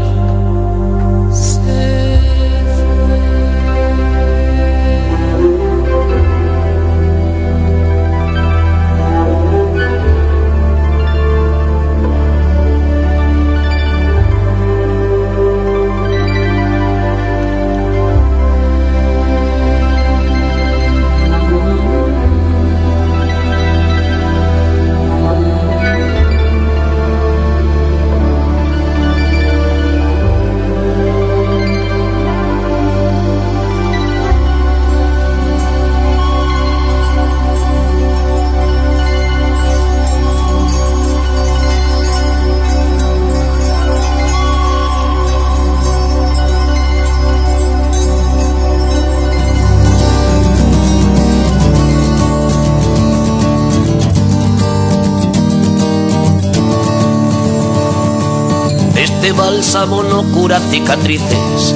Bálsamo no cura cicatrices.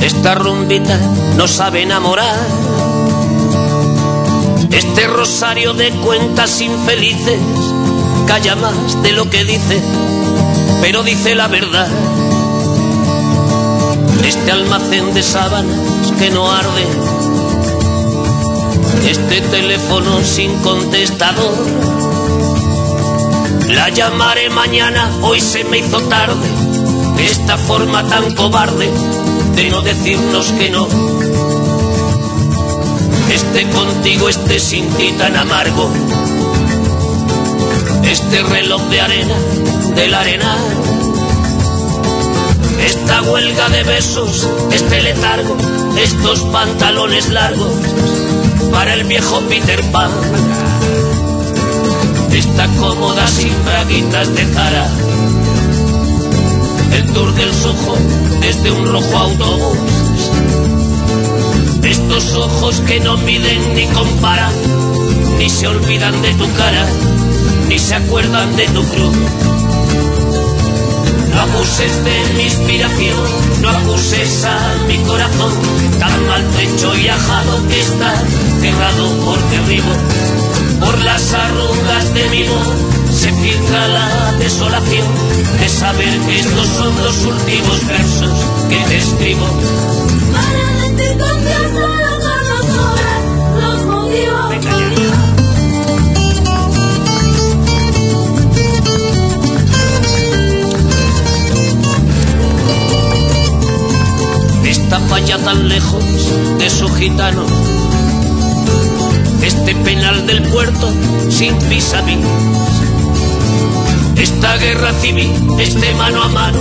Esta rumbita no sabe enamorar. Este rosario de cuentas infelices calla más de lo que dice, pero dice la verdad. Este almacén de sábanas que no arde. Este teléfono sin contestador. La llamaré mañana, hoy se me hizo tarde. Esta forma tan cobarde de no decirnos que no. Este contigo, este sin ti tan amargo. Este reloj de arena, del arenal. Esta huelga de besos, este letargo, estos pantalones largos para el viejo Peter Pan. Esta cómoda sin braguitas de Zara. El tour del Soho desde un rojo autobús. Estos ojos que no miden ni comparan, ni se olvidan de tu cara, ni se acuerdan de tu cruz. No abuses de mi inspiración, no acuses a mi corazón, tan maltrecho y ajado que está cerrado por derribo. Se filtra la desolación de saber que estos son los últimos versos que te escribo. Para decir confianza los horas, los motivos. Esta falla tan lejos de su gitano. Este penal del puerto sin vis a vis. Esta guerra civil, este mano a mano.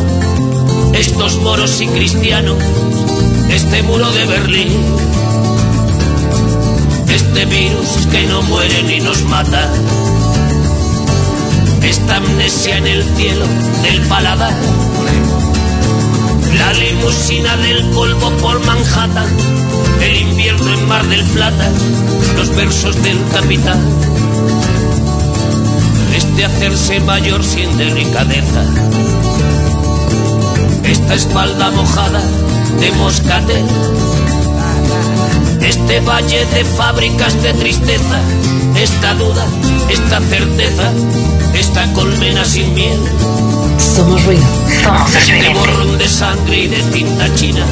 Estos moros y cristianos. Este muro de Berlín. Este virus que no muere ni nos mata. Esta amnesia en el cielo del paladar. La limusina del polvo por Manhattan, el invierno en Mar del Plata, los versos del capitán. Este hacerse mayor sin delicadeza, esta espalda mojada de moscatel, este valle de fábricas de tristeza, esta duda, esta certeza, esta colmena sin miel. Somos ruido. Este borrón de sangre y de tinta china.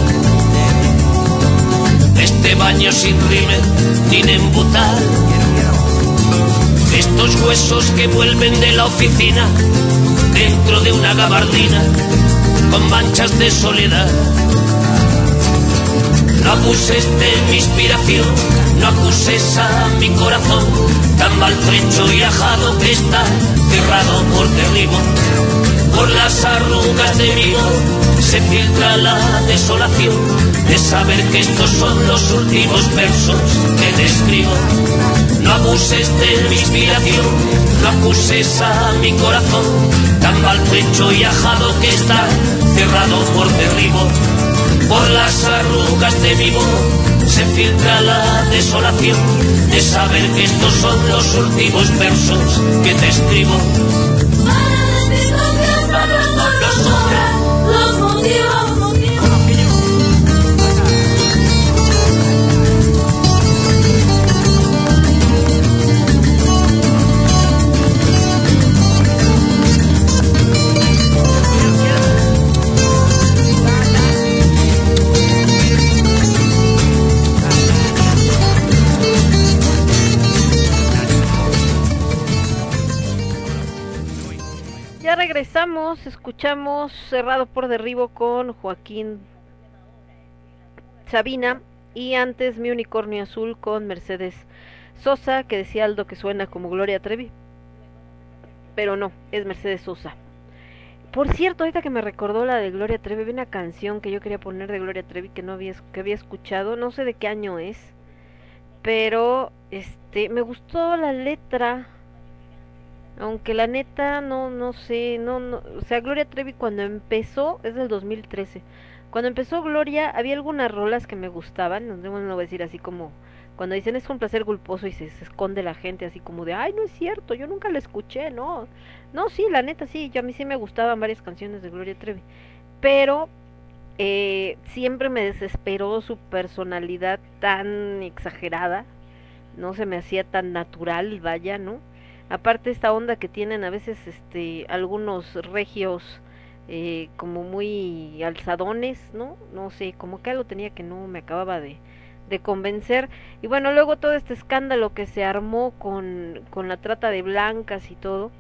Este baño sin rímel ni embutal. Estos huesos que vuelven de la oficina dentro de una gabardina con manchas de soledad. No acuses de mi inspiración, no acuses a mi corazón, tan maltrecho y ajado que está cerrado por derribo. Por las arrugas de mi voz se filtra la desolación de saber que estos son los últimos versos que te escribo. No abuses de mi inspiración, no acuses a mi corazón, tan maltrecho y ajado que está cerrado por derribo. Por las arrugas de mi voz se filtra la desolación de saber que estos son los últimos versos que te escribo. Para decir confianza los escuchamos Cerrado por Derribo con Joaquín Sabina y antes Mi Unicornio Azul con Mercedes Sosa, que decía Aldo que suena como Gloria Trevi. Pero no, es Mercedes Sosa. Por cierto, ahorita que me recordó la de Gloria Trevi, vi una canción que yo quería poner de Gloria Trevi que no había, que había escuchado, no sé de qué año es, pero este me gustó la letra, aunque la neta no no sé, no, no o sea, Gloria Trevi cuando empezó es del 2013. Cuando empezó Gloria había algunas rolas que me gustaban, no, no voy a decir así como cuando dicen es un placer culposo y se, se esconde la gente así como de, ay, no es cierto, yo nunca la escuché, no. No, sí, la neta sí, yo a mí sí me gustaban varias canciones de Gloria Trevi. Pero eh, siempre me desesperó su personalidad tan exagerada, no se me hacía tan natural, vaya, ¿no? Aparte esta onda que tienen a veces este algunos regios eh, como muy alzadones, ¿no? No sé, como que algo tenía que no me acababa de, de convencer. Y bueno, luego todo este escándalo que se armó con, con la trata de blancas y todo.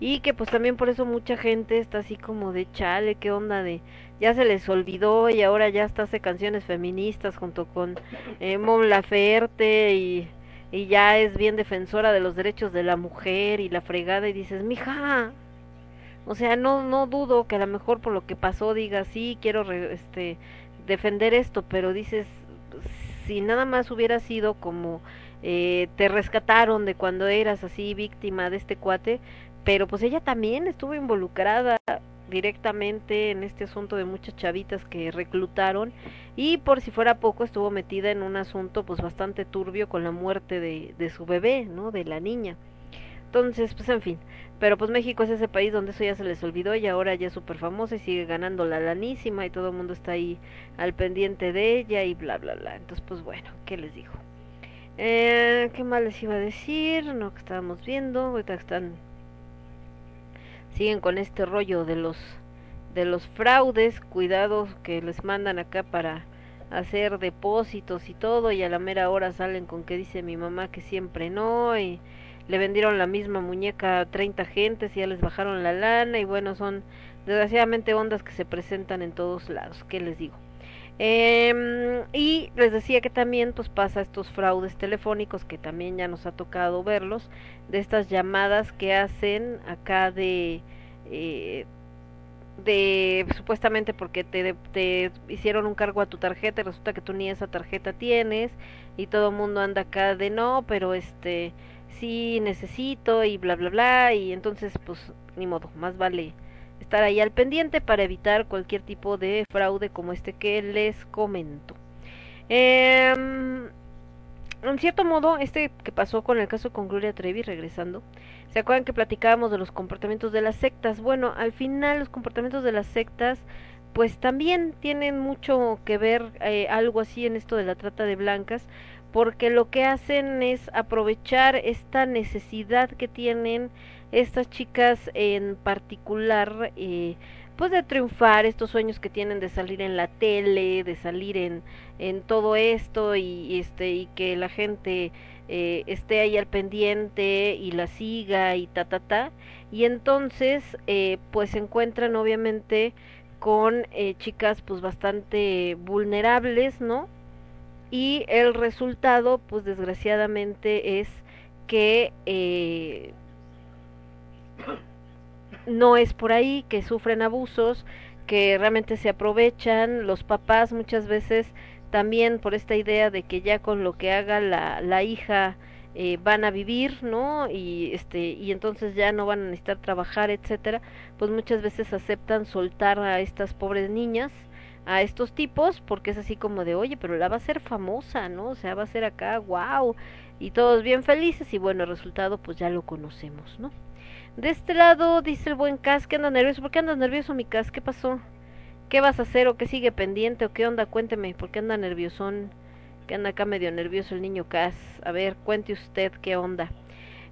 Y que pues también por eso mucha gente está así como de chale, qué onda de ya se les olvidó y ahora ya hasta hace canciones feministas junto con eh, Mon Laferte y, y ya es bien defensora de los derechos de la mujer y la fregada y dices, mija, o sea, no no dudo que a lo mejor por lo que pasó diga, sí, quiero re- este defender esto, pero dices, si nada más hubiera sido como eh, te rescataron de cuando eras así víctima de este cuate, pero pues ella también estuvo involucrada directamente en este asunto de muchas chavitas que reclutaron y por si fuera poco estuvo metida en un asunto pues bastante turbio con la muerte de, su bebé, ¿no? De la niña. Entonces, pues en fin, pero pues México es ese país donde eso ya se les olvidó y ahora ya es súper famosa y sigue ganando la lanísima y todo el mundo está ahí al pendiente de ella y bla, bla, bla. Entonces, pues bueno, ¿qué les digo? Eh, ¿Qué más les iba a decir? No, que estábamos viendo, ahorita están... Siguen con este rollo de los de los fraudes, cuidados que les mandan acá para hacer depósitos y todo y a la mera hora salen con que dice mi mamá que siempre no y le vendieron la misma muñeca a 30 gentes y ya les bajaron la lana y bueno, son desgraciadamente ondas que se presentan en todos lados, ¿qué les digo? Eh, y les decía que también pues pasa estos fraudes telefónicos que también ya nos ha tocado verlos, de estas llamadas que hacen acá de... Eh, de supuestamente porque te, te hicieron un cargo a tu tarjeta y resulta que tú ni esa tarjeta tienes y todo el mundo anda acá de no, pero este sí necesito y bla bla bla y entonces pues ni modo, más vale estar ahí al pendiente para evitar cualquier tipo de fraude como este que les comento. Eh, en cierto modo, este que pasó con el caso con Gloria Trevi, regresando, ¿se acuerdan que platicábamos de los comportamientos de las sectas? Bueno, al final los comportamientos de las sectas pues también tienen mucho que ver eh, algo así en esto de la trata de blancas, porque lo que hacen es aprovechar esta necesidad que tienen estas chicas en particular, eh, pues de triunfar, estos sueños que tienen de salir en la tele, de salir en, en todo esto y, este y que la gente eh, esté ahí al pendiente y la siga y ta ta ta. Y entonces eh, pues se encuentran obviamente con eh, chicas pues bastante vulnerables no y el resultado pues desgraciadamente es que eh, no es por ahí, que sufren abusos, que realmente se aprovechan, los papás muchas veces también por esta idea de que ya con lo que haga la, la hija eh, van a vivir, ¿no? Y este y entonces ya no van a necesitar trabajar, etcétera, pues muchas veces aceptan soltar a estas pobres niñas a estos tipos porque es así como de, "Oye, pero la va a ser famosa, ¿no? O sea, va a ser acá, wow." Y todos bien felices y bueno, el resultado pues ya lo conocemos, ¿no? De este lado dice el buen Cas que anda nervioso. ¿Por qué andas nervioso, mi Cas? ¿Qué pasó? ¿Qué vas a hacer o qué sigue pendiente o qué onda? Cuénteme, ¿por qué anda nerviosón? Que anda acá medio nervioso el niño Cas. A ver, cuente usted qué onda.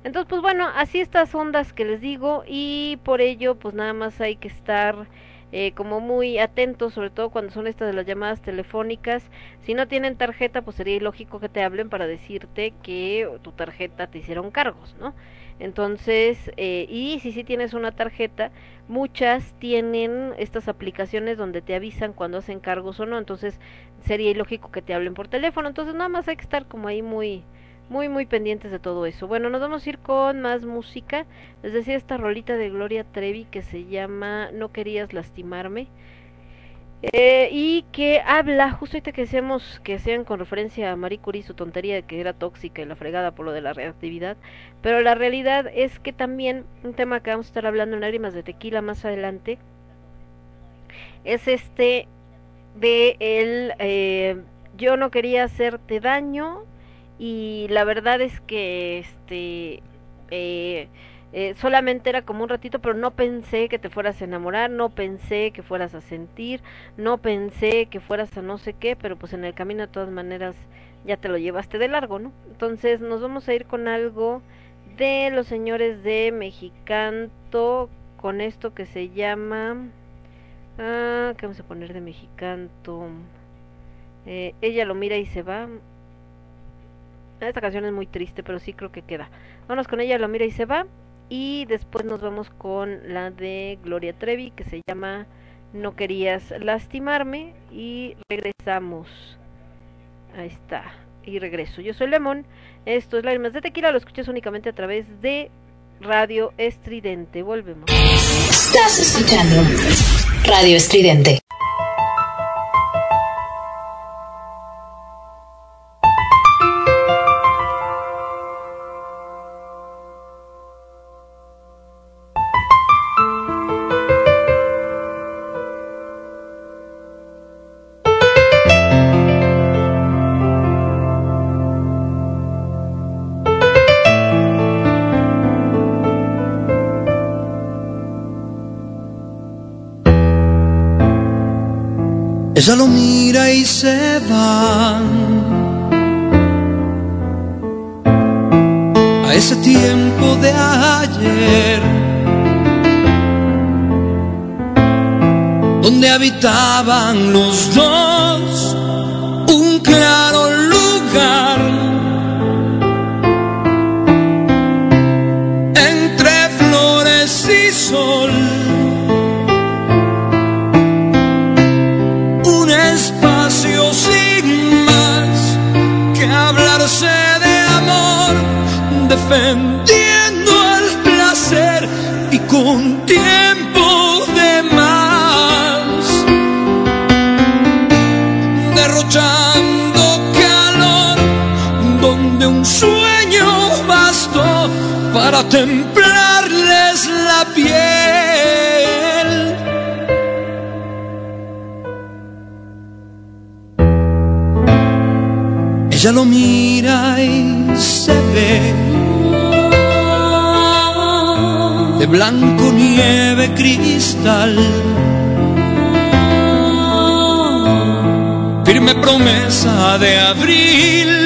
Entonces, pues bueno, así estas ondas que les digo y por ello, pues nada más hay que estar eh, como muy atentos, sobre todo cuando son estas de las llamadas telefónicas. Si no tienen tarjeta, pues sería ilógico que te hablen para decirte que tu tarjeta te hicieron cargos, ¿no? Entonces, eh, y si sí tienes una tarjeta, muchas tienen estas aplicaciones donde te avisan cuando hacen cargos o no, entonces sería ilógico que te hablen por teléfono, entonces nada más hay que estar como ahí muy, muy, muy pendientes de todo eso. Bueno, nos vamos a ir con más música. Les decía esta rolita de Gloria Trevi que se llama No querías lastimarme. Eh, y que habla, justo ahorita que decíamos que hacían con referencia a Marie Curie su tontería de que era tóxica y la fregada por lo de la reactividad, pero la realidad es que también un tema que vamos a estar hablando en lágrimas de tequila más adelante es este de el eh, yo no quería hacerte daño y la verdad es que este eh, eh, solamente era como un ratito, pero no pensé que te fueras a enamorar, no pensé que fueras a sentir, no pensé que fueras a no sé qué, pero pues en el camino de todas maneras ya te lo llevaste de largo, ¿no? Entonces nos vamos a ir con algo de los señores de Mexicanto, con esto que se llama... Ah, ¿qué vamos a poner de Mexicanto? Eh, ella lo mira y se va. Esta canción es muy triste, pero sí creo que queda. Vámonos con ella, lo mira y se va. Y después nos vamos con la de Gloria Trevi que se llama No querías lastimarme y regresamos. Ahí está. Y regreso. Yo soy Lemon. Esto es Lágrimas de Tequila. Lo escuchas únicamente a través de Radio Estridente. Volvemos. Estás escuchando Radio Estridente. Ella lo mira y se va. A ese tiempo de ayer, donde habitaban los dos, un claro para templarles la piel. Ella lo mira y se ve de blanco nieve cristal. Firme promesa de abril,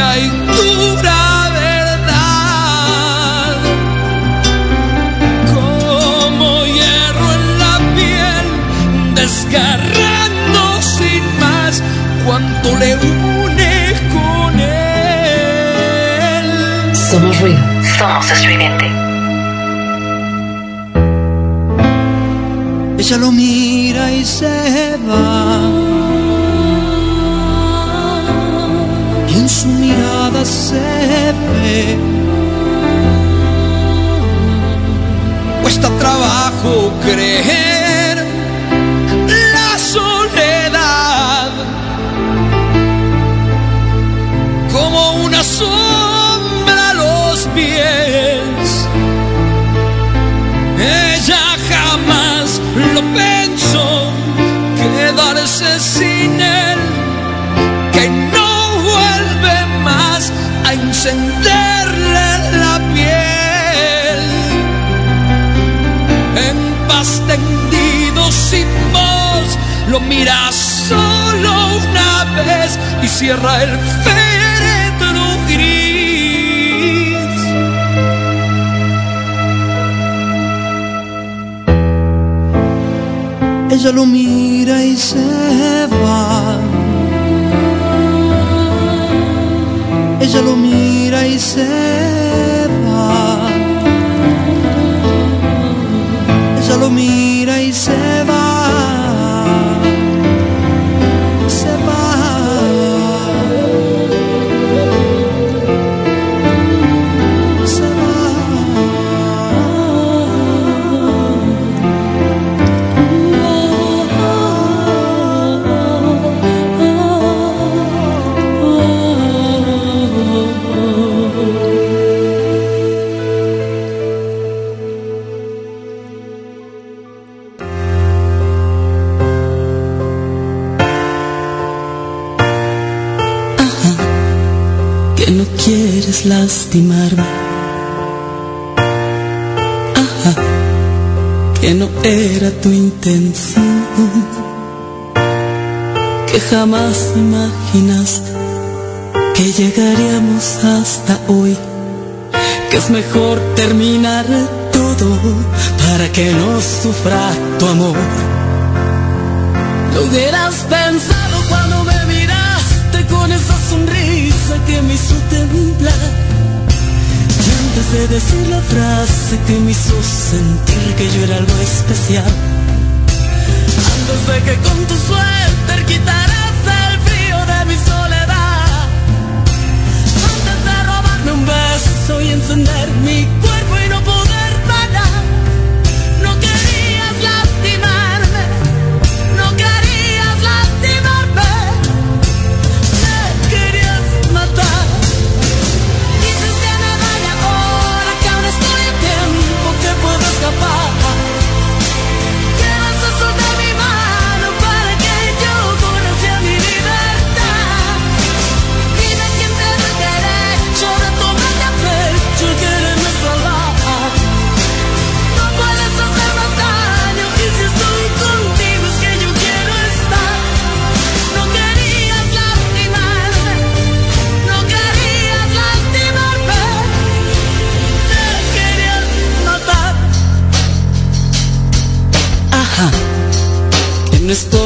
y dura verdad como hierro en la piel desgarrando sin más cuanto le une con él Somos ruido. Somos estridente. Ella lo mira y se va. Su mirada se ve. Cuesta trabajo creer la soledad como una sombra a los pies. Ella jamás lo pensó mira solo una vez y cierra el féretro gris. Ella lo mira y se va. Ella lo mira y se va. Ella lo mira y se va. Jamás imaginaste que llegaríamos hasta hoy, que es mejor terminar todo para que no sufra tu amor. Lo hubieras pensado cuando me miraste con esa sonrisa que me hizo temblar. Y antes de decir la frase que me hizo sentir que yo era algo especial. Antes de que con tu suéter quitaras beso y encender mi cuerpo y no poder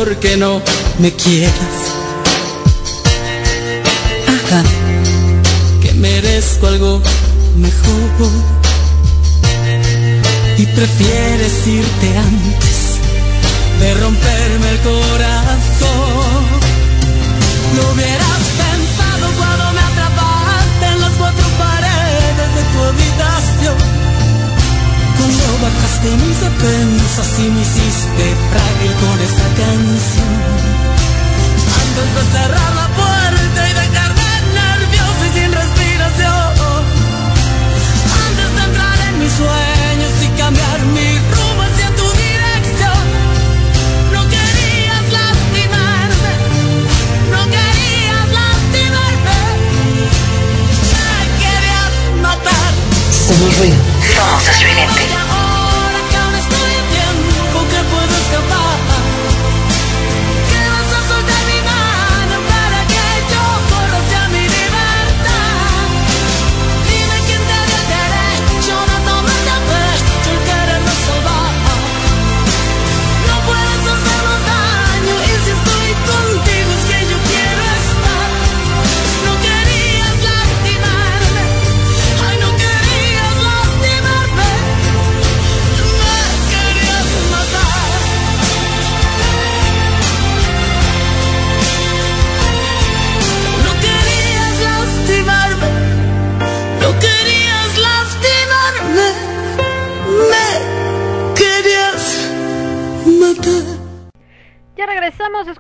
porque no me quieras. Ajá, que merezco algo mejor. Y prefieres irte antes de romperme el corazón. Lo hubieras Mis defensas y me hiciste frágil con esa canción. Antes de cerrar la puerta y dejarme nervioso y sin respiración. Antes de entrar en mis sueños y cambiar mi rumbo hacia tu dirección. No querías lastimarme, no querías lastimarme, me querías matar. Somos ruido. Somos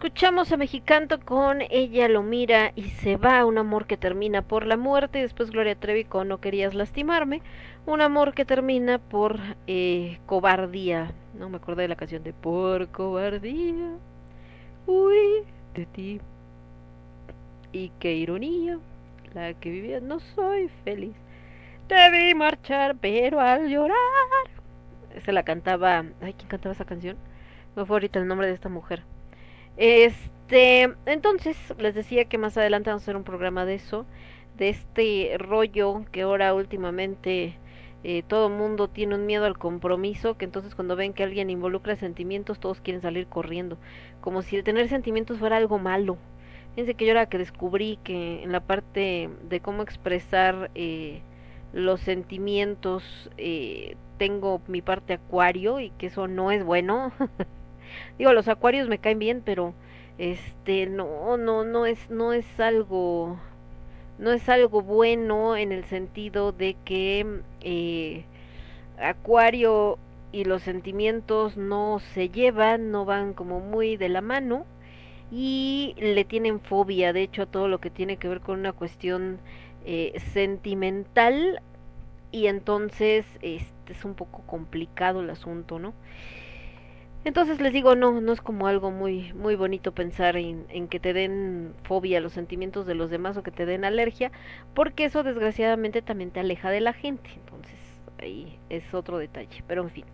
escuchamos a Mexicanto con Ella lo mira y se va, un amor que termina por la muerte, y después Gloria Trevi con No querías lastimarme, un amor que termina por eh, cobardía, no me acordé de la canción de Por cobardía, uy, de ti, y qué ironía, la que vivía, no soy feliz, debí marchar, pero al llorar, se la cantaba, ay, ¿quién cantaba esa canción? Me fue ahorita el nombre de esta mujer. Este, entonces, les decía que más adelante vamos a hacer un programa de eso, de este rollo que ahora últimamente eh, todo mundo tiene un miedo al compromiso, que entonces cuando ven que alguien involucra sentimientos, todos quieren salir corriendo, como si el tener sentimientos fuera algo malo. Fíjense que yo era que descubrí que en la parte de cómo expresar eh, los sentimientos eh, tengo mi parte acuario y que eso no es bueno. Digo, los acuarios me caen bien, pero este no no no es no es algo no es algo bueno en el sentido de que eh, acuario y los sentimientos no se llevan, no van como muy de la mano y le tienen fobia, de hecho, a todo lo que tiene que ver con una cuestión eh, sentimental y entonces este es un poco complicado el asunto, ¿no? Entonces les digo, no, no es como algo muy, muy bonito pensar en, en, que te den fobia los sentimientos de los demás o que te den alergia, porque eso desgraciadamente también te aleja de la gente. Entonces, ahí es otro detalle. Pero en fin.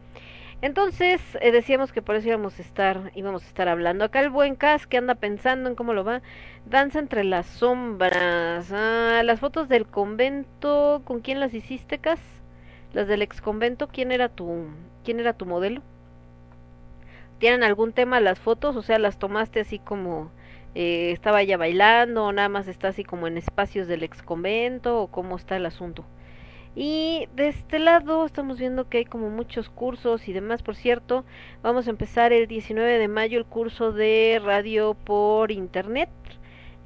Entonces, eh, decíamos que por eso íbamos a estar, íbamos a estar hablando. Acá el buen Cas que anda pensando en cómo lo va. Danza entre las sombras. Ah, las fotos del convento, ¿con quién las hiciste, Cas? Las del ex convento, ¿quién era tu, quién era tu modelo? ¿Tienen algún tema las fotos? O sea, las tomaste así como eh, estaba ella bailando o nada más está así como en espacios del ex convento o cómo está el asunto. Y de este lado estamos viendo que hay como muchos cursos y demás. Por cierto, vamos a empezar el 19 de mayo el curso de radio por internet.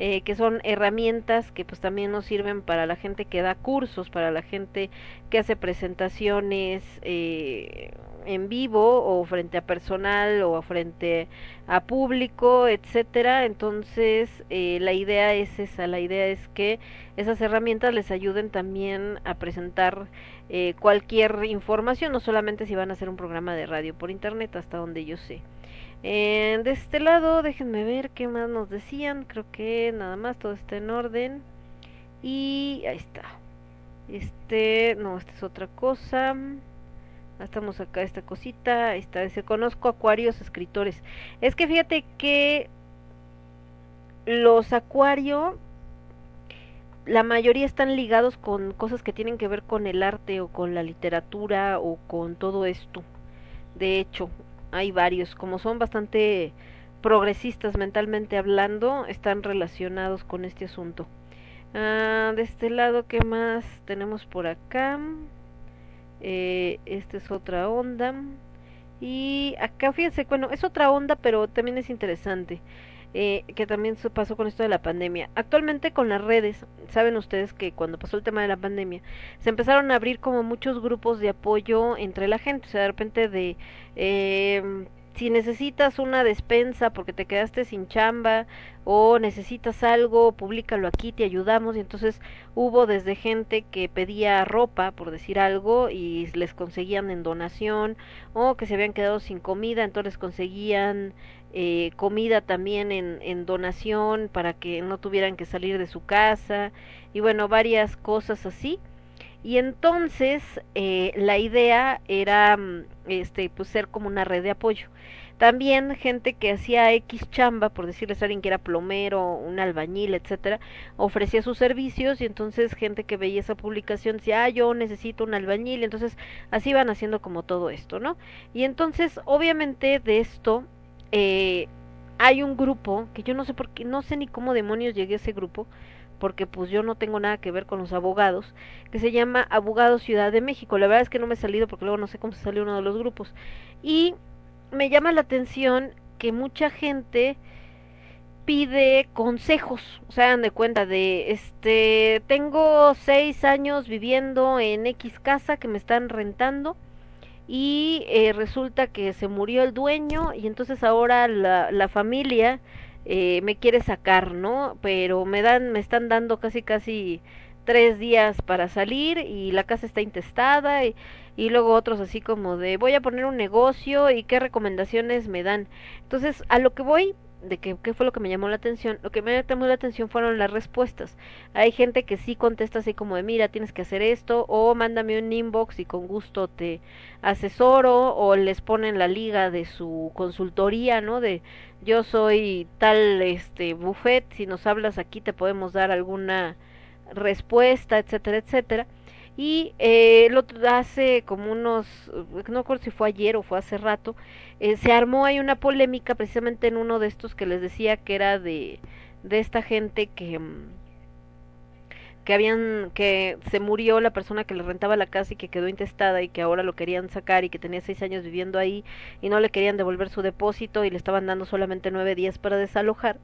Eh, que son herramientas que pues también nos sirven para la gente que da cursos, para la gente que hace presentaciones eh, en vivo o frente a personal o frente a público, etcétera. Entonces, eh, la idea es esa, la idea es que esas herramientas les ayuden también a presentar eh, cualquier información, no solamente si van a hacer un programa de radio por internet, hasta donde yo sé. Eh, de este lado, déjenme ver qué más nos decían. Creo que nada más todo está en orden. Y ahí está. Este, no, esta es otra cosa. Estamos acá esta cosita, esta dice, conozco acuarios escritores. Es que fíjate que los acuario la mayoría están ligados con cosas que tienen que ver con el arte o con la literatura o con todo esto. De hecho, hay varios, como son bastante progresistas mentalmente hablando, están relacionados con este asunto. Ah, de este lado, ¿qué más tenemos por acá? Eh, esta es otra onda. Y acá fíjense, bueno, es otra onda, pero también es interesante. Eh, que también se pasó con esto de la pandemia. Actualmente con las redes, saben ustedes que cuando pasó el tema de la pandemia, se empezaron a abrir como muchos grupos de apoyo entre la gente, o sea, de repente de... Eh, si necesitas una despensa porque te quedaste sin chamba o necesitas algo, públicalo aquí, te ayudamos. Y entonces hubo desde gente que pedía ropa, por decir algo, y les conseguían en donación, o que se habían quedado sin comida, entonces conseguían eh, comida también en, donación para que no tuvieran que salir de su casa, y bueno, varias cosas así. Y entonces eh, la idea era mm, este pues ser como una red de apoyo. También gente que hacía X chamba, por decirles a alguien que era plomero, un albañil, etcétera, ofrecía sus servicios y entonces gente que veía esa publicación decía, ah, yo necesito un albañil, entonces así van haciendo como todo esto, ¿no? Y entonces, obviamente de esto eh, hay un grupo que yo no sé por qué, no sé ni cómo demonios llegué a ese grupo, porque pues yo no tengo nada que ver con los abogados, que se llama Abogados Ciudad de México. La verdad es que no me he salido porque luego no sé cómo se salió uno de los grupos. Y me llama la atención que mucha gente pide consejos, o sea, dan de cuenta de, este, tengo seis años viviendo en X casa que me están rentando y eh, resulta que se murió el dueño y entonces ahora la, la familia eh, me quiere sacar, ¿no? Pero me dan, me están dando casi casi tres días para salir y la casa está intestada y, y luego otros así como de voy a poner un negocio y qué recomendaciones me dan. Entonces, a lo que voy de que, qué fue lo que me llamó la atención. Lo que me llamó la atención fueron las respuestas. Hay gente que sí contesta así como de mira, tienes que hacer esto, o mándame un inbox y con gusto te asesoro, o les ponen la liga de su consultoría, ¿no? De yo soy tal este buffet, si nos hablas aquí te podemos dar alguna respuesta, etcétera, etcétera. Y eh, lo hace como unos, no recuerdo si fue ayer o fue hace rato, eh, se armó ahí una polémica precisamente en uno de estos que les decía que era de, de esta gente que mm, que habían que se murió la persona que le rentaba la casa y que quedó intestada y que ahora lo querían sacar y que tenía seis años viviendo ahí y no le querían devolver su depósito y le estaban dando solamente nueve días para desalojar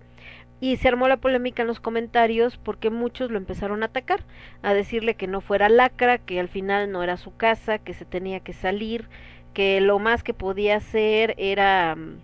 y se armó la polémica en los comentarios porque muchos lo empezaron a atacar, a decirle que no fuera lacra, que al final no era su casa, que se tenía que salir, que lo más que podía hacer era mm,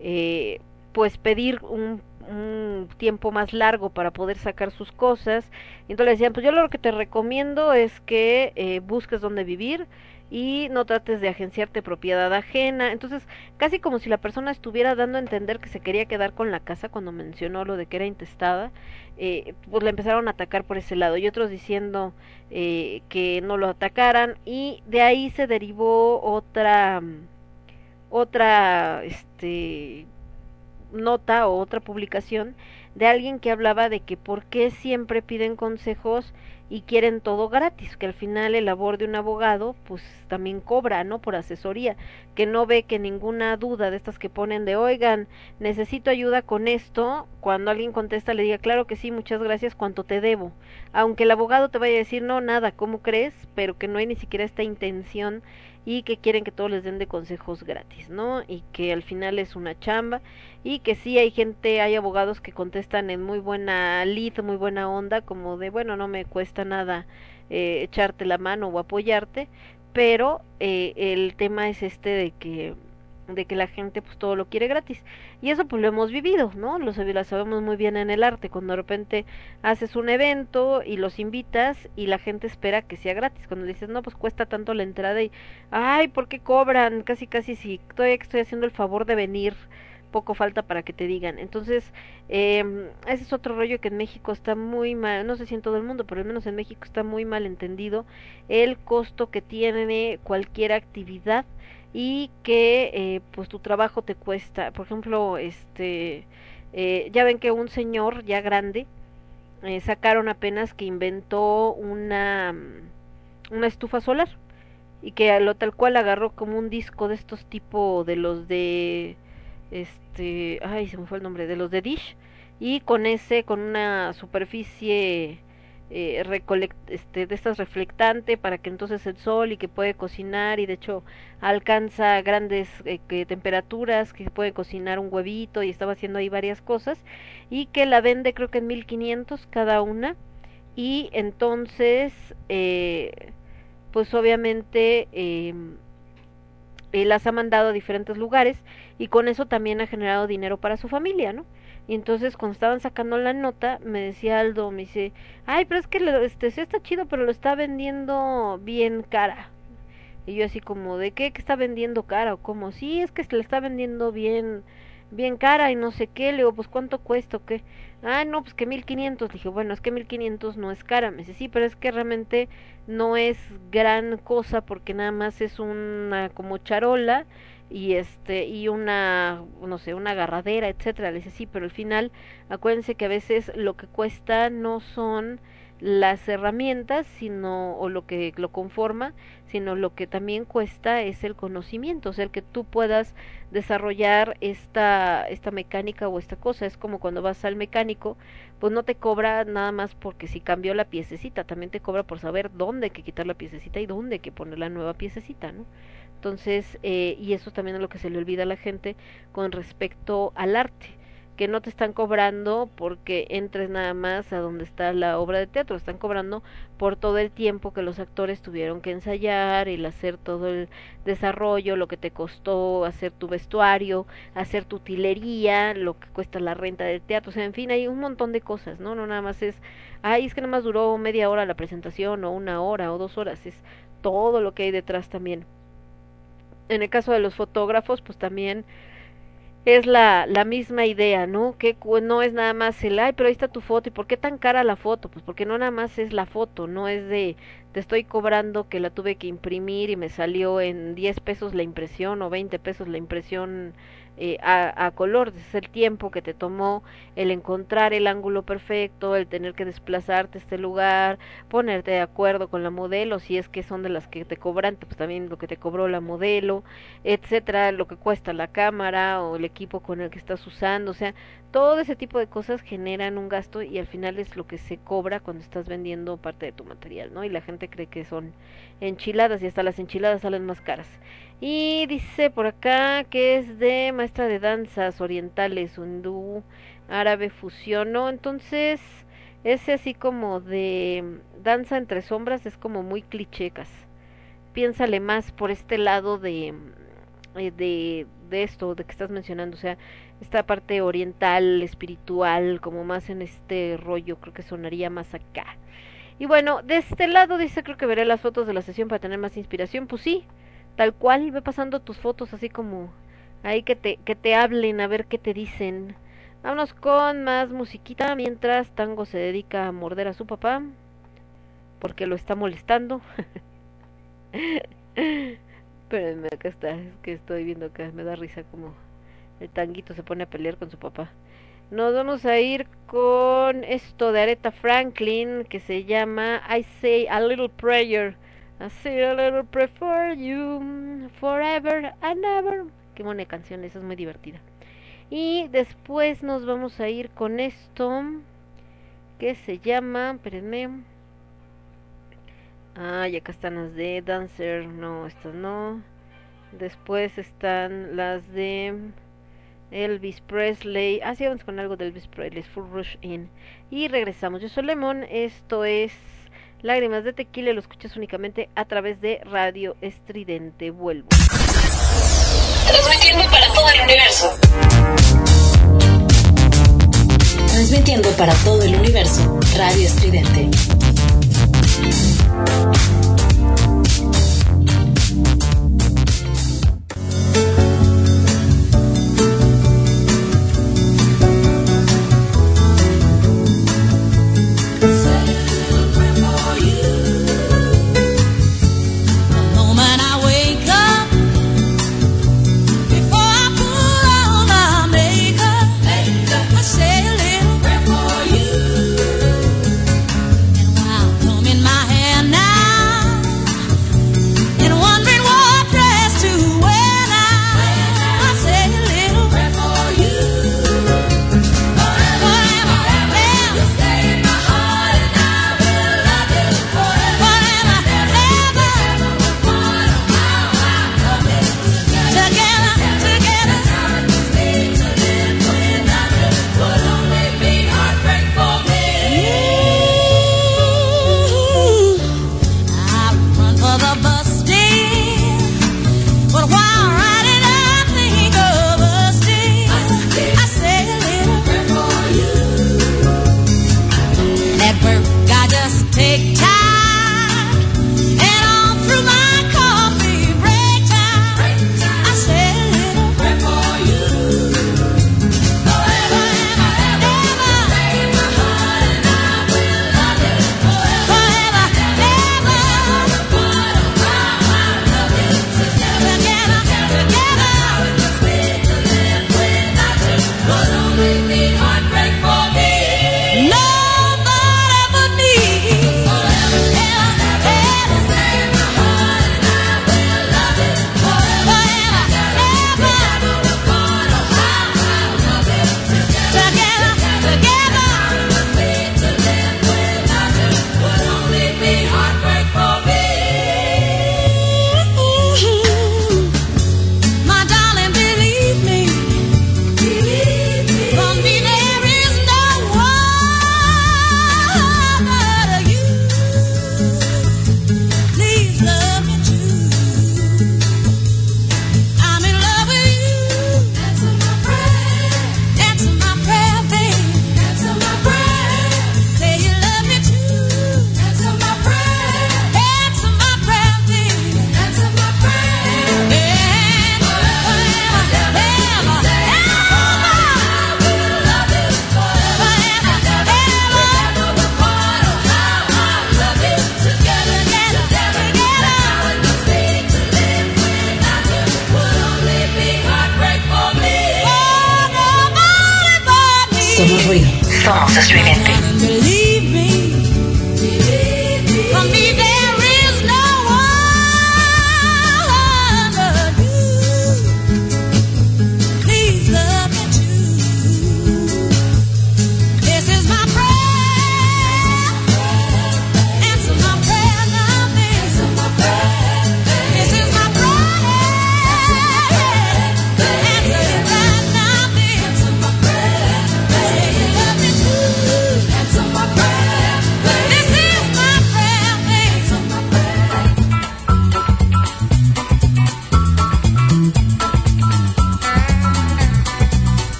eh, pues pedir un, un, tiempo más largo para poder sacar sus cosas. Y entonces le decían, pues yo lo que te recomiendo es que eh, busques dónde vivir y no trates de agenciarte propiedad ajena. Entonces, casi como si la persona estuviera dando a entender que se quería quedar con la casa cuando mencionó lo de que era intestada, eh, pues le empezaron a atacar por ese lado y otros diciendo eh, que no lo atacaran y de ahí se derivó otra otra este nota o otra publicación de alguien que hablaba de que por qué siempre piden consejos y quieren todo gratis, que al final el labor de un abogado pues también cobra, ¿no? Por asesoría, que no ve que ninguna duda de estas que ponen de, oigan, necesito ayuda con esto, cuando alguien contesta le diga, claro que sí, muchas gracias, ¿cuánto te debo? Aunque el abogado te vaya a decir, no, nada, ¿cómo crees? Pero que no hay ni siquiera esta intención y que quieren que todos les den de consejos gratis, ¿no? Y que al final es una chamba y que sí hay gente, hay abogados que contestan en muy buena lid, muy buena onda, como de, bueno, no me cuesta nada eh, echarte la mano o apoyarte, pero eh, el tema es este de que de que la gente pues todo lo quiere gratis. Y eso pues lo hemos vivido no lo, sabemos muy bien en el arte. Cuando de repente haces un evento y los invitas y la gente espera que sea gratis. Cuando dices no pues cuesta tanto la entrada y ay por qué cobran casi casi si todavía estoy haciendo el favor de venir poco falta para que te digan. Entonces, eh, ese es otro rollo que en México está muy mal, no sé si en todo el mundo, pero al menos en México está muy mal entendido el costo que tiene cualquier actividad y que eh, pues tu trabajo te cuesta. Por ejemplo, este, eh, ya ven que un señor ya grande eh, sacaron apenas que inventó una, una estufa solar y que a lo tal cual agarró como un disco de estos tipo de los de este, ay, se me fue el nombre, de los de Dish y con ese, con una superficie eh, este, de estas reflectante para que entonces el sol y que puede cocinar y de hecho alcanza grandes eh, que temperaturas que puede cocinar un huevito y estaba haciendo ahí varias cosas y que la vende creo que en 1500 cada una y entonces eh, pues obviamente eh, las ha mandado a diferentes lugares y con eso también ha generado dinero para su familia, ¿no? Y entonces cuando estaban sacando la nota, me decía Aldo, me dice, ay, pero es que este sí está chido, pero lo está vendiendo bien cara. Y yo así como, ¿de qué? ¿Que está vendiendo cara? O como, sí, es que se le está vendiendo bien, bien cara y no sé qué. Le digo, pues ¿cuánto cuesta o qué? Ah, no, pues que 1500. Dije, bueno, es que 1500 no es cara. Me dice, sí, pero es que realmente no es gran cosa porque nada más es una como charola y este y una no sé una agarradera etcétera. Le dice sí pero al final acuérdense que a veces lo que cuesta no son las herramientas sino o lo que lo conforma sino lo que también cuesta es el conocimiento o sea el que tú puedas desarrollar esta esta mecánica o esta cosa es como cuando vas al mecánico pues no te cobra nada más porque si cambió la piececita también te cobra por saber dónde que quitar la piececita y dónde que poner la nueva piececita no entonces, eh, y eso también es lo que se le olvida a la gente con respecto al arte, que no te están cobrando porque entres nada más a donde está la obra de teatro, están cobrando por todo el tiempo que los actores tuvieron que ensayar, el hacer todo el desarrollo, lo que te costó hacer tu vestuario, hacer tu utilería, lo que cuesta la renta del teatro, o sea, en fin, hay un montón de cosas, ¿no? No nada más es, ay, es que nada más duró media hora la presentación o una hora o dos horas, es todo lo que hay detrás también en el caso de los fotógrafos, pues también es la, la misma idea, ¿no? Que no es nada más el, ay, pero ahí está tu foto, ¿y por qué tan cara la foto? Pues porque no nada más es la foto, no es de, te estoy cobrando que la tuve que imprimir y me salió en 10 pesos la impresión o 20 pesos la impresión eh, a, a, color, es el tiempo que te tomó el encontrar el ángulo perfecto, el tener que desplazarte a este lugar, ponerte de acuerdo con la modelo, si es que son de las que te cobran, pues también lo que te cobró la modelo, etcétera, lo que cuesta la cámara o el equipo con el que estás usando, o sea, todo ese tipo de cosas generan un gasto y al final es lo que se cobra cuando estás vendiendo parte de tu material, ¿no? Y la gente cree que son enchiladas y hasta las enchiladas salen más caras. Y dice por acá que es de maestra de danzas orientales, hindú, árabe, fusión, ¿no? Entonces, ese así como de danza entre sombras es como muy clichecas. Piénsale más por este lado de, eh, de, de esto, de que estás mencionando, o sea, esta parte oriental, espiritual, como más en este rollo, creo que sonaría más acá. Y bueno, de este lado dice, creo que veré las fotos de la sesión para tener más inspiración. Pues sí, tal cual, ve pasando tus fotos así como ahí que te, que te hablen, a ver qué te dicen. Vámonos con más musiquita mientras Tango se dedica a morder a su papá porque lo está molestando. Espérenme, acá está, es que estoy viendo acá, me da risa como el tanguito se pone a pelear con su papá. Nos vamos a ir con esto de Aretha Franklin que se llama I Say a Little Prayer. I say a little prayer for you forever and ever. Qué buena canción, esa es muy divertida. Y después nos vamos a ir con esto que se llama, espérenme. Ah, y acá están las de Dancer, no, estas no. Después están las de Elvis Presley. Ah, sí, vamos con algo de Elvis Presley, Full Rush In. Y regresamos. Yo soy Lemon, esto es Lágrimas de Tequila, lo escuchas únicamente a través de Radio Estridente. Vuelvo. Transmitiendo para todo el universo. Transmitiendo para todo el universo, Radio Estridente.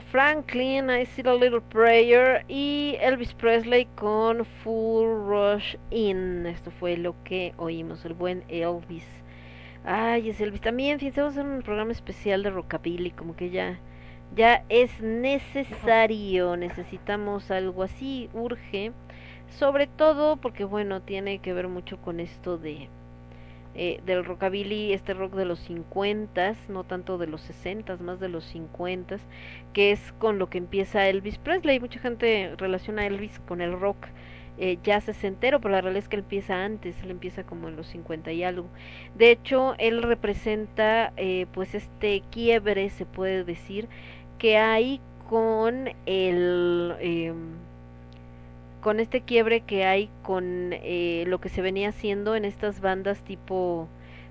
Franklin, I See a Little Prayer y Elvis Presley con Full Rush In. Esto fue lo que oímos, el buen Elvis. Ay, es Elvis. También, fíjense, vamos a hacer un programa especial de rockabilly, como que ya, ya es necesario, necesitamos algo así, urge. Sobre todo porque, bueno, tiene que ver mucho con esto de eh, del rockabilly, este rock de los 50, no tanto de los 60, más de los 50, que es con lo que empieza Elvis Presley. Mucha gente relaciona a Elvis con el rock eh, ya sesentero, pero la realidad es que él empieza antes, él empieza como en los 50 y algo. De hecho, él representa eh, pues este quiebre, se puede decir, que hay con el... em, con este quiebre que hay con eh, lo que se venía haciendo en estas bandas tipo,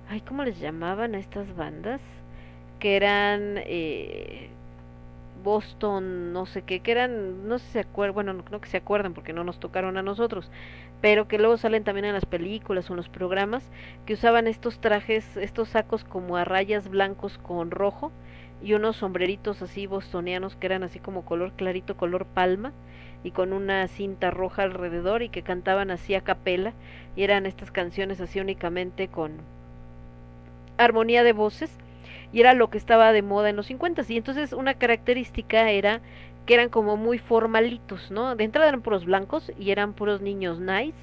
ay, ¿cómo les llamaban a estas bandas? Que eran eh, Boston, no sé qué, que eran, no sé si se acuerdan, bueno, no que se acuerdan porque no nos tocaron a nosotros, pero que luego salen también en las películas o en los programas, que usaban estos trajes, estos sacos como a rayas blancos con rojo y unos sombreritos así bostonianos que eran así como color clarito, color palma y con una cinta roja alrededor y que cantaban así a capela y eran estas canciones así únicamente con armonía de voces y era lo que estaba de moda en los 50 y entonces una característica era que eran como muy formalitos, ¿no? De entrada eran puros blancos y eran puros niños nice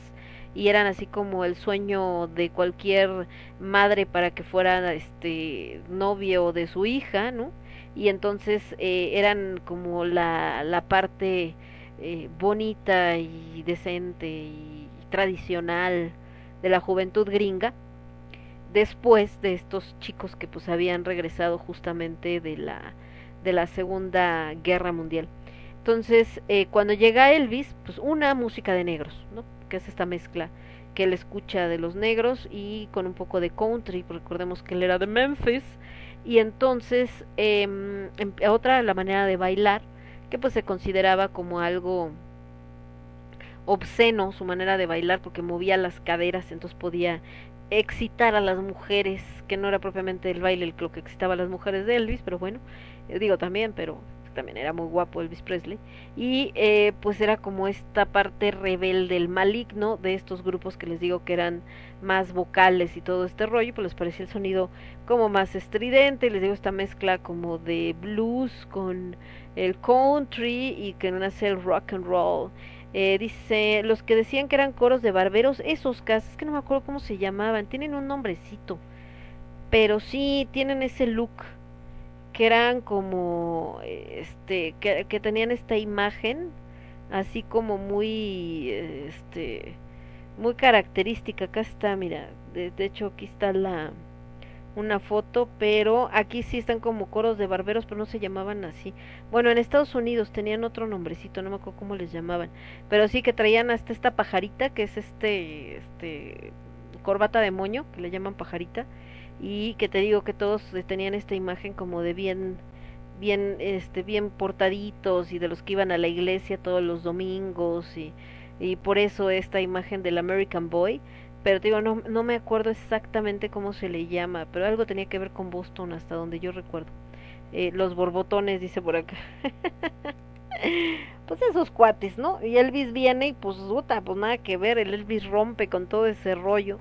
y eran así como el sueño de cualquier madre para que fuera este novio de su hija, ¿no? Y entonces eh, eran como la, la parte eh, bonita y decente y tradicional de la juventud gringa después de estos chicos que pues habían regresado justamente de la de la segunda guerra mundial. Entonces eh, cuando llega Elvis pues una música de negros no que es esta mezcla que él escucha de los negros y con un poco de country recordemos que él era de Memphis. Y entonces eh, otra la manera de bailar que pues se consideraba como algo obsceno su manera de bailar porque movía las caderas entonces podía excitar a las mujeres que no era propiamente el baile lo que excitaba a las mujeres de Elvis pero bueno eh, digo también pero también era muy guapo Elvis Presley, y eh, pues era como esta parte rebelde, el maligno de estos grupos que les digo que eran más vocales y todo este rollo, pues les parecía el sonido como más estridente, les digo esta mezcla como de blues con el country y que no hace el rock and roll. Eh, dice, los que decían que eran coros de barberos, esos casos, que no me acuerdo cómo se llamaban, tienen un nombrecito, pero sí tienen ese look que eran como este que, tenían esta imagen así como muy este muy característica. Acá está mira de, de, hecho aquí está la una foto pero aquí sí están como coros de barberos pero no se llamaban así. Bueno en Estados Unidos tenían otro nombrecito no me acuerdo cómo les llamaban pero sí que traían hasta esta pajarita que es este este corbata de moño que le llaman pajarita y que te digo que todos tenían esta imagen como de bien bien este bien portaditos y de los que iban a la iglesia todos los domingos y, y por eso esta imagen del American Boy pero te digo no, no me acuerdo exactamente cómo se le llama pero algo tenía que ver con Boston hasta donde yo recuerdo. Eh, los borbotones dice por acá. Pues esos cuates no y Elvis viene y pues puta pues nada que ver el Elvis rompe con todo ese rollo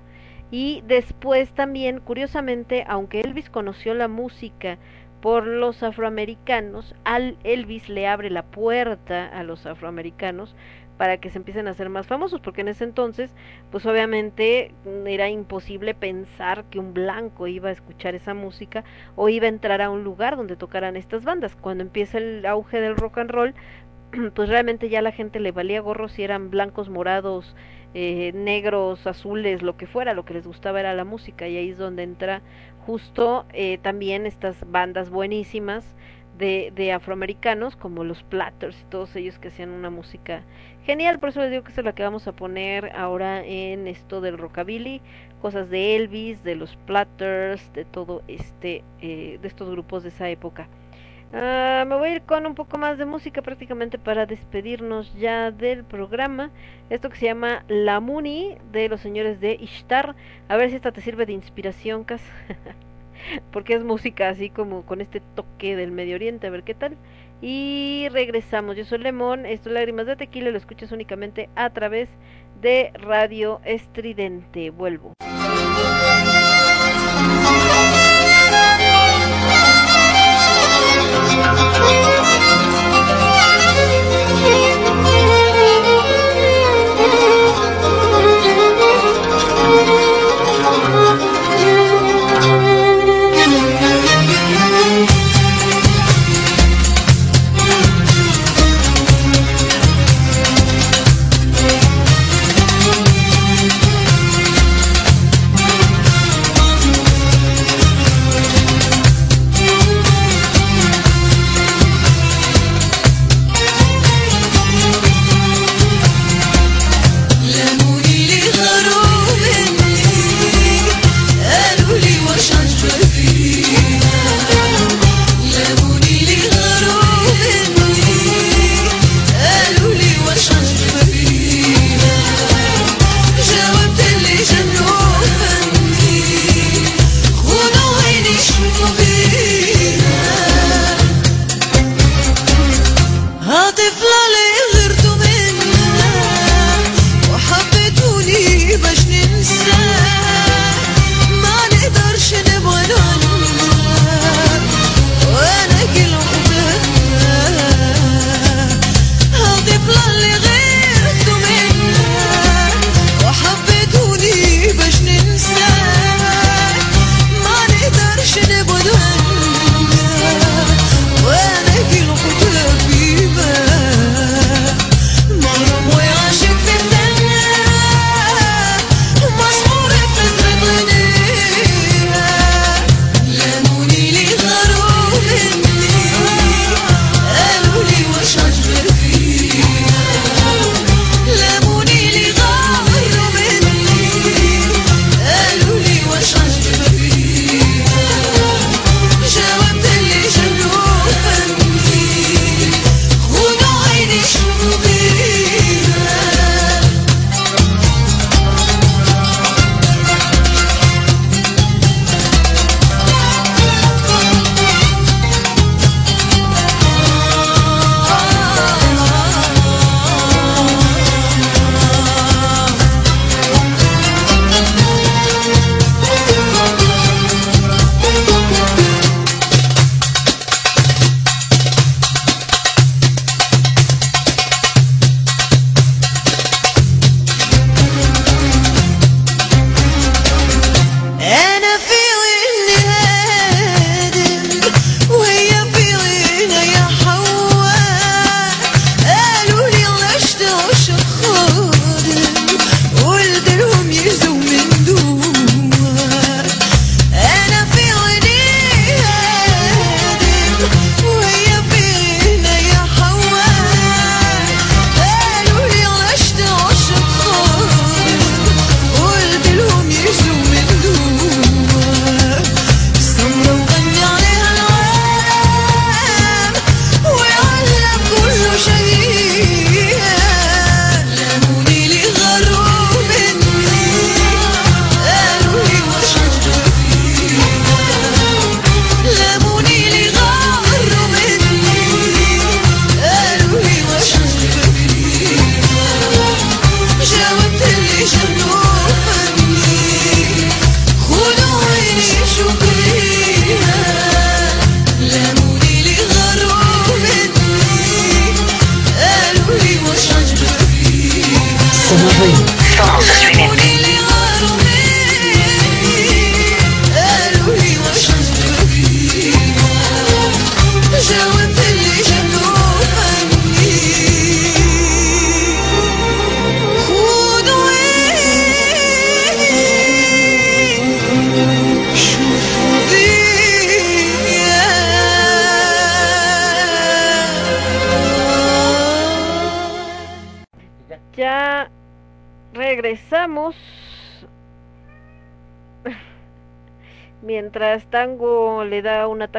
y después también, curiosamente, aunque Elvis conoció la música por los afroamericanos, al Elvis le abre la puerta a los afroamericanos para que se empiecen a hacer más famosos, porque en ese entonces, pues obviamente era imposible pensar que un blanco iba a escuchar esa música o iba a entrar a un lugar donde tocaran estas bandas. Cuando empieza el auge del rock and roll, pues realmente ya la gente le valía gorro si eran blancos, morados, eh, negros, azules, lo que fuera, lo que les gustaba era la música y ahí es donde entra justo eh, también estas bandas buenísimas de, de afroamericanos como los Platters y todos ellos que hacían una música genial, por eso les digo que esta es la que vamos a poner ahora en esto del rockabilly, cosas de Elvis, de los Platters, de todo este, eh, de estos grupos de esa época. Uh, me voy a ir con un poco más de música prácticamente para despedirnos ya del programa. Esto que se llama La Muni de los señores de Ishtar. A ver si esta te sirve de inspiración, Cas. Porque es música así como con este toque del Medio Oriente. A ver qué tal. Y regresamos. Yo soy Lemón. Esto es Lágrimas de Tequila. Lo escuchas únicamente a través de Radio Estridente. Vuelvo. Thank you.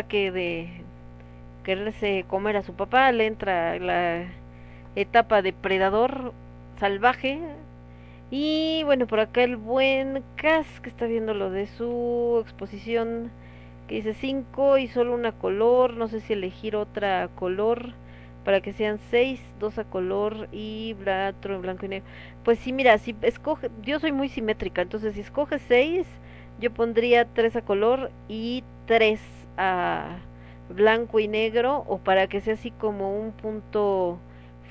Ataque de quererse comer a su papá, le entra la etapa de predador salvaje. Y bueno, por acá el buen Cas que está viendo lo de su exposición que dice 5 y solo una color, no sé si elegir otra color para que sean 6, dos a color y otro en blanco y negro. Pues sí, mira, si escoge, yo soy muy simétrica, entonces si escoge 6, yo pondría 3 a color y 3 a blanco y negro o para que sea así como un punto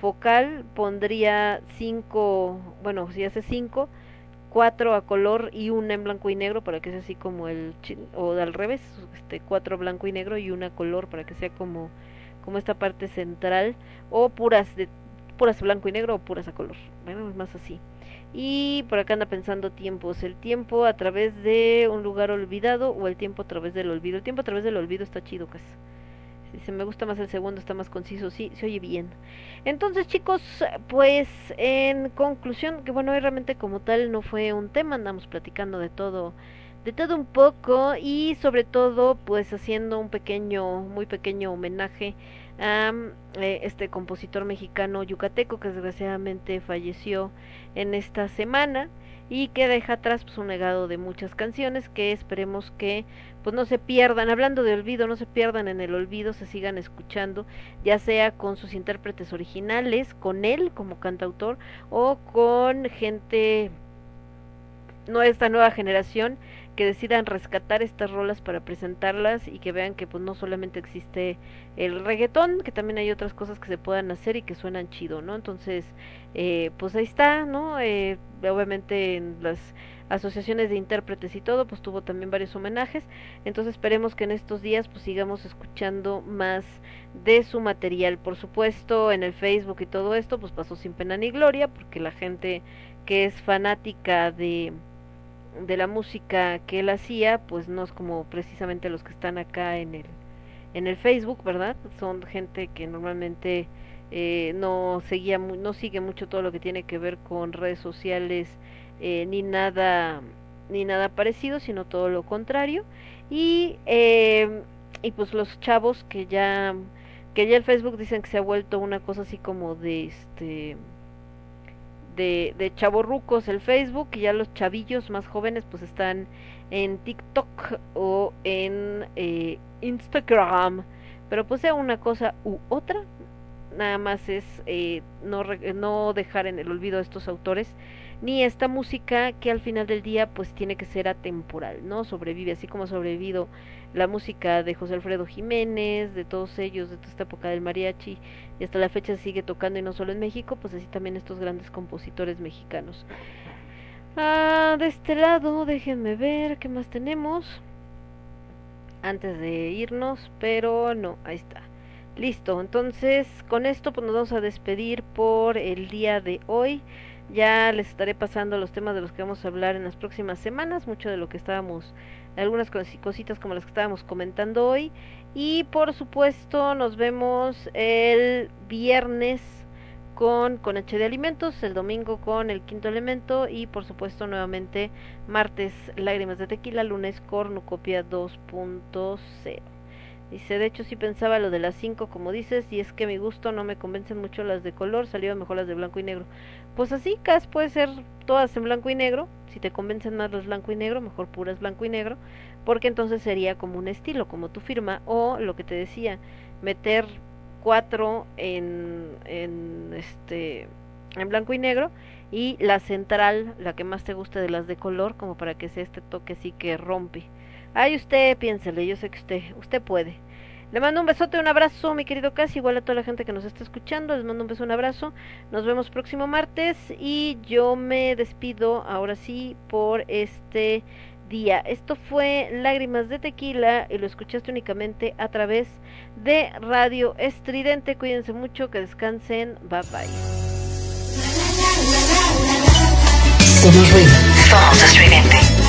focal pondría 5, bueno, si hace 5, 4 a color y una en blanco y negro para que sea así como el o al revés, este 4 blanco y negro y una color para que sea como como esta parte central o puras de puras blanco y negro o puras a color. Bueno, es más así. Y por acá anda pensando tiempos. El tiempo a través de un lugar olvidado o el tiempo a través del olvido. El tiempo a través del olvido está chido, casi. Si se me gusta más el segundo, está más conciso. Sí, se oye bien. Entonces, chicos, pues en conclusión, que bueno, realmente como tal no fue un tema, andamos platicando de todo, de todo un poco y sobre todo, pues haciendo un pequeño, muy pequeño homenaje a eh, este compositor mexicano yucateco que desgraciadamente falleció en esta semana y que deja atrás pues, un legado de muchas canciones que esperemos que pues no se pierdan, hablando de olvido, no se pierdan en el olvido, se sigan escuchando, ya sea con sus intérpretes originales, con él como cantautor o con gente no esta nueva generación que decidan rescatar estas rolas para presentarlas y que vean que pues no solamente existe el reggaetón, que también hay otras cosas que se puedan hacer y que suenan chido, ¿no? Entonces, eh, pues ahí está, ¿no? Eh, obviamente en las asociaciones de intérpretes y todo, pues tuvo también varios homenajes, entonces esperemos que en estos días pues sigamos escuchando más de su material, por supuesto en el Facebook y todo esto pues pasó sin pena ni gloria, porque la gente que es fanática de de la música que él hacía, pues no es como precisamente los que están acá en el en el Facebook, ¿verdad? Son gente que normalmente eh, no seguía no sigue mucho todo lo que tiene que ver con redes sociales eh, ni nada ni nada parecido, sino todo lo contrario y eh, y pues los chavos que ya que ya el Facebook dicen que se ha vuelto una cosa así como de este de, de chavorrucos el Facebook y ya los chavillos más jóvenes pues están en TikTok o en eh, Instagram. Pero pues sea una cosa u otra nada más es eh, no, no dejar en el olvido a estos autores ni esta música que al final del día pues tiene que ser atemporal, ¿no? Sobrevive, así como ha sobrevivido la música de José Alfredo Jiménez, de todos ellos, de toda esta época del mariachi, y hasta la fecha sigue tocando y no solo en México, pues así también estos grandes compositores mexicanos. Ah, de este lado, déjenme ver qué más tenemos antes de irnos, pero no, ahí está. Listo, entonces con esto pues nos vamos a despedir por el día de hoy. Ya les estaré pasando los temas de los que vamos a hablar en las próximas semanas, mucho de lo que estábamos, algunas cositas como las que estábamos comentando hoy. Y por supuesto nos vemos el viernes con, con H de Alimentos, el domingo con el quinto elemento y por supuesto nuevamente martes Lágrimas de Tequila, lunes Cornucopia 2.0. Dice, de hecho sí pensaba lo de las 5 como dices, y es que mi gusto no me convencen mucho las de color, salieron mejor las de blanco y negro. Pues así, Cas, puede ser todas en blanco y negro, si te convencen más las blanco y negro, mejor puras blanco y negro, porque entonces sería como un estilo, como tu firma, o lo que te decía, meter cuatro en, en este en blanco y negro y la central, la que más te guste de las de color, como para que sea este toque así que rompe. Ay, usted piénsele, yo sé que usted, usted puede. Le mando un besote, un abrazo, mi querido Casi, igual a toda la gente que nos está escuchando. Les mando un beso, un abrazo. Nos vemos próximo martes y yo me despido ahora sí por este día. Esto fue Lágrimas de Tequila y lo escuchaste únicamente a través de Radio Estridente. Cuídense mucho, que descansen. Bye bye. Somos estridente.